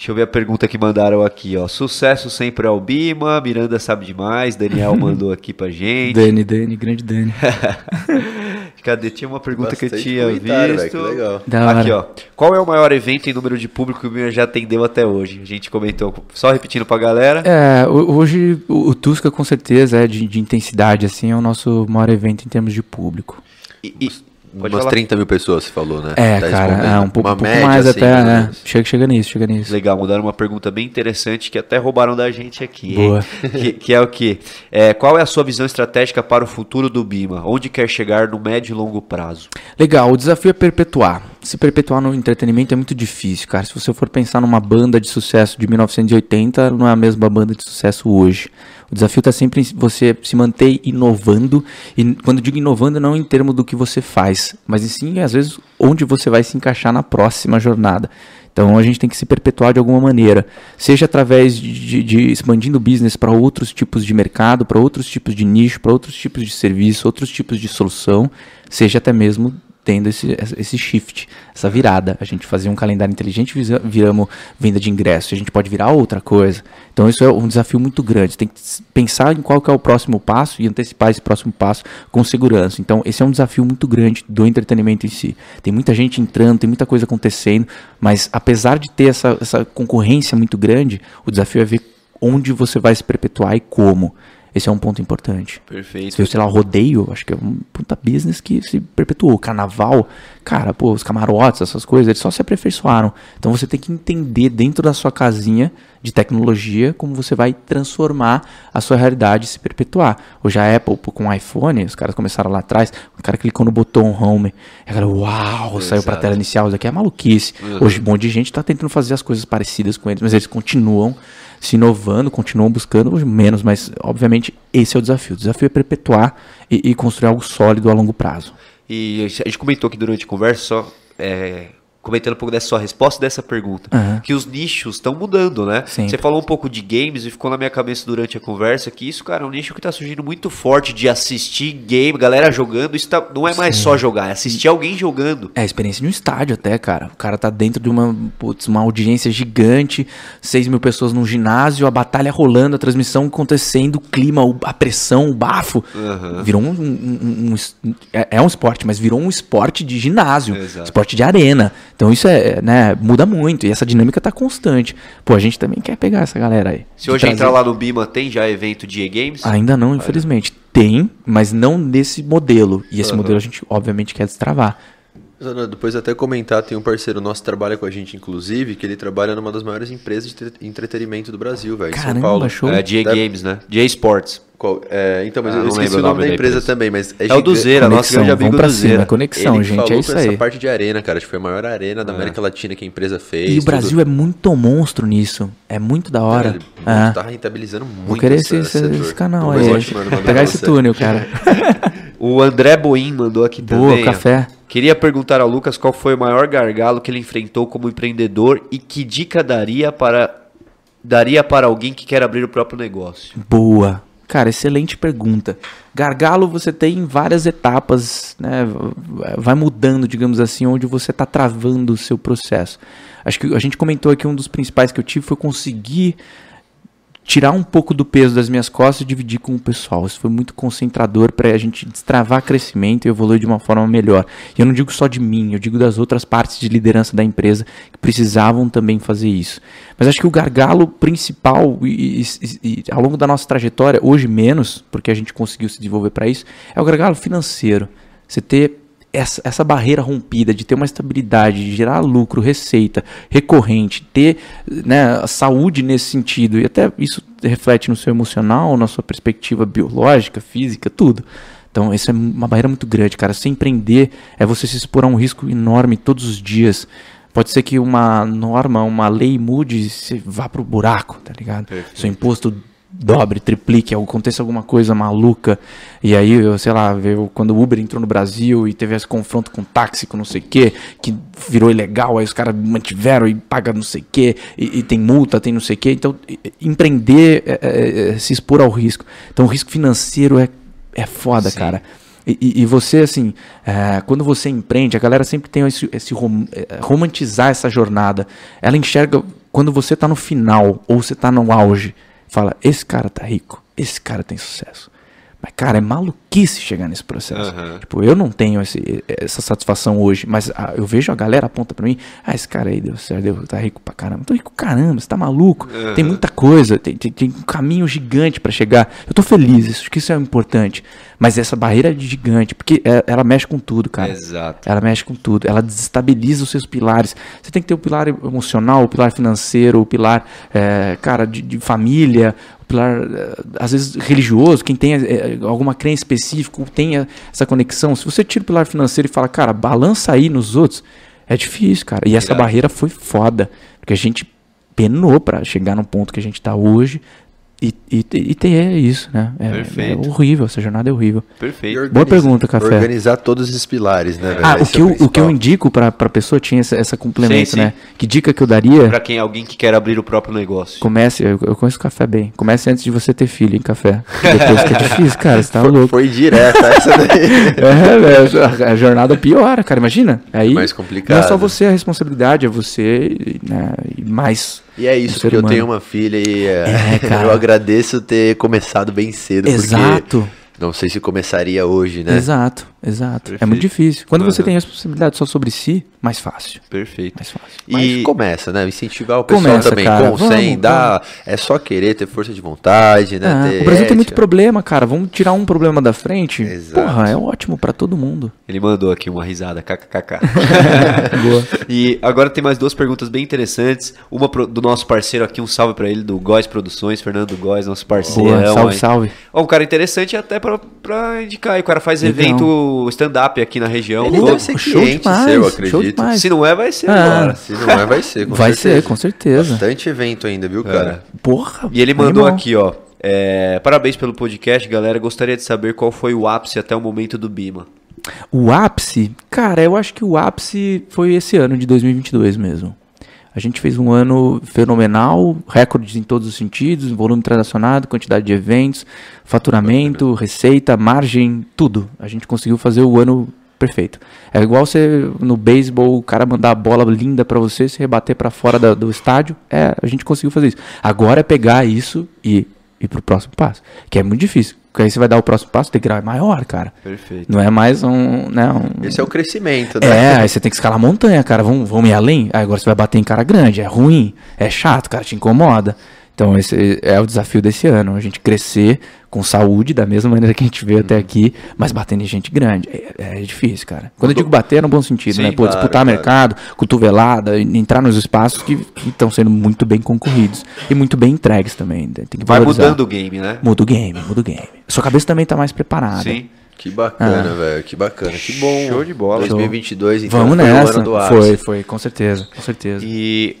Deixa eu ver a pergunta que mandaram aqui, ó. Sucesso sempre ao Bima, Miranda sabe demais, Daniel mandou aqui pra gente. Dani, Dani, grande Dani. Cadê? Tinha uma pergunta Bastante que eu tinha visto. Véio, que legal. Aqui, ó. Qual é o maior evento em número de público que o Bima já atendeu até hoje? A gente comentou, só repetindo pra galera. É, hoje o Tusca com certeza é de, de intensidade, assim, é o nosso maior evento em termos de público. E, e, Pode Umas falar. 30 mil pessoas, você falou, né? É, tá cara, é, um pouco, um pouco média, mais assim, até, né? Chega, chega nisso, chega nisso. Legal, mudaram uma pergunta bem interessante que até roubaram da gente aqui. Boa. Que, que, é o quê? É, qual é a sua visão estratégica para o futuro do Bima? Onde quer chegar no médio e longo prazo? Legal, o desafio é perpetuar. Se perpetuar no entretenimento é muito difícil, cara. Se você for pensar numa banda de sucesso de 1980, não é a mesma banda de sucesso hoje. O desafio está sempre em você se manter inovando. E quando digo inovando, não em termos do que você faz, mas sim, às vezes, onde você vai se encaixar na próxima jornada. Então a gente tem que se perpetuar de alguma maneira, seja através de, de, de expandindo o business para outros tipos de mercado, para outros tipos de nicho, para outros tipos de serviço, outros tipos de solução, seja até mesmo tendo esse, esse shift, essa virada. A gente fazia um calendário inteligente, viramos venda de ingressos, a gente pode virar outra coisa. Então isso é um desafio muito grande. Tem que pensar em qual é o próximo passo e antecipar esse próximo passo com segurança. Então esse é um desafio muito grande do entretenimento em si. Tem muita gente entrando, tem muita coisa acontecendo, mas apesar de ter essa, essa concorrência muito grande, o desafio é ver onde você vai se perpetuar e como. Esse é um ponto importante. Perfeito. Se, sei lá, o rodeio, acho que é um puta business que se perpetuou. Carnaval, cara, pô, os camarotes, essas coisas, eles só se aperfeiçoaram. Então você tem que entender dentro da sua casinha de tecnologia como você vai transformar a sua realidade e se perpetuar. Hoje a Apple com o iPhone, os caras começaram lá atrás, o cara clicou no botão home, e a galera, uau, Exato. saiu pra tela inicial, isso aqui é maluquice. Uhum. Hoje um monte de gente está tentando fazer as coisas parecidas com eles, mas eles continuam se inovando, continuam buscando menos, mas obviamente esse é o desafio. O desafio é perpetuar e, e construir algo sólido a longo prazo. E a gente comentou aqui durante a conversa, só é, comentando um pouco dessa sua resposta dessa pergunta, Aham. que os nichos estão mudando, né? Você falou um pouco de games e ficou na minha cabeça durante a conversa que isso, cara, é um nicho que tá surgindo muito forte de assistir game, galera jogando, isso tá- não é mais só jogar, é assistir alguém jogando. É a experiência de um estádio até, cara. O cara tá dentro de uma, putz, uma audiência gigante, 6 mil pessoas num ginásio, a batalha rolando, a transmissão acontecendo, o clima, a pressão, o bafo. Virou um, um- um- um é, é um esporte, mas virou um esporte de ginásio, Exato. esporte de arena. Então isso é, né, muda muito e essa dinâmica tá constante. Pô, a gente também quer pegar essa galera aí. Se hoje trazer- entrar lá no Bima, tem já evento de e-games? Ainda não, infelizmente. Tem, mas não nesse modelo. E esse modelo a gente, obviamente, quer destravar. Zana, Depois até comentar, tem um parceiro nosso que trabalha com a gente, inclusive, que ele trabalha numa das maiores empresas de tre- entretenimento do Brasil, velho. São Caramba, Paulo. show. É, de e-games, né? De e-sports. Qual- é, então, mas Ah, eu não esqueci lembro o nome da empresa, também, mas É o do Zera, nosso Conexão, grande amigo do cima, Zera. conexão, Ele gente, falou é isso com essa aí. parte de arena, cara. Acho que foi a maior arena da América Latina que a empresa fez. E o tudo. Brasil é muito monstro nisso. É muito da hora. Cara, ele Ah, tá rentabilizando muito Vou querer essa- esse, esse, esse canal Pô, aí. é. Pegar esse túnel, cara. O André Boim mandou aqui Boa, também. ó. café. Queria perguntar ao Lucas qual foi o maior gargalo que ele enfrentou como empreendedor e que dica daria para daria para alguém que quer abrir o próprio negócio. Boa. Cara, excelente pergunta. Gargalo você tem em várias etapas, né? Vai mudando, digamos assim, onde você está travando o seu processo. Acho que a gente comentou aqui um dos principais que eu tive foi conseguir tirar um pouco do peso das minhas costas e dividir com o pessoal. Isso foi muito concentrador para a gente destravar crescimento e evoluir de uma forma melhor. E eu não digo só de mim, eu digo das outras partes de liderança da empresa que precisavam também fazer isso. Mas acho que o gargalo principal e, e- e- ao longo da nossa trajetória, hoje menos, porque a gente conseguiu se desenvolver para isso, é o gargalo financeiro. Você ter essa, essa barreira rompida de ter uma estabilidade, de gerar lucro, receita recorrente, ter né, saúde nesse sentido, e até isso reflete no seu emocional, na sua perspectiva biológica, física, tudo. Então, essa é uma barreira muito grande, cara. Se empreender é você se expor a um risco enorme todos os dias. Pode ser que uma norma, uma lei mude e você vá pro buraco, tá ligado? Seu imposto dobre, triplique, aconteça alguma coisa maluca. E aí, eu, sei lá, eu, quando o Uber entrou no Brasil e teve esse confronto com táxi, com não sei o que, que virou ilegal, aí os caras mantiveram e paga não sei o que, e, e tem multa, tem não sei o que. Então, empreender é, é, é se expor ao risco. Então, o risco financeiro é, é foda, cara. E, e- você, assim, é, quando você empreende, a galera sempre tem esse, esse rom- é, romantizar essa jornada. Ela enxerga quando você tá no final ou você tá no auge. Fala, esse cara tá rico, esse cara tem sucesso. Mas, cara, é maluquice chegar nesse processo. Aham. Tipo, eu não tenho esse- essa satisfação hoje, mas ah, eu vejo a galera aponta pra mim, ah, esse cara aí deu certo, deu, tá rico pra caramba. Tô rico caramba, você tá maluco. Tem muita coisa, tem, tem- tem um caminho gigante pra chegar. Eu tô feliz, acho que isso é importante. Mas essa barreira é gigante, porque é- ela mexe com tudo, cara. Exato. Ela mexe com tudo, ela desestabiliza os seus pilares. Você tem que ter o pilar emocional, o pilar financeiro, o pilar, eh, cara, de, de família, o pilar, eh, às vezes, religioso, quem tem eh, alguma crença específica, tem essa conexão. Se você tira o pilar financeiro e fala, cara, balança aí nos outros, é difícil, cara. E essa barreira foi foda, porque a gente penou pra chegar no ponto que a gente tá hoje. E, e, e ter isso, né? É, Perfeito. é horrível, essa jornada é horrível. Perfeito. organiza- pergunta, Café. Organizar todos esses pilares, né, velho? Ah, o que, é eu, o que eu indico pra, pra pessoa tinha essa, essa complemento, Sim, sim. né? Que dica que eu daria? Pra quem alguém que quer abrir o próprio negócio. Comece, eu, eu conheço café bem. Comece antes de você ter filho em café. Depois que é difícil, cara, você tá louco. Foi direto essa daí. É, velho, a- a jornada piora, cara, imagina. Aí mais complicado. não é só você a responsabilidade, é você, né, e mais. E é isso, porque eu tenho uma filha e é, É, eu agradeço ter começado bem cedo, Exato. não sei se começaria hoje, né? Exato, exato. É Perfeito. muito difícil. Quando você Aham. tem responsabilidade só sobre si, mais fácil. Perfeito. Mais fácil. Mas E começa, né? Incentivar o pessoal Começa, também, cara. com, sem, Vamos, dá, é só querer ter força de vontade, né? Ter o Brasil tem muito ética. problema, cara. Vamos tirar um problema da frente. Exato. Porra, é ótimo pra todo mundo. ele mandou aqui uma risada, kkkk. Boa. E agora tem mais duas perguntas bem interessantes. Uma pro- do nosso parceiro aqui, um salve pra ele, do Góis Produções, Fernando Góis, nosso parceiro. Boa, salve, salve. Ó, um cara interessante até pra, pra indicar. aí. O cara faz Legal. evento stand-up aqui na região. Ele deve ser show cliente demais, seu, acredito. Se não é, vai ser Ah. agora. Se não é, vai ser, com Vai certeza. ser, com certeza. Bastante evento ainda, viu, cara? Porra. E ele mandou animal. aqui, ó. é, parabéns pelo podcast, galera. Gostaria de saber qual foi o ápice até o momento do Bima. O ápice, cara, eu acho que o ápice foi esse ano de 2022 mesmo. A gente fez um ano fenomenal, recordes em todos os sentidos, volume transacionado, quantidade de eventos, faturamento, receita, margem, tudo. A gente conseguiu fazer o ano perfeito. É igual você no beisebol, o cara mandar a bola linda para você, se rebater para fora da, do estádio. É, a gente conseguiu fazer isso. Agora é pegar isso e ir pro próximo passo, que é muito difícil. Porque aí você vai dar o próximo passo, o degrau é maior, cara. Perfeito. Não é mais um, né, um... Esse é o crescimento, É, né? aí você tem que escalar montanha, cara. Vamos, vamos ir além? Aí agora você vai bater em cara grande. É ruim, é chato, cara, te incomoda. Então esse é o desafio desse ano. A gente crescer com saúde, da mesma maneira que a gente veio até Uhum. aqui, mas batendo em gente grande. É, é difícil, cara. Quando eu digo bater, é no bom sentido, Sim, né? Pô, claro, disputar claro. mercado, cotovelada, entrar nos espaços que estão sendo muito bem concorridos. E muito bem entregues também. né? Tem que Vai valorizar. mudando o game, né? Muda o game, muda o game. Sua cabeça também tá mais preparada. Sim. Que bacana, velho. Que bacana. Que bom. Show de bola. 2022, então, Vamos nessa. ano do foi, foi, com certeza, com certeza. E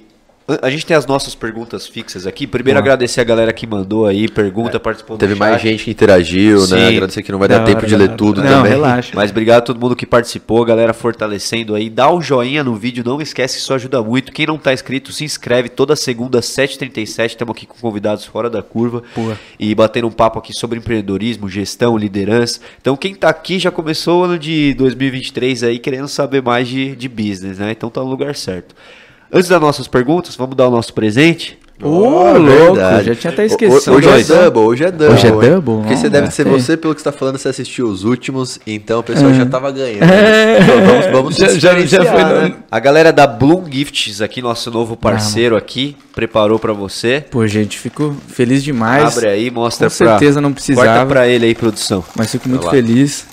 a gente tem as nossas perguntas fixas aqui. Primeiro, Boa. agradecer a galera que mandou aí, pergunta, participou do Teve chat. mais gente que interagiu, Sim. né? Agradecer que não vai Da dar tempo de ler hora. tudo Não, também. relaxa. Mas obrigado a todo mundo que participou, galera fortalecendo aí. Dá um joinha no vídeo, não esquece que isso ajuda muito. Quem não tá inscrito, se inscreve. Toda segunda, 7h37, estamos aqui com convidados fora da curva. E batendo um papo aqui sobre empreendedorismo, gestão, liderança. Então quem tá aqui já começou o ano de 2023 aí querendo saber mais de, de business, né? Então tá no lugar certo. Antes das nossas perguntas, vamos dar o nosso presente. Ô, Oh, louco, verdade. já tinha até esquecido. Hoje é Dois. double, hoje é double. Hoje é double? Porque você Não, deve ser você, pelo que você está falando, você assistiu os últimos, então o pessoal É. já tava ganhando. Então, vamos vamos Já- já- já foi né? A galera da Bloom Gifts aqui, nosso novo parceiro aqui, preparou pra você. Pô, gente, fico feliz demais. Abre aí, mostra Com pra... certeza não precisava. Corta pra ele aí, produção. Mas fico muito feliz.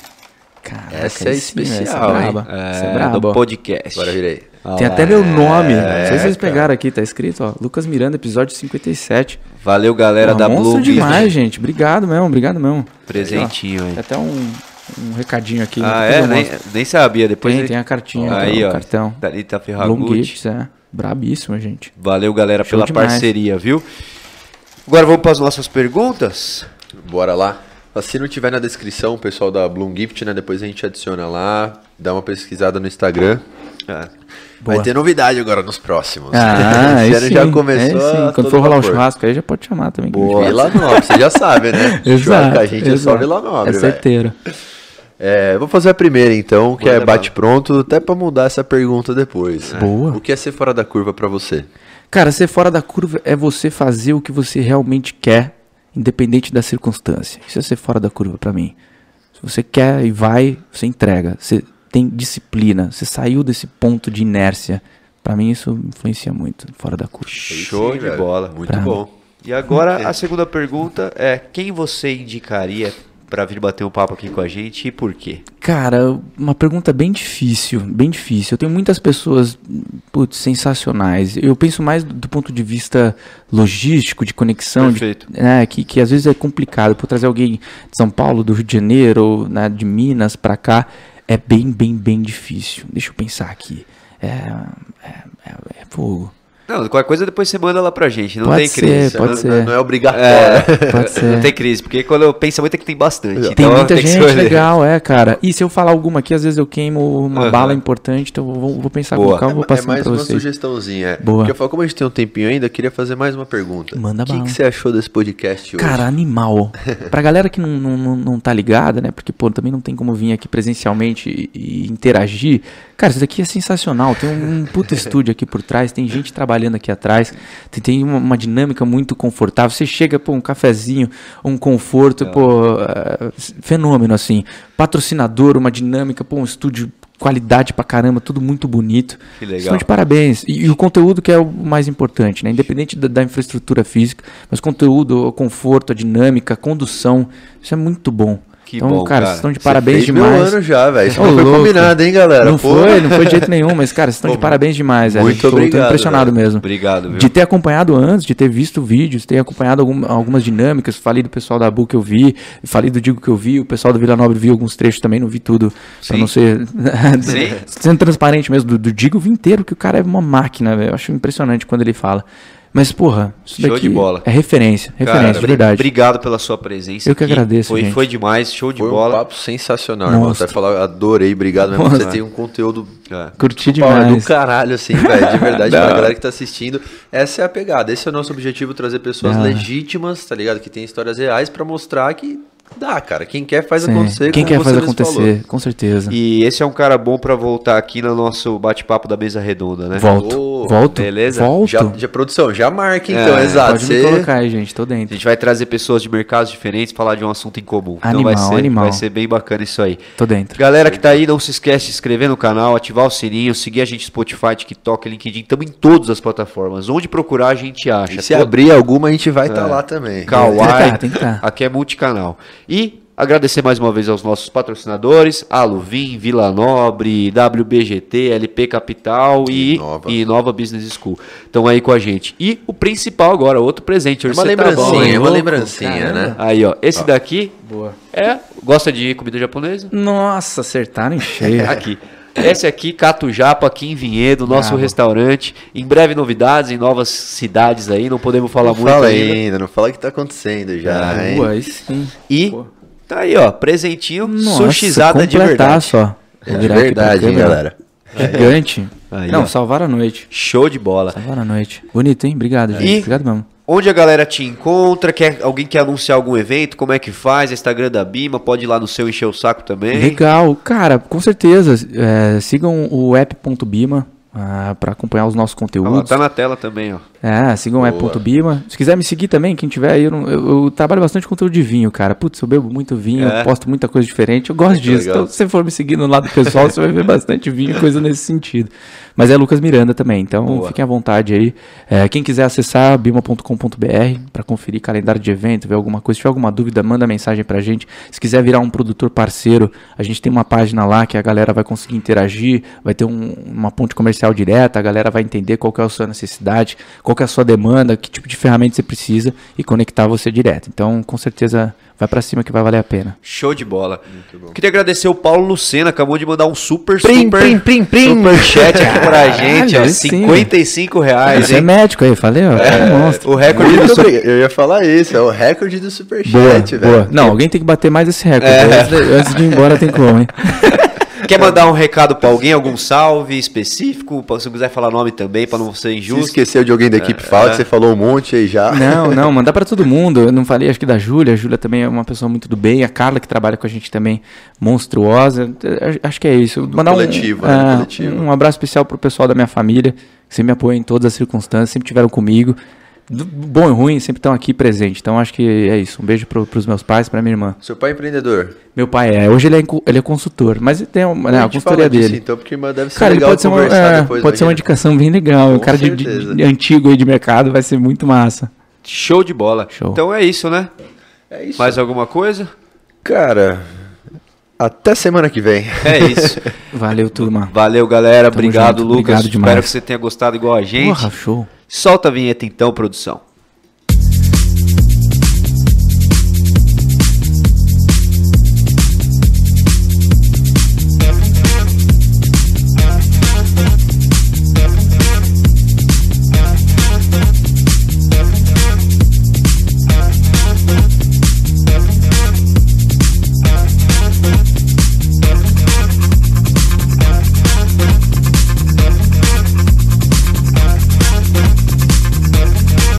Caraca, Essa é aí sim, especial, essa é braba. É, Essa é do braba. ó. podcast. Agora virei. Tem até meu nome. É, não sei se vocês cara. pegaram aqui, tá escrito, ó. Lucas Miranda, episódio 57. Valeu, galera Pô, da monstro Bloom demais, Gift. gente. Obrigado mesmo, obrigado mesmo. Presentinho aí. Tem até um, um recadinho aqui. Ah, depois é? Nem, nem sabia. Depois Tem, ele- tem a cartinha, Aí, ó, cartão. Thalita Long Ferragutti. Gifts, é. Brabíssima, gente. Valeu, galera, Show pela demais. parceria, viu? Agora vamos para as nossas perguntas. Bora lá. Se não tiver na descrição, o pessoal da Bloom Gift, né? Depois a gente adiciona lá, dá uma pesquisada no Instagram. Ah, Vai Boa. ter novidade agora nos próximos. Ah, ano sim, já começou. aí sim. a Quando for rolar um churrasco aí, já pode chamar também. Boa. vai. Vila Nobre, você já sabe, né? Exato, a gente é só exato. Vila Nobre, É velho. certeiro. É, vou fazer a primeira então, que Manda é bate pronto, até pra mudar essa pergunta depois. Boa. O que é ser fora da curva pra você? Cara, ser fora da curva é você fazer o que você realmente quer, independente da circunstância. Isso é ser fora da curva pra mim. Se você quer e vai, você entrega. Você tem disciplina. Você saiu desse ponto de inércia. Pra mim isso influencia muito fora da curva. Show sim, de velho. bola. Muito Pra- bom. E agora a segunda pergunta é: quem você indicaria para vir bater um papo aqui com a gente e por quê? Cara, uma pergunta bem difícil, bem difícil. Eu tenho muitas pessoas, putz, sensacionais. Eu penso mais do, ponto de vista logístico, de conexão, de- Perfeito. né, que, que às vezes é complicado. Por trazer alguém de São Paulo, do Rio de Janeiro, né, de Minas pra cá, é bem, bem, bem difícil. Deixa eu pensar aqui. É, é, é, é fogo. Não, qualquer coisa depois você manda lá pra gente. Não Pode tem ser, crise. pode não, ser. não é obrigatório. É, Pode ser. não tem crise, porque quando eu penso muito é que tem bastante. Tem então muita que gente legal, é, cara. E se eu falar alguma aqui, às vezes eu queimo uma Aham. bala importante, então eu vou, vou pensar Boa. com calma, vou É passando mais pra uma vocês. sugestãozinha. É. Boa. Porque eu falo, como a gente tem um tempinho ainda, eu queria fazer mais uma pergunta. Manda O que, bala. que você achou desse podcast hoje? Cara, animal. pra galera que não, não, não, não tá ligada, né? Porque, pô, também não tem como vir aqui presencialmente e, e interagir. Cara, isso daqui é sensacional. Tem um, um puta estúdio aqui por trás, tem gente trabalhando aqui atrás, tem, tem uma, uma dinâmica muito confortável. Você chega, pô, um cafezinho, um conforto, pô, é, fenômeno, assim. Patrocinador, uma dinâmica, pô, um estúdio qualidade pra caramba, tudo muito bonito. Que legal. Estão de parabéns. E, e o conteúdo que é o mais importante, né? Independente da, da infraestrutura física, mas conteúdo, o conforto, a dinâmica, a condução, isso é muito bom. Que então, bom, cara, vocês estão de parabéns fez meu demais. ano já, velho. Isso Ô, não foi louco. combinado, hein, galera? Não Pô. foi, não foi de jeito nenhum, mas, cara, vocês estão de parabéns demais, velho. muito Tô- tô obrigado, impressionado velho. mesmo. Obrigado, viu? De ter acompanhado antes, de ter visto vídeos, ter acompanhado algum- algumas dinâmicas, falei do pessoal da Bu que eu vi, falei do Digo que eu vi, o pessoal do Vila Nobre viu alguns trechos também, não vi tudo, pra Sim. não ser... Sim. Sendo transparente mesmo, do, do Digo vi inteiro, que o cara é uma máquina, velho. eu acho impressionante quando ele fala. Mas, porra, isso Show daqui de bola. é referência. Referência, Cara, verdade. Obrigado pela sua presença. Eu que aqui. agradeço, Foi, gente. foi demais, show de Foi um bola. papo sensacional, irmão. Até falar, adorei, obrigado mesmo. Você tem um conteúdo É. Curti é do demais. caralho, assim, velho. De verdade, Da pra galera que tá assistindo. Essa é a pegada. Esse é o nosso objetivo, trazer pessoas hora. legítimas, tá ligado? Que tem histórias reais pra mostrar que dá, cara. Quem quer faz Sim. acontecer. Quem quer mesmo acontecer, falou. com certeza. E esse é um cara bom pra voltar aqui no nosso bate-papo da mesa redonda, né? Volto. Ô, Volto. beleza? Volto. Já, já, produção, já marca então, É, exato. Pode Você- me colocar aí, gente. Tô A dentro. gente vai trazer pessoas de mercados diferentes, falar de um assunto em comum. então Animal, vai ser, animal. vai ser bem bacana isso aí. Tô dentro. Galera que tá aí, não se esquece de se inscrever no canal, ativar o sininho, seguir a gente no Spotify, TikTok, LinkedIn, estamos em todas as plataformas. Onde procurar a gente acha. E se Todo- abrir alguma, a gente vai estar É. lá também. Kawaii, Tem que tá, tem que tá. aqui é multicanal. E agradecer mais uma vez aos nossos patrocinadores, Aluvim, Vila Nobre, WBGT, LP Capital e Inova. e Nova Business School. Estão aí com a gente. E o principal agora, outro presente. É uma você tá lembrancinha, bom, é uma lembrancinha, caramba. né? Aí, ó. Esse daqui Boa. é. Gosta de comida japonesa? Nossa, acertaram em cheio. Aqui. Esse aqui, Cato Japa, aqui em Vinhedo, nosso Bravo. restaurante. Em breve novidades em novas cidades aí, não podemos falar Não muito fala ainda. ainda, não fala o que tá acontecendo já, hein? Boa, aí sim. E Pô. tá aí, ó, presentinho Nossa, sushizada de verdade. completaço, ó. É de verdade, hein, galera? Gigante. Aí, Não, ó. salvaram a noite. Show de bola. Salvaram a noite. Bonito, hein? Obrigado, gente. E- Obrigado mesmo. Onde a galera te encontra? Quer, alguém quer anunciar algum evento? Como é que faz? Instagram da Bima, pode ir lá no seu encher o saco também. Legal, cara, com certeza. É, sigam o app.bima ah, para acompanhar os nossos Ah, lá, conteúdos. tá na tela também, ó. É, sigam o app.bima. Se quiser me seguir também, quem tiver aí, eu, eu- eu trabalho bastante conteúdo de vinho, cara. Putz, eu bebo muito vinho, É. posto muita coisa diferente. Eu gosto disso. legal. Então, se você for me seguir no lado pessoal, você vai ver bastante vinho e coisa nesse sentido. Mas é Lucas Miranda também, então Boa. fiquem à vontade aí. É, quem quiser acessar bima.com.br para conferir calendário de evento, ver alguma coisa, se tiver alguma dúvida, manda mensagem pra gente. Se quiser virar um produtor parceiro, a gente tem uma página lá que a galera vai conseguir interagir, vai ter um- uma ponte comercial direta, a galera vai entender qual que é a sua necessidade, qual que é a sua demanda, que tipo de ferramenta você precisa e conectar você direto. Então, com certeza, vai pra cima que vai valer a pena. Show de bola. Queria agradecer o Paulo Lucena, acabou de mandar um super, Prim, super, prim, prim, prim. super chat aqui pra gente, ó, Caralho, sim. 55 reais, Você é médico aí, falei, ó, é um monstro. O recorde do super... Eu ia falar isso, é o recorde do Superchat, Boa, velho. boa. Não, alguém tem que bater mais esse recorde. É. Antes de ir embora tem como, hein? Quer mandar um recado pra alguém, algum salve específico? Se quiser falar nome também, pra não ser Se injusto. esqueceu de alguém da equipe, fala é. que você falou um monte aí já. Não, não, mandar pra todo mundo. Eu não falei, acho que da Júlia. A Júlia também é uma pessoa muito do bem. A Carla, que trabalha com a gente também, monstruosa. Acho que é isso. Mandar coletivo, um, né? Do ah, coletivo. um abraço especial pro pessoal da minha família, que sempre me apoia em todas as circunstâncias, sempre tiveram comigo. Do bom e ruim, sempre estão aqui presentes. Então acho que é isso. Um beijo pro, pros meus pais, pra minha irmã. Seu pai é empreendedor. Meu pai é. Hoje ele é, ele é consultor, mas ele tem uma, né, a consultoria fala disso, dele. então, porque deve ser Cara, ele legal pode ser, uma, é, depois. pode ser uma indicação bem legal. O cara de, de antigo aí de mercado vai ser muito massa. Show de bola. Show. Então é isso, né? É isso. Mais alguma coisa? Cara, até semana que vem. É isso. Valeu, turma. Valeu, galera. Tamo Obrigado, junto, Lucas. obrigado demais. Espero que você tenha gostado igual a gente. Porra, show. Solta a vinheta então, produção.